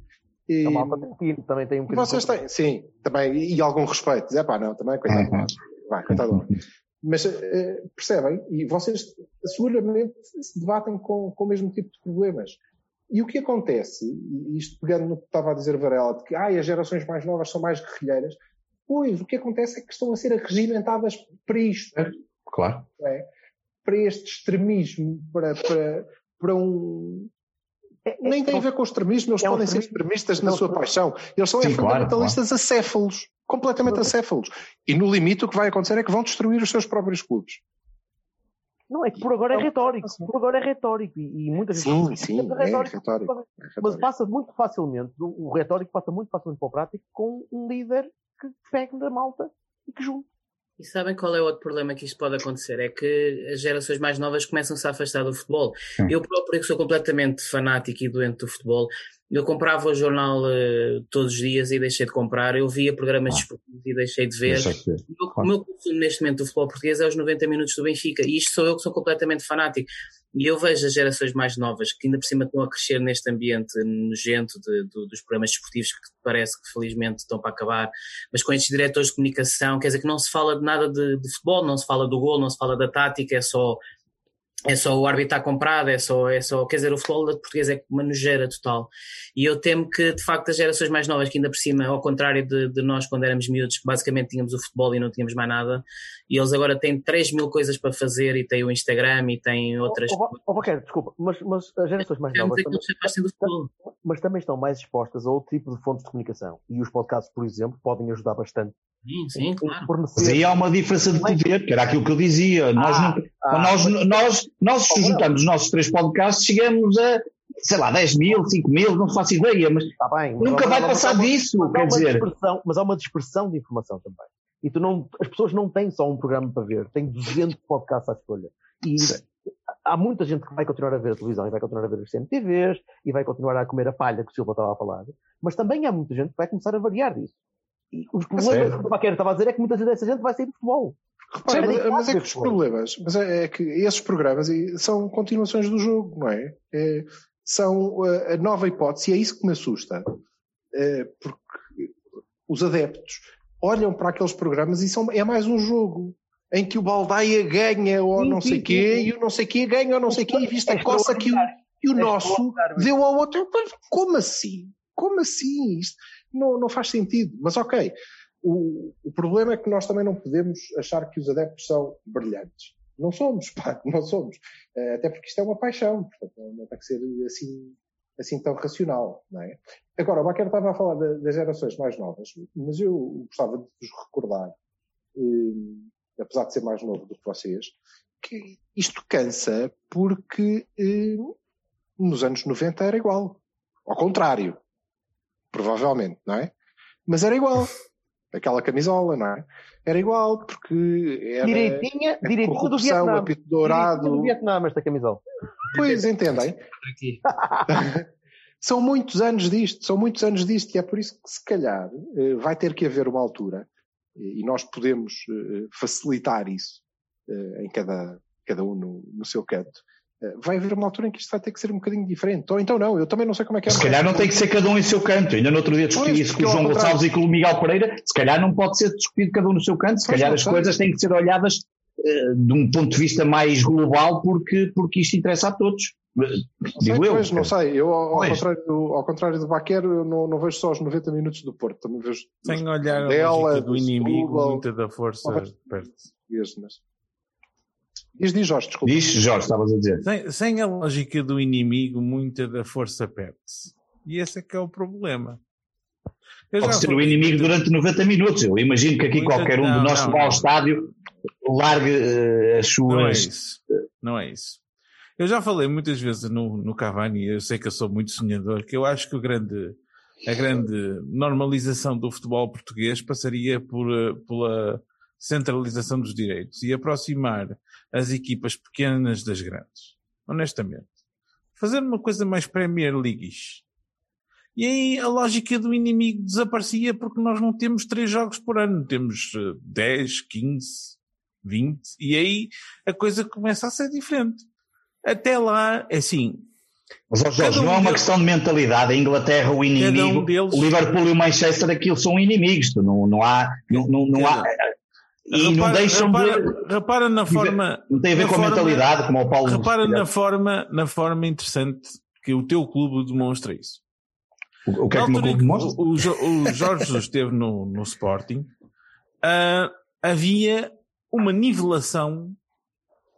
E, a malta tem, também tem um bocadinho. Vocês têm, sim, também, e algum respeito. É pá, não, também, coitado. Uhum. Vai, coitado. Mas uh, percebem? E vocês seguramente se debatem com, com o mesmo tipo de problemas. E o que acontece, e isto pegando no que estava a dizer Varela, de que ah, as gerações mais novas são mais guerrilheiras, pois o que acontece é que estão a ser arregimentadas para isto. É, claro. É? Para este extremismo, para, para, para um, Nem tem a ver com o extremismo, eles é podem um ser extremistas na sua paixão. Eles são Sim, fundamentalistas claro, claro. acéfalos, completamente acéfalos. E no limite o que vai acontecer é que vão destruir os seus próprios clubes. Não, é que por agora é retórico. Por agora é retórico. E, e muitas sim, vezes. Sim, é retórico, é retórico, Mas passa muito facilmente, o retórico passa muito facilmente para o prático com um líder que pegue da malta e que junte. E sabem qual é o outro problema que isto pode acontecer? É que as gerações mais novas começam-se a afastar do futebol. Sim. Eu próprio, que sou completamente fanático e doente do futebol, eu comprava o jornal uh, todos os dias e deixei de comprar. Eu via programas ah. desportivos e deixei de ver. Deixei de ver. O, meu, o meu consumo neste momento do futebol português é os 90 minutos do Benfica. E isto sou eu que sou completamente fanático. E eu vejo as gerações mais novas que ainda por cima estão a crescer neste ambiente nojento de, de, dos programas desportivos que parece que felizmente estão para acabar, mas com estes diretores de comunicação, quer dizer que não se fala de nada de, de futebol, não se fala do gol, não se fala da tática, é só é só o árbitro estar comprado, é só, é só, quer dizer, o futebol português é uma nojeira total. E eu temo que, de facto, as gerações mais novas, que ainda por cima, ao contrário de, de nós quando éramos miúdos, que basicamente tínhamos o futebol e não tínhamos mais nada, e eles agora têm 3 mil coisas para fazer e têm o Instagram e têm outras. Oh, oh, oh desculpa, mas, mas as gerações mais novas. Também, mas também estão mais expostas a outro tipo de fontes de comunicação. E os podcasts, por exemplo, podem ajudar bastante Sim, sim, claro. Mas aí há uma diferença de poder, que era aquilo que eu dizia. Nós, ah, ah, nós, mas... nós, nós, se juntamos os nossos três podcasts, chegamos a, sei lá, 10 mil, 5 mil, não faço ideia, mas, tá bem, mas nunca vai passar disso, quer dizer. Mas há uma dispersão de informação também. E tu não, as pessoas não têm só um programa para ver, têm 200 podcasts à escolha. E Sim. há muita gente que vai continuar a ver a televisão e vai continuar a ver os CMTVs e vai continuar a comer a palha que o Silva estava a falar. Mas também há muita gente que vai começar a variar disso. Os problemas que o Paquero estava a dizer é que muitas vezes essa gente vai sair do futebol. Repara, mas, mas é que os problemas, mas é, é, que esses programas são continuações do jogo, não é? é são a, a, nova hipótese e é isso que me assusta. É, porque os adeptos olham para aqueles programas e são, é mais um jogo em que o Baldaia ganha ou sim, não sei o quê e o não sei quê ganha ou não sei o quê e vista a coça que o, que o nosso deu ao outro. Como assim? Como assim? Isto, não, não faz sentido. Mas ok, o, o problema é que nós também não podemos achar que os adeptos são brilhantes. Não somos, pá, não somos. Eh, até porque isto é uma paixão, portanto não tem que ser assim, assim tão racional, não é? Agora, o Baquer estava a falar das gerações mais novas, mas eu gostava de vos recordar, eh, apesar de ser mais novo do que vocês, que isto cansa porque eh, nos anos 90 era igual. Ao contrário provavelmente, não é? Mas era igual. Aquela camisola, não é? Era igual, porque era. Direitinha, direitinha do Vietnã. apito dourado. do Vietnã, esta camisola. Pois, entendem? são muitos anos disto, são muitos anos disto, e é por isso que, se calhar, eh, vai ter que haver uma altura, e nós podemos eh, facilitar isso eh, em cada, cada um no, no seu canto, vai haver uma altura em que isto vai ter que ser um bocadinho diferente. Ou então não, eu também não sei como é que é. Se calhar não tem que ser cada um em seu canto. Ainda no outro dia discuti isso com o João Gonçalves e com o Miguel Pereira. Se calhar não pode ser discutido cada um no seu canto. Se calhar as coisas têm que ser olhadas uh, de um ponto de vista mais global porque, porque isto interessa a todos. Não Digo sei, eu. Pois, não sei. Eu, ao, ao contrário, do, ao contrário do Baquer, não, não vejo só os 90 minutos do Porto. Também vejo. Sem olhar dela, a do inimigo, muita da força perto. Mas... Diz, diz Jorge, desculpa. Diz Jorge, estavas a dizer. Sem, sem, a lógica do inimigo, muita da força perde-se. E esse é que é o problema. Eu Pode ser o inimigo durante 90 minutos. Eu imagino que aqui muita, qualquer um não, de nós que vá ao estádio largue uh, as suas. Não é isso. Não é isso. Eu já falei muitas vezes no, no Cavani, eu sei que eu sou muito sonhador, que eu acho que o grande, a grande normalização do futebol português passaria por, eh, pela centralização dos direitos e aproximar as equipas pequenas das grandes. Honestamente. Fazer uma coisa mais Premier League. E aí a lógica do inimigo desaparecia porque nós não temos três jogos por ano. Temos 10, 15, 20. E aí a coisa começa a ser diferente. Até lá, é assim. Mas, Jorge, um não é uma questão de mentalidade. A Inglaterra, o inimigo. Um deles... O Liverpool e o Manchester, aquilo são inimigos. Não, não há. Não, não, não há e repara, não deixam repara, de... repara na forma. Não tem a ver com a mentalidade, como o Paulo. Repara na forma, na forma interessante que o teu clube demonstra isso. O, o que é que o meu clube demonstra? O, o, Jorge esteve no, no Sporting. Uh, havia uma nivelação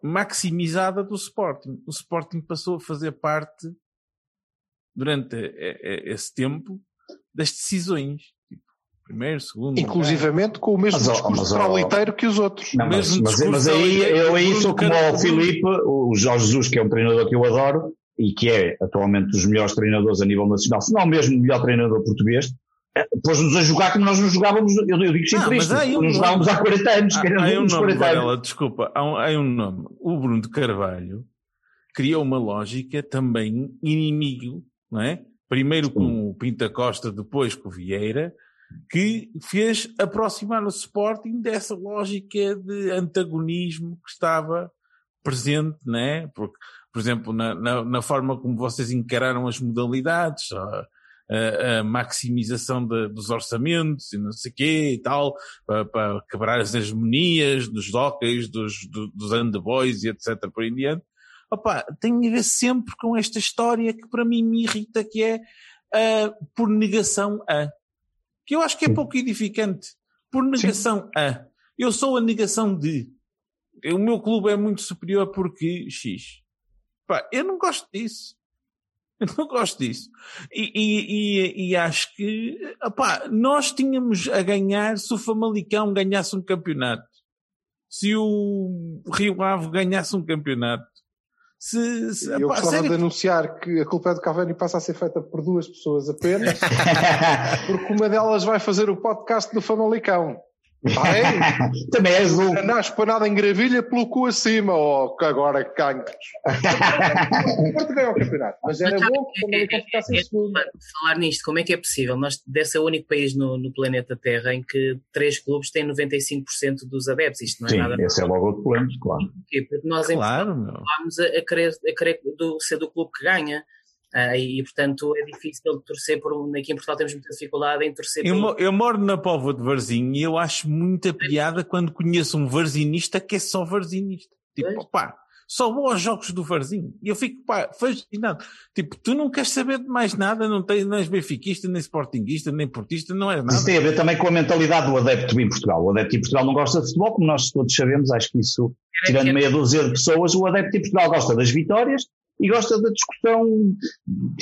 maximizada do Sporting. O Sporting passou a fazer parte durante esse tempo das decisões. Primeiro, segundo. Inclusivamente com o mesmo mas, discurso mas, que os outros. Não, mas, mas, mas aí eu aí sou como o Filipe, o Jorge Jesus, que é um treinador que eu adoro e que é atualmente dos melhores treinadores a nível nacional, se não mesmo o melhor treinador português, eh, pôs-nos a jogar como nós não jogávamos, eu, eu digo sempre isto, um não jogávamos há 40 anos. Há, há um nome, Varela, desculpa, há um, há um nome. O Bruno de Carvalho criou uma lógica também inimigo, não é? Primeiro com o Pinta Costa, depois com o Vieira, que fez aproximar o Sporting dessa lógica de antagonismo que estava presente, né? Porque, por exemplo, na, na, na forma como vocês encararam as modalidades, a, a, a maximização de, dos orçamentos e não sei o quê e tal, para, para quebrar as hegemonias dos jockeys, dos, dos, dos underboys e etc. por aí em diante. Opa, tem a ver sempre com esta história que para mim me irrita, que é uh, por negação a. Que eu acho que é pouco edificante. Por negação Sim. a. Eu sou a negação de. O meu clube é muito superior porque X. Pá, eu não gosto disso. Eu não gosto disso. E, e, e, e acho que, opá, nós tínhamos a ganhar se o Famalicão ganhasse um campeonato. Se o Rio Ave ganhasse um campeonato. Se, se, eu gostava sério? de anunciar que a culpa é do Cavani passa a ser feita por duas pessoas apenas, porque uma delas vai fazer o podcast do Famalicão. Vai? Também és um. Nasce para nada em gravilha pelo cu acima, ou oh, agora cancros. o Porto ganhou o campeonato, mas era mas, bom que o Famalicão ficasse em segundo. Falar nisto, como é que é possível? Nós deve ser o único país no, no planeta Terra em que três clubes têm 95% dos adeptos. Isto não é Sim, nada. Esse é logo outro problema, claro. Porque nós claro, vamos a, a, querer, a querer do, ser do clube que ganha. Uh, e, portanto, é difícil torcer por um. Aqui em Portugal temos muita dificuldade em torcer eu, por eu moro na Póvoa de Varzim e eu acho muita piada quando conheço um varzinista que é só varzinista. Tipo, pá, só vou aos jogos do Varzim. E eu fico, pá, fascinado. Tipo, tu não queres saber de mais nada, não, tens, não és benfiquista, nem sportinguista, nem portista, não és nada. Isso tem a ver também com a mentalidade do adepto em Portugal. O adepto em Portugal não gosta de futebol, como nós todos sabemos, acho que isso, tirando meia dúzia de pessoas, o adepto em Portugal gosta das vitórias e gosta da discussão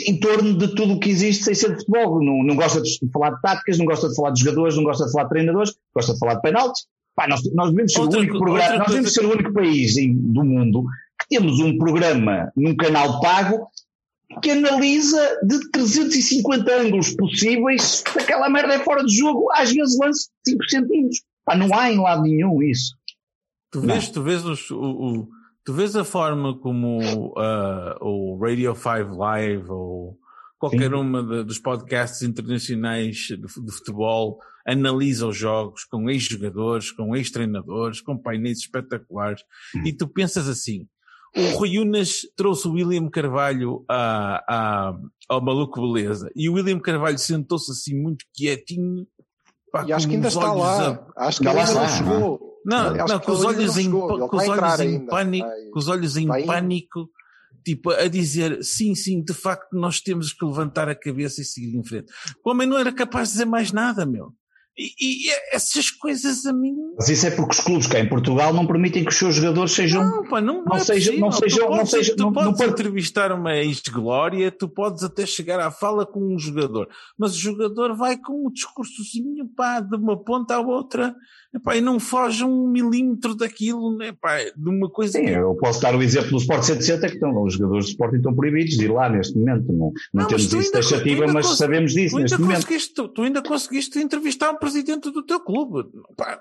em torno de tudo o que existe sem ser de futebol. Não, não gosta de falar de táticas, não gosta de falar de jogadores, não gosta de falar de treinadores, gosta de falar de penaltis. Pá, nós, nós devemos ser outra, o único programa, nós devemos ser o único país em, do mundo que temos um programa num canal pago que analisa de 350 ângulos possíveis se aquela merda é fora de jogo, às vezes lance 5 centímetros. Pá, não há em lado nenhum isso. Tu vês, tu vês os, o, o Tu vês a forma como uh, o Radio 5 Live ou qualquer Sim. uma de, dos podcasts internacionais de, de, futebol analisa os jogos com ex-jogadores, com ex-treinadores, com painéis espetaculares, hum. e tu pensas assim, o Rui Unas trouxe o William Carvalho a, a, ao Maluco Beleza, e o William Carvalho sentou-se assim muito quietinho, pá, e acho que ainda está lá, a... acho que ainda não chegou. Não, não, com os olhos em, com os olhos em pânico, com os olhos em pânico, tipo, a dizer, sim, sim, de facto nós temos que levantar a cabeça e seguir em frente. O homem não era capaz de dizer mais nada, meu. E, e, essas coisas a mim. Mas isso é porque os clubes cá em Portugal não permitem que os seus jogadores sejam. Não, pá, não, não, é sejam, não sejam. Tu não sejam, tu não, podes não entrevistar uma ex-glória, tu podes até chegar à fala com um jogador, mas o jogador vai com um discursozinho pá, de uma ponta à outra epá, e não foge um milímetro daquilo, né, epá, de uma coisa. Sim, que... eu posso dar o exemplo do Sport 760 que estão, os jogadores de Sport estão proibidos de ir lá neste momento. Não, não, não temos isso taxativa, mas sabemos disso neste momento. Tu, tu ainda conseguiste entrevistar um presidente do teu clube. Pá.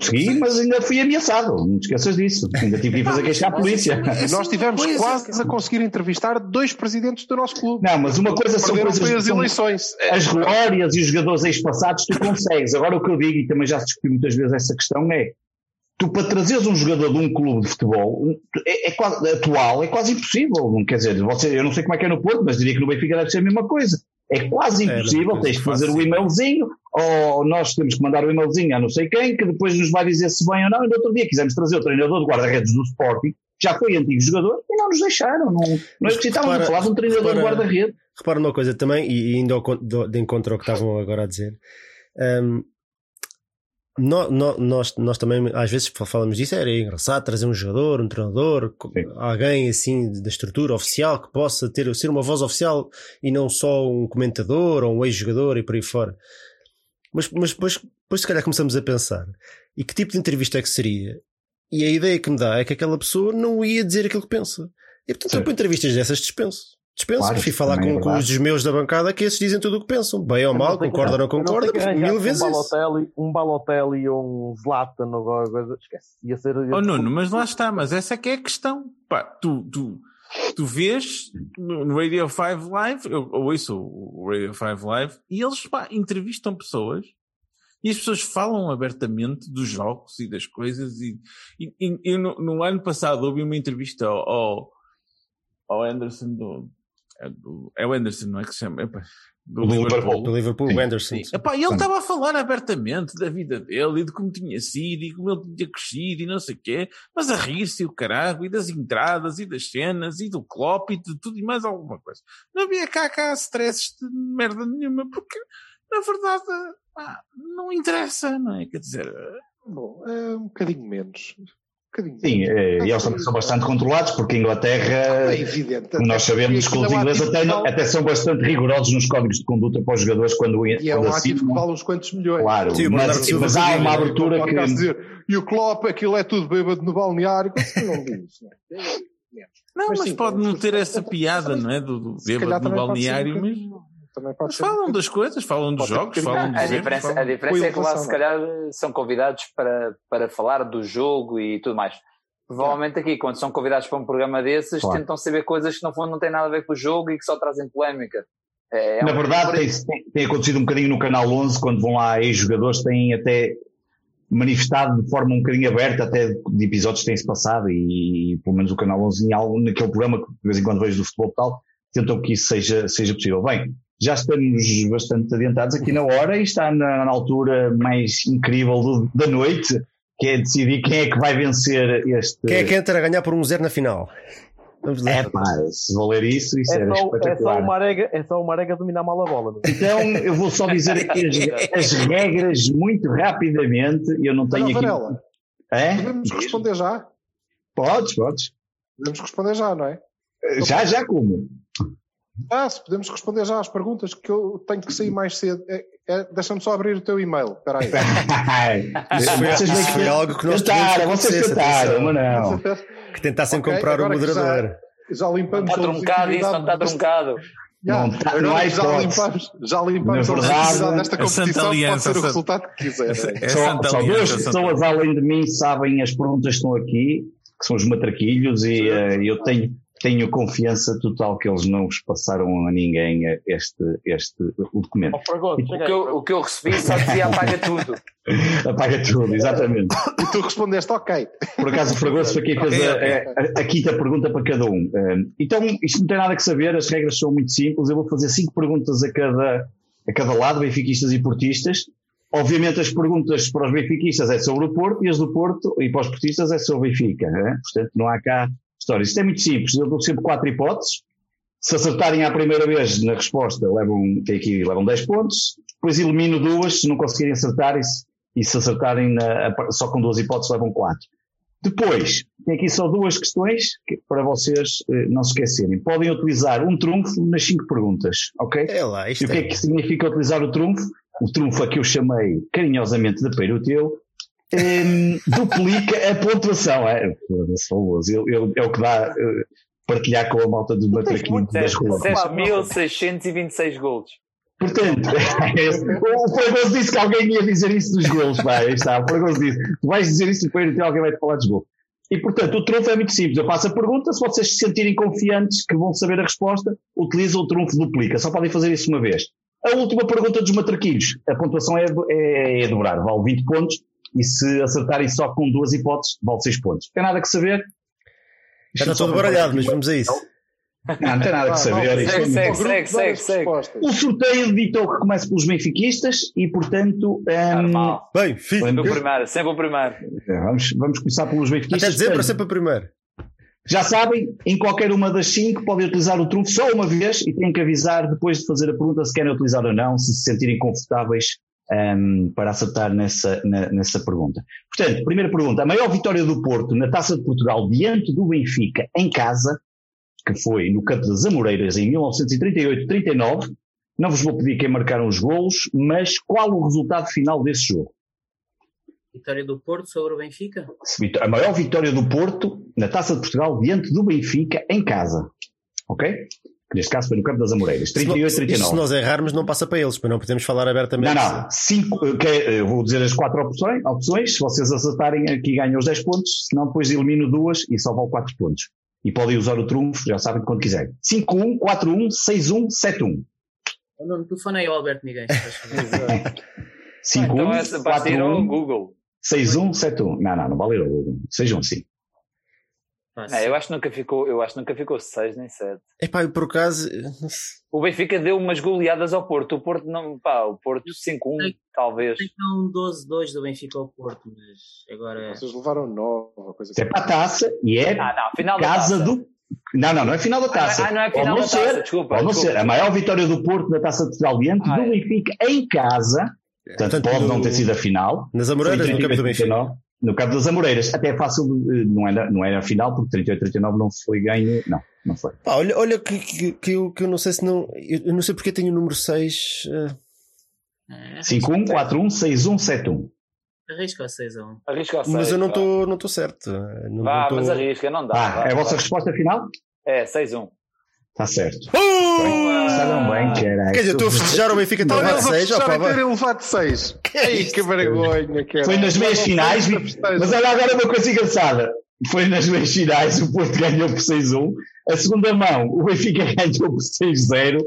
Sim, mas ainda fui ameaçado, não te esqueças disso. Ainda tive que fazer queixar à polícia. Nós tivemos quase a conseguir entrevistar dois presidentes do nosso clube. Não, mas uma coisa são coisas as eleições. As glórias e os jogadores ex-passados tu consegues. Agora o que eu digo, e também já se discutiu muitas vezes essa questão, é tu para trazeres um jogador de um clube de futebol é, é quase, atual, é quase impossível. Não quer dizer, você, eu não sei como é que é no Porto, mas diria que no Benfica deve ser a mesma coisa. É quase é, impossível, é, tens que fazer o e-mailzinho, ou nós temos que mandar o e-mailzinho a não sei quem, que depois nos vai dizer se bem ou não. E no outro dia quisemos trazer o treinador de guarda-redes do Sporting, já foi antigo jogador, e não nos deixaram. Não, não estávamos a falar de um treinador repara, de guarda-redes. Repara uma coisa também, e indo de encontro ao que estavam agora a dizer. Um, No- no- nós, nós também às vezes falamos disso, era engraçado trazer um jogador, um treinador, co- alguém assim da estrutura oficial que possa ter, ser uma voz oficial e não só um comentador ou um ex-jogador e por aí fora. Mas, mas depois, depois se calhar começamos a pensar e que tipo de entrevista é que seria? E a ideia que me dá é que aquela pessoa não ia dizer aquilo que pensa. E portanto, eu para entrevistas dessas dispenso. Dispenso, Claro, prefiro falar com, é com os meus da bancada que esses dizem tudo o que pensam, bem ou mal, concordam ou não concordam, mil vezes um isso. Balotelli, um Balotelli ou um Zlatan ou qualquer coisa, esquece. Ia ser. Oh Nuno, mas lá está, mas essa é que é a questão. Pá, tu, tu, tu vês no Radio 5 Live, eu ouço o Radio 5 Live, e eles pá, entrevistam pessoas e as pessoas falam abertamente dos jogos e das coisas. E, e, e- no, no ano passado houve uma entrevista ao, ao, Anderson é do- É o Anderson, não é que se chama? Do Liverpool. Do Liverpool, o Anderson. Sim. Epá, ele estava a falar abertamente da vida dele e de como tinha sido e como ele tinha crescido e não sei o quê, mas a rir-se e o caralho, e das entradas e das cenas e do Klopp e de tudo e mais alguma coisa. Não havia cá cá stresses de merda nenhuma, porque na verdade pá, não interessa, não é? Quer dizer, Bom, é um bocadinho menos. Um bocadinho Sim, eh, e eles também são bastante controlados, porque a Inglaterra, É evidente. como nós sabemos, que os é um ingleses até, até são bastante rigorosos nos códigos de conduta para os jogadores quando, E é um ativo que vale uns quantos milhões. Claro, Sim, mas- Silva mas há uma Como abertura que- dizer, e o Klopp, aquilo é tudo bêbado no balneário. Não digo isso, não é? não, mas, sim, pode não ter essa piada, não é? Do, bêbado no balneário, mas, bocadinho- também pode mas ser falam das coisas, falam dos jogos, falam A diferença, a diferença é que lá, se calhar, são convidados para, para falar do jogo e tudo mais. Provavelmente aqui, quando são convidados para um programa desses, Claro. tentam saber coisas que no fundo não têm nada a ver com o jogo e que só trazem polémica. É, é Na um- verdade, tem, tem- acontecido um bocadinho no Canal 11, quando vão lá ex-jogadores, têm até manifestado de forma um bocadinho aberta, até de episódios que têm-se passado, e, pelo menos o Canal 11, em algo, naquele programa que de vez em quando vejo do futebol e tal, tentam que isso seja, seja possível. Bem, já estamos bastante adiantados aqui na hora e está na, na altura mais incrível do- da noite, que é decidir quem é que vai vencer este. Quem é que entra a ganhar por um zero na final? Vamos. É pá, se valer isso, isso É era só, é, espetacular. só uma arega, é só uma arega dominar mal a bola. não é? Então, eu vou só dizer aqui as, as regras muito rapidamente. Eu não tenho aqui. Varela, É? Podemos responder já? Podes, podes. Podemos responder já, não é? Já, já como? Ah, se podemos responder já às perguntas, que eu tenho que sair mais cedo. É, é, Deixa-me só abrir o teu e-mail. Espera aí. Isso foi, isso que foi algo que nós tentaram, tivemos que vocês tentaram, mas não. Que tentassem Ok, comprar o que já- moderador. Já limpamos Está a truncado isso, não está truncado. Já, Não tá- não há já limpamos, já limpamos Na a verdade, desta a Santa competição, pode Aliança, ser o resultado que quiser. É Só, Santa só duas pessoas além de mim sabem as perguntas que estão aqui, que são os matraquilhos, e eh, eu tenho, tenho confiança total que eles não vos passaram a ninguém eh, este, este o documento. Ó, Fragoso, O que, eu, o que eu recebi só dizia apaga tudo. Apaga tudo, exatamente. E tu respondeste, ok. Por acaso o Fragoso foi quem fez a, a- a quinta pergunta para cada um. Um, Então, isto não tem nada que saber, as regras são muito simples. Eu vou fazer cinco perguntas a cada, a cada lado, benfiquistas e portistas. Obviamente, as perguntas para os benfiquistas é sobre o Porto e as do Porto e para os portistas é sobre o Benfica. né? Portanto, não há cá histórias. Isto é muito simples. Eu dou sempre quatro hipóteses. Se acertarem à primeira vez na resposta, levam, tem aqui, levam 10 pontos. Depois elimino duas, se não conseguirem acertar, e se, e se acertarem na- só com duas hipóteses, levam quatro. Depois, tem aqui só duas questões que- para vocês eh, não se esquecerem. Podem utilizar um trunfo nas cinco perguntas, ok? É lá, E o que é é. que significa utilizar o trunfo? O trunfo a que eu chamei carinhosamente de peiroteu, em, duplica a pontuação. É. Eu- eu- é o que dá eh, partilhar com a malta do matraquinho das ruas. 7.626 golos. Portanto, o Fragoso disse que alguém ia dizer isso dos golos. Pá, aí está, o Fragoso disse: tu vais dizer isso depois e alguém vai te falar dos golos. E portanto, o trunfo é muito simples. Eu faço a pergunta, se vocês se sentirem confiantes que vão saber a resposta, utilizam o trunfo duplica. Só podem fazer isso uma vez. A última pergunta dos matraquilhos, a pontuação é, é, é dobrar, vale 20 pontos, e se acertarem só com duas hipóteses, vale 6 pontos. Não tem nada que saber. Já está todo baralhado, mas vamos a isso. Não, não tem nada que saber. Isto é Segue, segue, segue, segue, segue. o sorteio ditou que começa pelos benfiquistas e, portanto, Normal. Bem, filho. Sempre o primeiro, sempre o primeiro. vamos, vamos começar pelos benfiquistas. Até dizer para Portanto, sempre a primeiro. Já sabem, em qualquer uma das cinco podem utilizar o trunfo só uma vez e têm que avisar depois de fazer a pergunta se querem utilizar ou não, se se sentirem confortáveis um, para acertar nessa, na, nessa pergunta. Portanto, primeira pergunta: a maior vitória do Porto na Taça de Portugal diante do Benfica em casa, que foi no Campo das Amoreiras em 1938-39. Não vos vou pedir quem marcaram os golos, mas qual o resultado final desse jogo? Vitória do Porto sobre o Benfica? A maior vitória do Porto na Taça de Portugal diante do Benfica em casa. Ok? Neste caso foi no Campo das Amoreiras. 38, 39. Se nós errarmos, não passa para eles, para não podemos falar abertamente. Não, não. Cinco, que, eu vou dizer as quatro opções, opções. Se vocês acertarem aqui, ganham os 10 pontos. Se não, depois elimino duas e só vale 4 pontos. E podem usar o trunfo, já sabem, quando quiserem. 5-1, 4-1, 6-1, 7-1. Não telefonei ao Alberto Miguel. 5-1, então essa basta ir ao Google. 6-1, 7-1. Não, não, não vale ao Google. Sejam assim. Não, eu acho que nunca ficou, eu acho que nunca ficou 6 nem 7. É pá, por acaso. O Benfica deu umas goleadas ao Porto. O Porto não, pá, o Porto 5-1, talvez. Tem um 12-2 do Benfica ao Porto, mas agora. Vocês levaram 9, coisa É para a taça e é ah, não, final casa da taça. do. Não, não, não é final da taça. Ah, não é final pode não da taça, ser, desculpa, Pode não desculpa. ser. A maior vitória do Porto na taça de Portugal diante Ah, do é. Benfica em casa. Portanto, pode não no- ter sido a final. Nas Amoreiras, Foi no campo do 38, 39, No campo das Amoreiras. Até é fácil, eh, não era, não era a final, porque 38-39 não foi ganho. Não, não foi. Pá, olha, olha que, que, que eu, que eu não sei se não. Eu, não sei porque tenho o número 6. É, 5-1, 4-1, 6-1, 7-1. Arrisca ao 6 a 1. Arrisca ao 6. mas eu não estou não tô certo. Não, Vá, não tô- mas arrisca, não dá. Ah, é a vossa resposta final? É, 6-1. Está certo. Uh! Sabem bem, caralho. Quer dizer, estou a festejar o Benfica ter Olha, levado eles a 6. festejar Oh, a pá, terem vai. levado 6. Ei, que vergonha, cara. Foi nas meias finais, mas olha agora uma coisa engraçada. Foi nas meias finais, o Porto ganhou por 6-1. A segunda mão, o Benfica ganhou por 6-0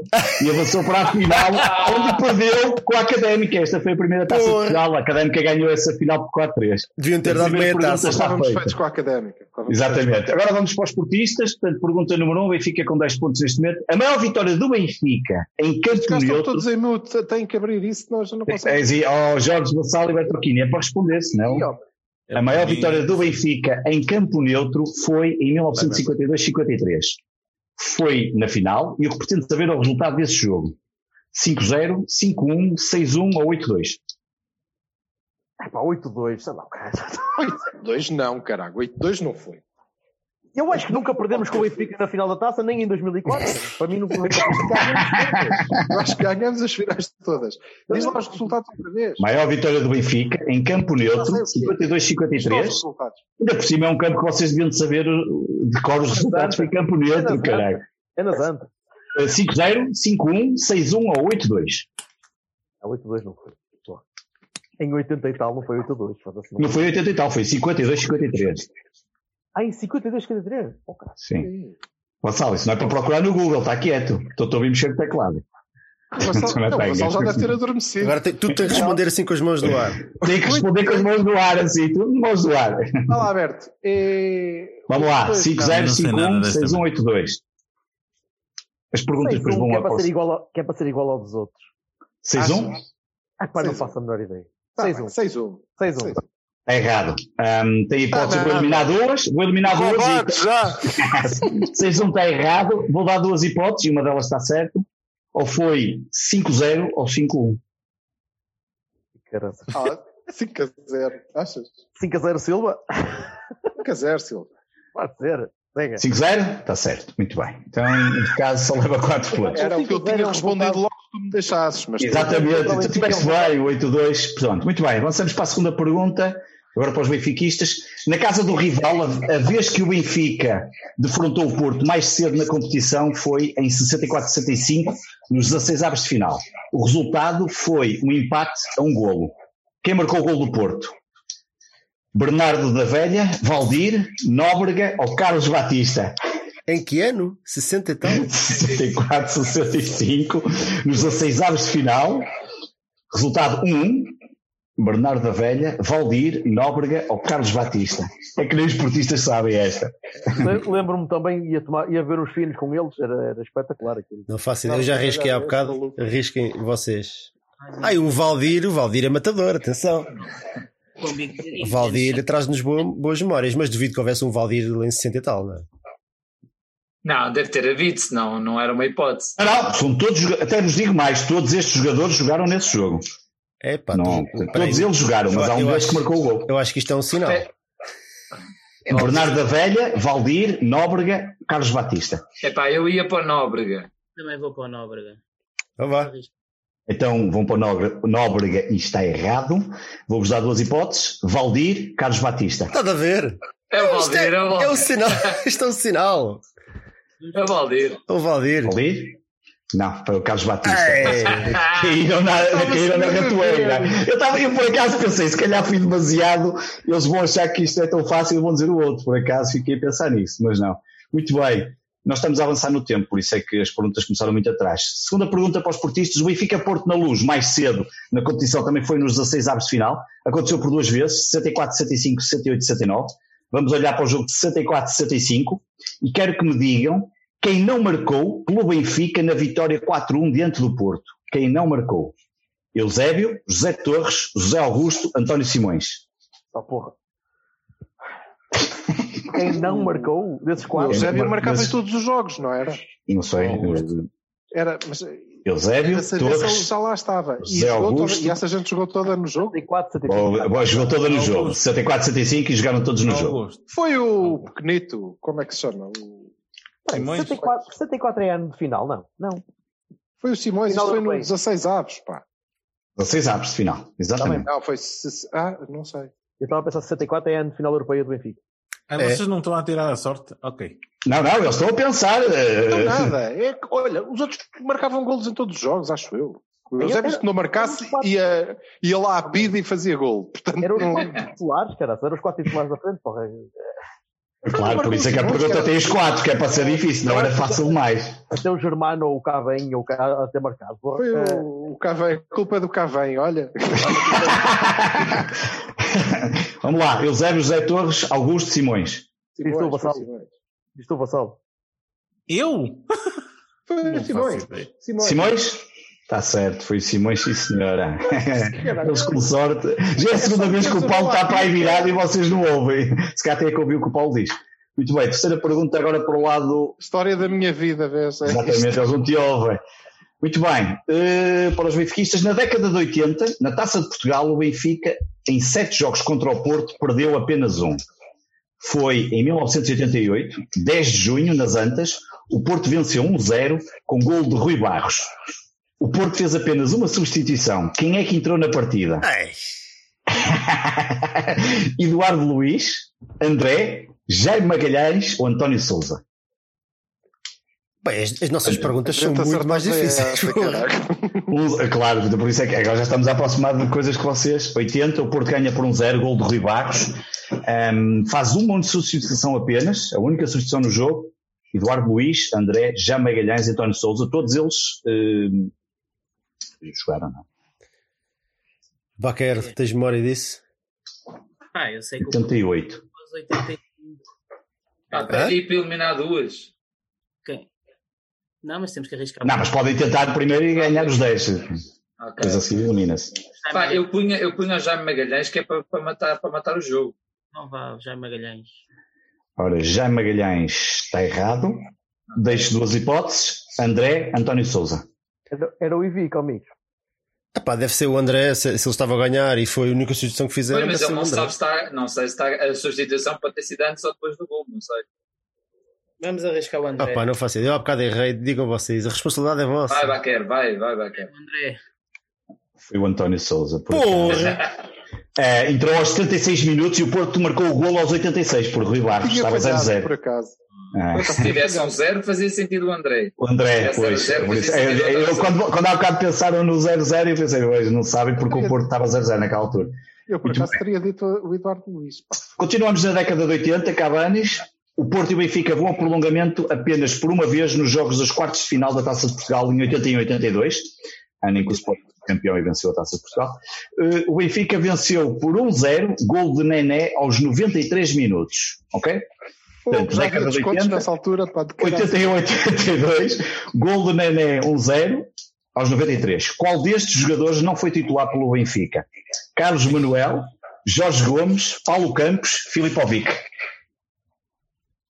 e avançou para a final, onde perdeu com a Académica. Esta foi a primeira taça de Porra. Portugal. A Académica ganhou essa final por 4-3. Deviam ter A dado primeira meia taça. está Estávamos feita. feitos com a académica. Estávamos Exatamente. Agora vamos para os portistas. Portanto, pergunta número 1, um, Benfica com 10 pontos neste momento. A maior vitória do Benfica em campo Os caras estão neutro. todos em mute, têm que abrir isso, nós não É, conseguimos. assim, ó, Jorge Vassal e Bertolini, é para responder, senão. Ó, A maior vitória do Benfica em campo neutro foi em 1952-53. Foi na final e o que pretendo saber é o resultado desse jogo. 5-0, 5-1, 6-1 ou 8-2. É pá, 8-2, sei lá, cara. 8-2 não, caralho. 8-2 não foi. Eu acho que nunca perdemos com o Benfica na final da taça, nem em 2004. Para mim, nunca acho que ganhamos as finais todas. Diz lá os resultados outra vez. Maior vitória do Benfica em campo neutro, Diz lá os 52-53. resultados. Ainda por cima é um campo que vocês deviam de saber uh, de cor os resultados. Foi campo neutro, caralho. É nas antas. Uh, 5-0, 5-1, 6-1 ou 8-2. A 8-2 não foi. Em 80 e tal não foi 8-2. foda-se, Não foi 80 e tal, foi 52-53. Ah, em 52, 53? Oh, cara. Sim. Gonçalo, isso não é para procurar no Google, está quieto. Estou a ouvir mexer no teclado. O Vassal- Não não, o tem, Vassal já é deve ter adormecido. Agora tem- tu tens de responder assim com as mãos no ar. Tem que responder com as mãos no ar, assim, tudo de mãos no ar. Vai lá, Alberto. É... Vamos lá, Pois, 5-0, não sei nada 5-1, desta 6-1, 8-2. As perguntas depois 6-1, vão é lá para para ser igual ao- que é para ser igual ao dos outros. 6-1? Ah, pá, não 6-1. faço a menor ideia. Tá, 6-1. 6-1. 6-1. É errado. Ahm, tem hipótese, Ah, vou eliminar duas. Vou eliminar duas. Roubado, E... já! 6-1 está errado. Vou dar duas hipóteses e uma delas está certa. Ou foi 5-0 ou 5-1. Caramba. Ah, 5-0. Achas? 5-0 Silva? 5-0, Silva. Pode ser. Venga. 5-0? Está certo. Muito bem. Então, neste caso, só leva 4 pontos. Era o que eu 5-0 tinha é um respondido logo que tu me deixasses. Mas Exatamente, Então, tu tiveste bem, o 8-2. Pronto, muito bem, avançamos para a segunda pergunta, agora para os benfiquistas. Na casa do rival, a, vez que o Benfica defrontou o Porto mais cedo na competição foi em 64-65, nos 16 avos de final. O resultado foi um empate a um golo. Quem marcou o golo do Porto? Bernardo da Velha, Valdir, Nóbrega ou Carlos Batista? Em que ano? 60 e tal? 64, 65, nos 16 avos de final. Resultado 1, Bernardo da Velha, Valdir, Nóbrega ou Carlos Batista. É que nem os portistas sabem esta. Le- Lembro-me também, ia, tomar, ia ver os finos com eles, era, era espetacular aquilo. Não faço ideia. Eu já arrisquei há bocado. Arrisquem vocês. Ai, o Valdir, o Valdir é matador, atenção. O Valdir traz-nos boa- boas memórias, mas duvido que houvesse um Valdir em 60 e tal, não é? Não, deve ter havido, senão não era uma hipótese. Não, não, são todos, até vos digo mais, todos estes jogadores jogaram nesse jogo. É pá, Não, tu- todos eles jogaram, mas há um deles que marcou o gol. Eu acho que isto é um sinal. É. Bernardo da Velha, Valdir, Nóbrega, Carlos Batista. Epá, eu ia para o Nóbrega. Também vou para o Nóbrega. Então vá. Então vão para o Nóbrega, Nóbrega e está errado. Vou-vos dar duas hipóteses: Valdir, Carlos Batista. Nada a ver. É o Isto Valdir, é, o é, é um Valdir. sinal. Isto é um sinal. É o Valdir. O Valdir. Valdir? Não, foi o Carlos Batista. Ei. Caíram na, caíram na ratoeira. Eu, estava, eu por acaso pensei, se calhar fui demasiado, eles vão achar que isto é tão fácil e vão dizer o outro. Por acaso fiquei a pensar nisso, mas não. Muito bem. Nós estamos a avançar no tempo, por isso é que as perguntas começaram muito atrás. Segunda pergunta para os portistas. O Benfica Porto na Luz, mais cedo, na competição também foi nos 16 aves final. Aconteceu por duas vezes, 64, 65, 68, 69. Vamos olhar para o jogo de 64, 65 e quero que me digam quem não marcou pelo Benfica na vitória 4-1 diante do Porto. Quem não marcou? Eusébio, José Torres, José Augusto, António Simões. Oh, porra. Quem não marcou desses quatro? Eusébio marcava mas- em todos os jogos, não era? Não sei. Era, mas Eusébio, ele Torres, já lá estava. E, José jogou toda- Augusto. e essa gente jogou toda no jogo? 64, 75. Oh, bom, jogou toda no jogo. 64, 65 e jogaram todos no jogo. Augusto. Foi o pequenito, como é que se chama? O- Simões? 74, 74 é ano de final, não. Não. Foi o Simões, Final isso foi no europeu. 16 aves, pá. 16 aves de final. Exatamente. Não, foi. se- Ah, não sei. Eu estava a pensar 64 é ano de final europeia do Benfica. Ah, É. vocês não estão a tirar a sorte? Ok. Não, não, eles estão a pensar. eh, Não, nada. É que, olha, os outros marcavam golos em todos os jogos, acho eu. O Eusébio, se não marcasse, ia, ia lá à pida e fazia gol. Portanto, Eram os não- quatro titulares, cara. Eram os quatro titulares da frente, porra. Claro, por isso é que a pergunta tem os quatro, que é para ser difícil, não era fácil demais. Até o Germano ou o Cavém ou o Ca- a ter marcado. Foi o, o Cavém, culpa do Cavém, olha. Vamos lá, Eusébio, José Torres, Augusto, Simões. Simões, o Vassal. tu, Vassal. Eu? Foi Simões. Simões. Simões? Está certo, foi o Simões, sim senhora. Eles com sorte. Já é a segunda vez que o Paulo está para aí virado e vocês não ouvem. Se calhar tem que ouvir o que o Paulo diz. Muito bem, terceira pergunta agora para o lado História da minha vida, vês? É Exatamente, eles não te ouvem. Muito bem, eh, para os benfiquistas, na década de 80, na Taça de Portugal, o Benfica, em sete jogos contra o Porto, perdeu apenas um. Foi em 1988, 10 de junho, nas Antas, o Porto venceu 1-0 com gol de Rui Barros. O Porto fez apenas uma substituição. Quem é que entrou na partida? Eduardo Luiz, André, Jaime Magalhães ou António Souza? bem, as, as nossas perguntas A são muito mais difíceis. Um- claro, por isso é que agora já estamos a aproximar de coisas que vocês. 80, o Porto ganha por um zero, gol do Rui Barros. Ahm, faz uma substituição apenas, a única substituição no jogo. Eduardo Luiz, André, Jean Magalhães e António Souza, todos eles ahm, jogaram, não? Baquer, tens memória disso? Pá, eu sei que o 88. Porto faz 85. Ah, para ir para eliminar duas. Quem? Não, mas temos que arriscar. Não, mas podem tentar primeiro e ganhar os 10. Ok. Depois assim elimina-se. Pá, eu punha, eu punha o Jaime Magalhães que é para, para, matar, para matar o jogo. Não vá, já Magalhães. Ora, Jaime Magalhães está errado. Deixo duas hipóteses. André, António Souza. Era, era o Ivica, amigos. Epá, deve ser o André, se, se ele estava a ganhar e foi a única substituição que Pois, fizeram. mas ele não sabe se está, não sei se está a substituição para ter sido antes ou depois do gol, não sei. Vamos arriscar o André. Ah, pá, não faço ideia. Eu há bocado errei, digam vocês, a responsabilidade é vossa. Vai, Baquer, vai, vai, Baquer. André. Foi o António Souza. por Porra! Eh, entrou aos 76 minutos e o Porto marcou o golo aos 86 por Rui Barros. Tinha Estava falhado, 0-0. por acaso. Ah. Se tivesse um zero, fazia sentido o André. O André, pois. zero, eu- quando, quando há bocado pensaram no 0-0, eu pensei, hoje não sabem porque o Porto estava 0-0 naquela altura. Eu, por Muito acaso, teria dito o Eduardo Luiz. Continuamos na década de 80, Cabanes. O Porto e o Benfica vão a prolongamento apenas por uma vez nos jogos dos quartos de final da Taça de Portugal em 81 e 82, ano em que o Sport campeão e venceu a Taça de Portugal. Eh, o Benfica venceu por 1-0, gol de Nené aos 93 minutos. Ok? Portanto, já década de descontos 80, nessa altura. Pá, de caralho. 81 82, gol de Nené 1-0 aos 93. Qual destes jogadores não foi titular pelo Benfica? Carlos Manuel, Jorge Gomes, Paulo Campos, Filipovic. O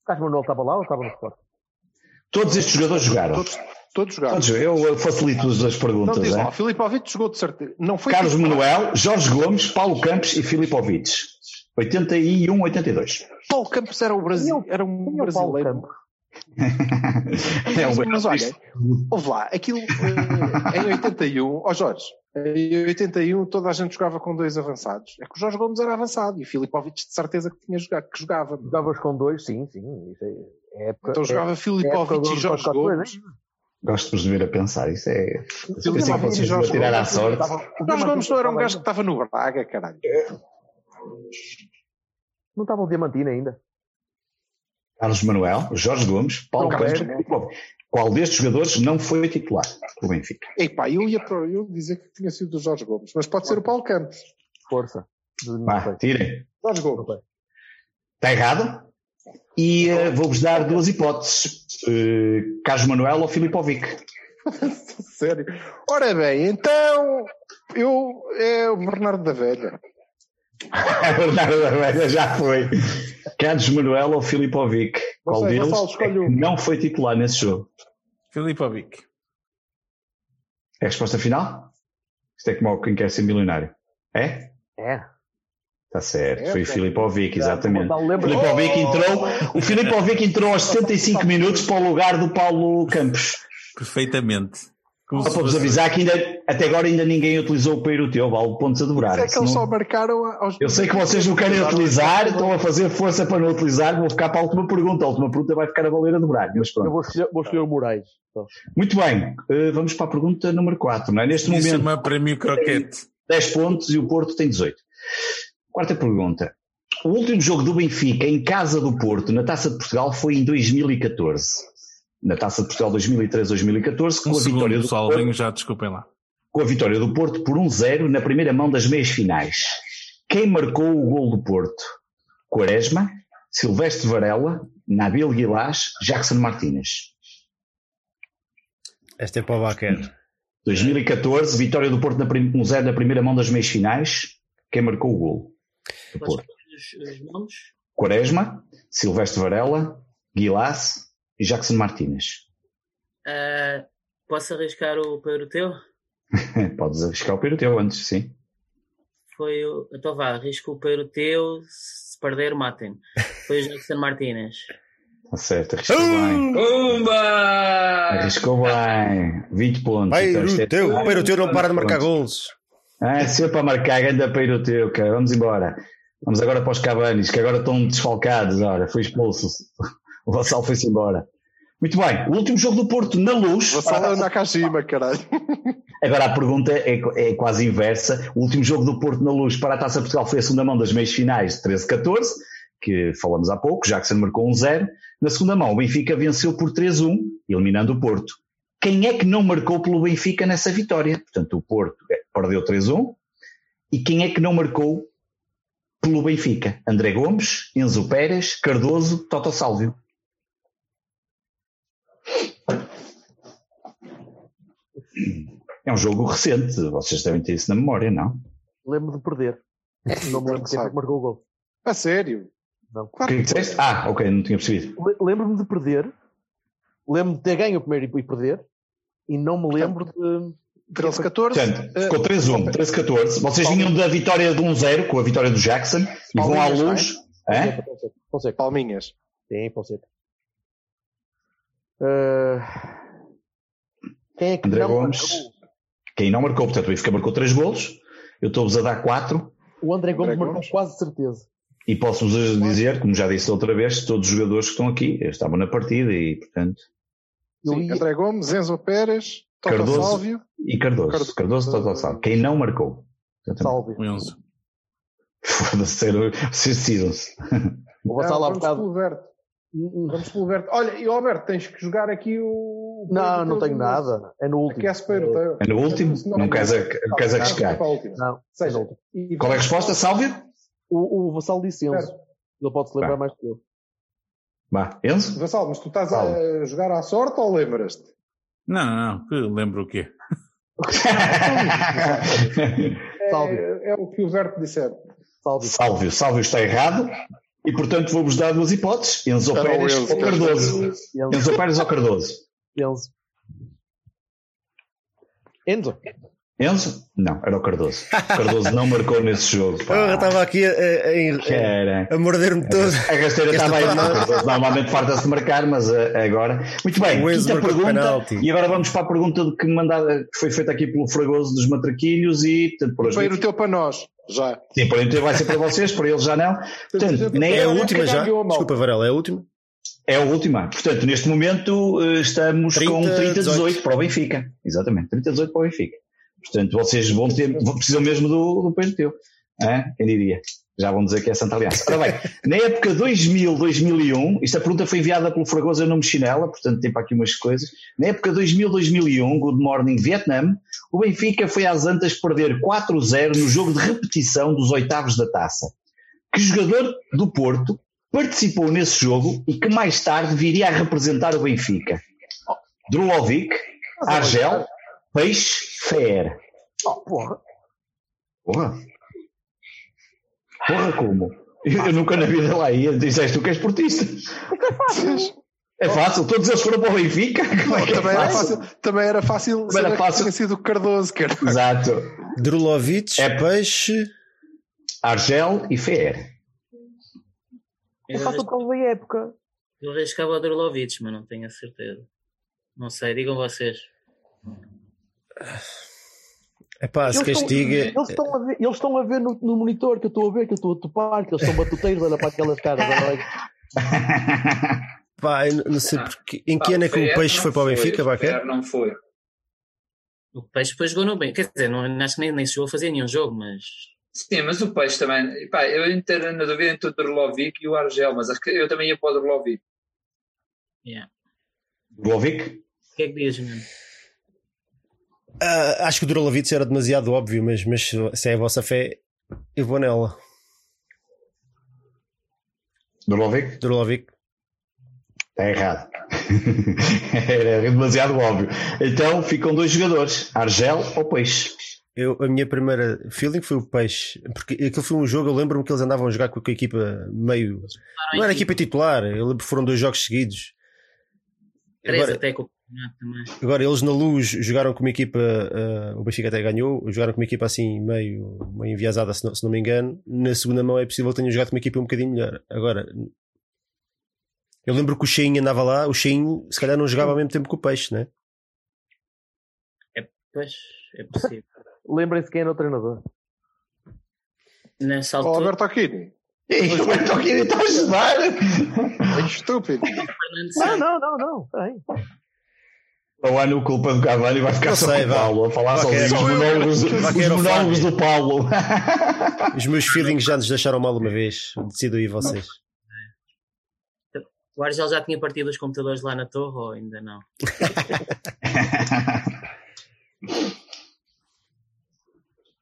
Carlos Manuel estava lá ou estava no Sport? Todos estes jogadores jogaram. Todos, Todos jogaram. Todos, eu facilito as Não perguntas. diz é? lá, Filipovic jogou de certeza. Não foi Carlos. Manuel, Jorge Gomes, Paulo Campos e Filipovic. 81, 82. Paulo Campos era o Brasil, era um Quem é o Paulo brasileiro. Campos? É um mas olha, ouve lá, aquilo eh, em 81, ó Jorge, em 81 toda a gente jogava com dois avançados. É que o Jorge Gomes era avançado e o Filipovic de certeza que tinha jogado, que jogava. Jogavas com dois, sim, sim. Isso é, é época, Então jogava é- Filipovic é e Jorge coisa, Gomes. hein? Gosto de vos ver a pensar. Isso é. Eu pensei que vocês Jorge iam tirar à Gomes. sorte. O Jorge Gomes não era um gajo que estava no Braga, caralho. Não estava o Diamantino ainda. Carlos Manuel, Jorge Gomes, Paulo Não, é. e Filipovic. Qual destes jogadores não foi titular do Benfica? Epá, eu ia, para- eu ia dizer que tinha sido o Jorge Gomes, mas pode ser o Paulo Campos. Força. Vá, tirem. Jorge Gomes. Está errado? E eh, vou-vos dar duas hipóteses: Carlos Manuel ou Filipovic. Sério. Ora bem, então eu é o Bernardo da Velha. Bernardo da Velha já foi. Carlos Manuel ou Filipovic? Qual sei, deles Gonçalo, é não foi titular nesse jogo? Filipovic. É a resposta final? Isto é como quem quer ser milionário. É? É. Está certo, É, foi o. Filipovic, exatamente. Lembra- Filipovic entrou, o Filipovic entrou aos 75 minutos para o lugar do Paulo Campos. Perfeitamente. Como Só para vos avisar que ainda, até agora ainda ninguém utilizou o Peiroteu, vale pontos a dobrar. Isso é que eles só marcaram aos. Eu sei que vocês não querem utilizar, estão a fazer força para não utilizar, vou ficar para a última pergunta. A última pergunta vai ficar a valer a dobrar. Mas Eu pronto. vou escolher, vou escolher o Moraes. Então. Muito bem, eh, vamos para a pergunta número 4. Não é? Neste Isso momento, chama prémio croquete. 10 pontos e o Porto tem 18. Quarta pergunta. O último jogo do Benfica em casa do Porto na Taça de Portugal foi em 2014. Na Taça de Portugal 2013-2014, com Um a vitória segundo, do pessoal, Porto venho já, desculpem lá. com a vitória do Porto por 1-0 na primeira mão das meias finais. Quem marcou o gol do Porto? Quaresma, Silvestre Varela, Nabil Guilás, Jackson Martínez. Esta é para o Baquer. 2014, vitória do Porto na prim- 1-0 na primeira mão das meias finais. Quem marcou o gol? Porto. os, nomes? Quaresma, Silvestre Varela, Guilás e Jackson Martínez. Ah, posso arriscar o Peuroteu? Podes arriscar o Peiroteu antes, sim. Foi o. Então vá, arrisco o Peuroteu. Se perder, matem. Foi o Jackson Martínez. Está certo, arriscou bem. Pumba! Arriscou bem. 20 pontos. Então, isto é- Peiroteu, o Peiroteu não para de marcar Pontos. Ah, sempre a marcar, ganda Peiroteu, cara. Vamos embora. Vamos agora para os Cavanis, que agora estão desfalcados. Ora, foi expulso. O Vassal foi-se embora. Muito bem. O último jogo do Porto na luz. Vassal é o Nakajima, caralho. Agora a pergunta é, é quase inversa. O último jogo do Porto na luz para a Taça Portugal foi a segunda mão das meias finais de 13-14, que falamos há pouco. Jackson marcou um 0. Na segunda mão, o Benfica venceu por 3-1, eliminando o Porto. Quem é que não marcou pelo Benfica nessa vitória? Portanto, o Porto eh, perdeu 3-1. E quem é que não marcou pelo Benfica? André Gomes, Enzo Pérez, Cardoso, Toto Sálvio. É um jogo recente, vocês devem ter isso na memória, não? Lembro de perder. Não me lembro quem que marcou o gol. A sério? Não. O que é que disseste? Ah, ok, não tinha percebido. Le- Lembro-me de perder. Lembro-me de ter ganho o primeiro e perder. E não me lembro de. 13, 14. Portanto, ficou 3-1, 13-14. Vocês vinham da vitória de 1-0 com a vitória do Jackson e vão à é? luz. Hã? Fonseca. Palminhas. Sim, Fonseca. Ah, Quem é que André não Gomes. marcou? Quem não marcou, portanto, o Benfica marcou 3 golos. Eu estou-vos a dar 4 O André Gomes André marcou Gomes. quase certeza. e posso-vos dizer, como já disse outra vez, todos os jogadores que estão aqui estavam na partida e, portanto, Eu Sim, ia- André Gomes, Enzo Pérez, Toto Cardoso. Sálvio. e Cardoso. Cardoso. Cardoso, Toto Sálvio. Quem não marcou. Exatamente. Salve. O Enzo. Foda-se, decidam-se. O Vassal Não, há vamos bocado. Vamos pelo Alberto. Olha, e Alberto, tens que jogar aqui o. Não, não tenho nada. É no último. Aquece para o É no último? Não queres, queres arriscar? Não, é Seja, último. Qual é a resposta, Sálvio? O, o Vassal disse Enzo. Ele pode se lembrar Tá. mais que eu. Vá, Enzo? Vassal, mas tu estás a jogar à sorte ou lembras-te? Não, não, que lembro o quê? É, é o que o Alberto disser. Salve. Sálvio, Sálvio está errado e, portanto, vou-vos dar duas hipóteses: Enzo Era Pérez Enzo, ou Cardoso. Enzo. Enzo Pérez ou Cardoso? Enzo. Enzo. Enzo? Não, era o Cardoso. O Cardoso não marcou nesse jogo. Eu estava aqui a, a, a, a morder-me todo. A rasteira estava aí. Cardoso normalmente farta-se de marcar, mas uh, agora. Muito bem, o quinta pergunta. E agora vamos para a pergunta que, mandada, que foi feita aqui pelo Fragoso dos Matraquilhos e. Portanto, para o teu para nós, já. Sim, para o teu vai ser para vocês, para eles já não. Portanto, nem é a última já. Desculpa, Varela, é a última? É a última. Portanto, neste momento uh, estamos 30, com 30-18 para o Benfica. Exatamente, 30-18 para o Benfica. Portanto, vocês vão ter, precisam mesmo do, do Penteu. É? Quem diria? Já vão dizer que é Santa Aliança. Ora bem, na época 2000-2001, esta pergunta foi enviada pelo Fragoso eu não me chinela, portanto tem para aqui umas coisas. Na época 2000-2001, Good Morning Vietnam, o Benfica foi às Antas perder 4-0 no jogo de repetição dos oitavos da taça. Que jogador do Porto participou nesse jogo e que mais tarde viria a representar o Benfica? Drulovic, Argel, Peixe, Fer. Oh, porra. Porra. Porra, como? Eu, eu nunca na vida lá ia. Disseste tu que és esportista. É fácil. É fácil, todos eles foram para o Benfica. Como é que também, é era fácil? também era fácil Também era fácil. tinha sido o Cardoso, cara. Exato. Drulovic, É- Peixe. Argel e Fer. É fácil por causa da época. Eu arriscava o Drulovic, mas não tenho a certeza. Não sei, digam vocês. É pá, se Eles queres estão-. Eles estão a ver, eles estão a ver no, no monitor que eu estou a ver, que eu estou a topar, que eles são batuteiros, olha para aquelas caras. Pá, eu não sei porque. Em que ano é que o Peixe foi para o Benfica, Baquer? não foi. O Peixe depois jogou no bem. Quer dizer, não, acho que nem, nem chegou a fazer nenhum jogo, mas. Sim, mas o Peixe também. Pá, eu entro na dúvida entre o Drolovic e o Argel, mas acho que eu também ia para o Drolovic. Yeah. Glovic? O que é que dizes, mano? Ah, acho que o Drulovic era demasiado óbvio, mas, mas se é a vossa fé, eu vou nela. Drulovic? Drulovic. Está errado. Era demasiado óbvio. Então ficam dois jogadores: Argel ou Peixe. Eu, a minha primeira feeling foi o Peixe, porque aquilo foi um jogo, eu lembro-me que eles andavam a jogar com a equipa meio. Não era equipa titular, eu lembro que foram dois jogos seguidos. Três Agora, até com. Agora eles na luz jogaram com uma equipa, ah, o Benfica até ganhou, jogaram com uma equipa assim meio, meio enviesada, se não, se não me engano. Na segunda mão é possível que tenham jogado com uma equipa um bocadinho melhor. Agora, eu lembro que o Cheinho andava lá, o Cheinho se calhar não jogava ao mesmo tempo que o Peixe, né? Pois, é possível. Lembrem-se quem era o treinador. Nessa altura. Alberto Aquino. Ei, como é que estou aqui a ajudar? É estúpido. Não, não, não, não. Peraí. O ano culpa do Cavani vai ficar Não só sei, o. Paulo a falar Vá, sozinho os é- monólogos, Vá, os monólogos do Paulo. Os meus feelings já nos deixaram mal uma vez. Decido aí vocês. O Argel já tinha partido os computadores lá na torre ou ainda não?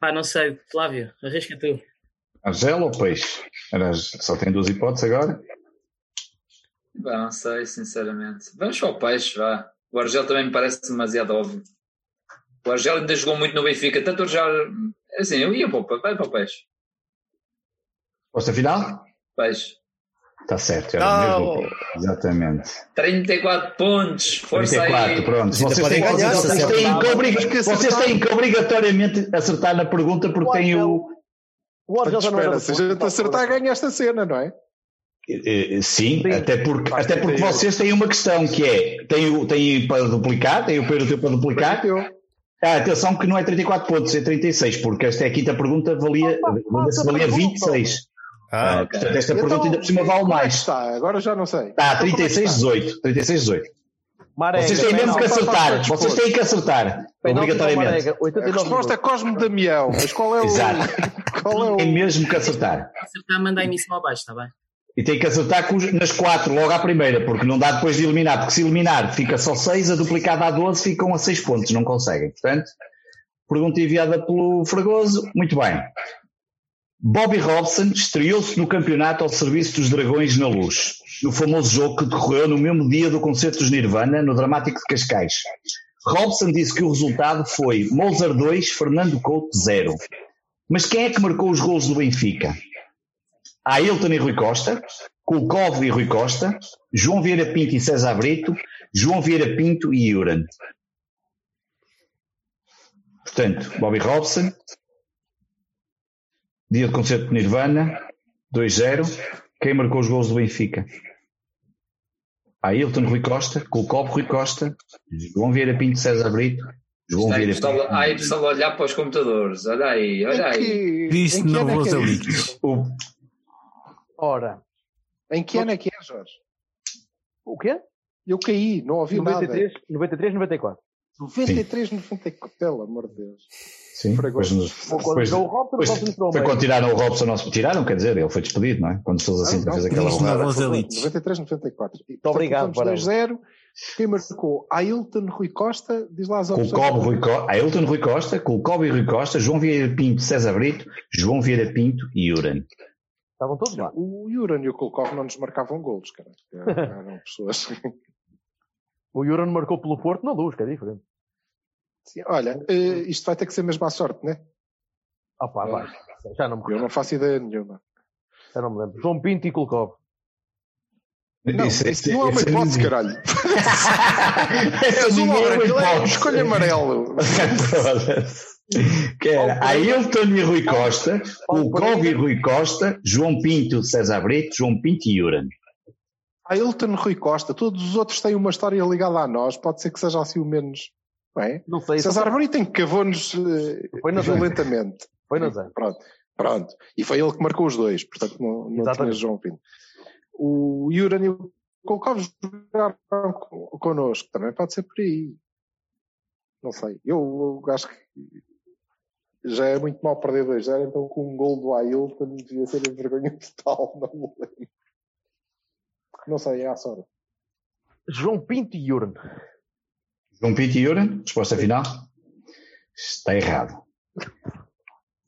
Pá, não sei, Flávio, arrisca tu. Argel ou Peixe? Só tem duas hipóteses agora. Pá, não sei, sinceramente. Vamos para o Peixe, vá. O Argel também me parece demasiado óbvio. O Argel ainda jogou muito no Benfica, tanto o Argel. Assim, eu ia para o, vai para o Peixe. Resposta final? Peixe. Está certo, era Não. mesmo. Exatamente. 34 pontos, força 34, aí. pronto. Vocês podem ganhar, vocês, têm que obriga- vocês têm que obrigatoriamente acertar na pergunta porque Argel- o. O Argel já não era se a gente acertar, ganha esta cena, não é? Eh, eh, Sim, Sim. até porque, até porque 38. vocês têm uma questão que é: tem, o, tem para duplicar, tem o PRT para duplicar. Ah, atenção que não é 34 pontos, é 36, porque esta é a quinta pergunta, valia, Opa, valia, faça valia pergunta. 26. Ah, Ah, portanto, esta Então, pergunta ainda por cima vale é mais. está? Agora já não sei. Está, Então, é que 36, está? 18. 36, 18. Marega, Vocês têm mesmo não, que acertar. Vocês têm que acertar. Obrigatoriamente. Marega, A 89 resposta é. Cosme Damião. Mas qual é o. Exato. Qual é o. Tem mesmo que acertar. Acertar, manda a emissão abaixo, está bem? E tem que acertar nas quatro, logo à primeira, porque não dá depois de eliminar, porque se eliminar fica só 6, a duplicada a 12 ficam a 6 pontos, não conseguem. Portanto, pergunta enviada pelo Fragoso, muito bem. Bobby Robson estreou-se no campeonato ao serviço dos Dragões na Luz, no famoso jogo que decorreu no mesmo dia do concerto dos Nirvana, no Dramático de Cascais. Robson disse que o resultado foi Moser 2, Fernando Couto 0. Mas quem é que marcou os gols do Benfica? Ailton e Rui Costa, Kulkov e Rui Costa, João Vieira Pinto e César Brito, João Vieira Pinto e Uran. Portanto, Bobby Robson, dia de concerto de Nirvana, 2-0. Quem marcou os gols do Benfica? Ailton Rui Costa, Colcobo Rui Costa, João Vieira Pinto César Brito, João Está aí, Vieira pessoal, Pinto. aí pessoal a olhar para os computadores. Olha aí, olha aí. Disse que ano é é. O- Ora, Em que ano é que é, Jorge? o quê? Eu caí, não ouvi 93, 93, 94. nada. 93, 94, pelo amor de Deus. Sim, depois, nos- depois, o Robson, depois, foi quando tiraram o Robson, não se tiraram, quer dizer, ele foi despedido, não é? Quando se assim, Não, não, fez aquela rodada. novo Rosalitos. 93, 94. E, Muito obrigado, Varela. 2-0. Quem marcou? Ailton Rui Costa, diz lá as opções. Colcobo Rui Costa, Ailton Rui Costa, Colcobo e Rui Costa, João Vieira Pinto, César Brito, João Vieira Pinto e Uran. Estavam todos lá. O Juran e o Kolkov não nos marcavam golos, cara. Eram pessoas. O Juran marcou pelo Porto na luz, que é diferente. Sim, olha, eh, isto vai ter que ser mesmo à sorte, né? Ah pá, vai. Já não me Eu não faço ideia nenhuma. Já não me lembro. João Pinto e Colcobo. Não, Isso- isso não é uma isso- hipótese, caralho. Ou é uma é hipótese. escolha amarelo. que era Ailton e Rui Costa, Colcobo e Rui Costa, João Pinto, César Brito, João Pinto e Uran. Ailton Rui Costa, todos os outros têm uma história ligada a nós, pode ser que seja assim o menos. Não é? Não sei. César Brito eh, Foi na zero. violentamente. Foi na zero. Pronto, pronto. E foi ele que marcou os dois, portanto não, não tinha. João Pinto. O Juran e o Kolkov jogaram con- connosco, também pode ser por aí. Não sei. Eu, eu acho que já é muito mal perder 2-0, então com um gol do Ailton devia ser a vergonha total, não lembro. Não sei, é à sorte. João Pinto e Juran. João Pinto e Uran, resposta final? Está errado.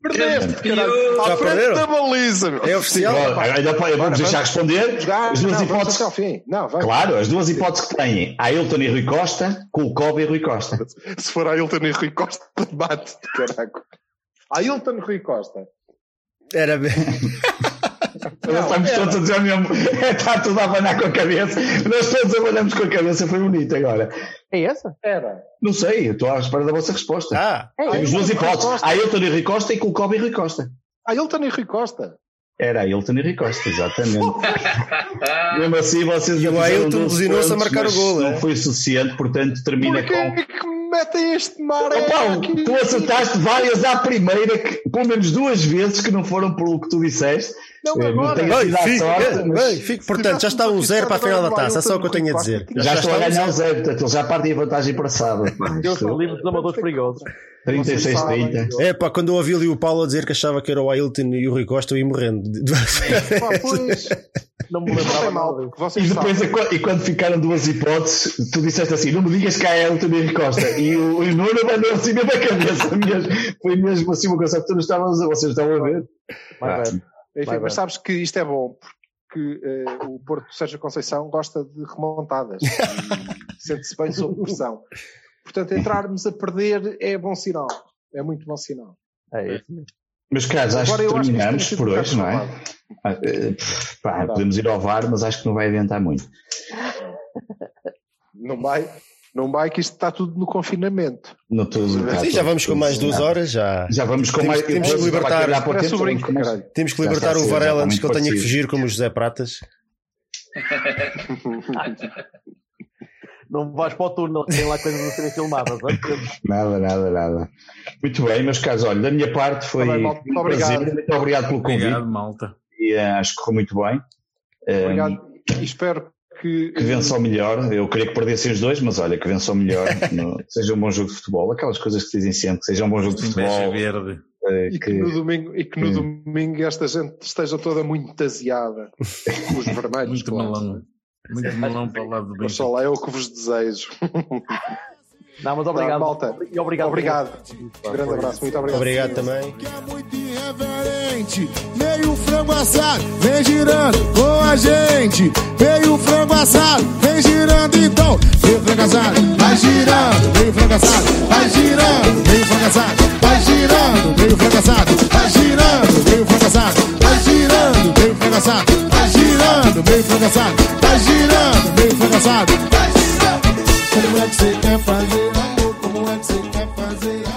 Perdeste, caralho! Já À frente da baliza! meu. É oficial? Ainda vamos deixar vamos- responder. As duas não, vamos hipóteses. até ao fim. Não, vai. Claro, as duas hipóteses que têm. Ailton e Rui Costa, Colcobo e Rui Costa. Se for Ailton e Rui Costa, bate, caraca. Ailton e Rui Costa. Era bem. Estamos todos a dizer mesmo. Está tudo a abanar com a cabeça. Nós todos abanamos com a cabeça. Foi bonito agora. É essa? Era. Não sei, eu estou à espera da vossa resposta. Ah, Temos duas hipóteses. Ailton e Rui Costa e Colcobo e Rui Costa. Ailton e Rui Costa. Era Ailton e Rui Costa, exatamente. Mesmo assim, vocês E o Ailton 12 lesionou-se a marcar o mas gol, Não é? foi suficiente, portanto, termina Porquê com. é que me metem este mar? Opa, tu acertaste várias à primeira, que, pelo menos duas vezes, que não foram pelo que tu disseste. Não, Eh, agora. tenho Bem, sorte, mas. Portanto, já está um zero para a final da taça. É só o que eu tenho a dizer. já, estou a está um ganhar o zero. portanto, eles já partem a vantagem para sábado. pá. Eu Isto- sou livre dos amadores perigosos. 36-30. É pá, quando eu ouvi ali o Paulo a dizer que achava que era o Ailton e o Rui Costa, eu ia morrendo. Pá, pois. Não me Não lembrava mal, E depois, e quando- ficaram duas hipóteses, tu disseste assim: não me digas que há Elton e Rui Costa. E o, o Nuno mandou assim mesmo a cabeça. mesmo. Foi mesmo assim uma coisa que tu não estavas a vocês estavam a ver. Enfim, Vai, mas sabes que isto é bom, porque eh, o Porto Sérgio Conceição gosta de remontadas e sente-se bem sob pressão. Portanto, entrarmos a perder é bom sinal. É muito bom sinal. É isso mesmo. Meus caros, acho que acho terminamos por hoje, não é? Ah, eh, pá, podemos ir ao VAR, mas acho que não vai adiantar muito. Não vai, não vai que isto está tudo no confinamento. Não estou Sim, já vamos com mais duas horas. Já, Já vamos com Temos- mais. temos eu que libertar- caralho. temos que libertar o Varela antes que ele muito tenha que fugir como o José Pratas. Não vais para o túnel, tem lá coisas a serem filmadas. Nada, nada, nada. Muito bem, meus caros, olha, da minha parte foi Tá bem, malta. um Muito obrigado. prazer. Muito obrigado pelo convite. Obrigado, malta. E, eh, acho que correu muito bem. Eh, Obrigado. E espero que. que vença o melhor. Eu queria que perdessem os dois, mas olha, que vença o melhor. No- seja um bom jogo de futebol. Aquelas coisas que se dizem sempre, que seja um bom jogo de futebol. verde. eh, E que, no domingo, e que no domingo esta gente esteja toda muito taseada. Os vermelhos. Muito claro. melão. Muito melão para o lado do Mas bicho. só lá é o que vos desejo. Não, mas obrigado. Tá, malta. E obrigado. Obrigado. Grande abraço. Muito obrigado. Obrigado também. irreverente. Meio frango assado, vem girando com a gente. Meio frango assado, vem girando então. Meio frango assado, vai girando. Meio frango assado, vai girando. Meio frango assado, vai girando. Meio frango assado, vai girando. Meio frango assado, vai girando. Meio frango assado, vai girando. Meio frango assado, vai girando. Meio frango assado, vai girando. Como é que você quer fazer amor? Como é que você quer fazer amor?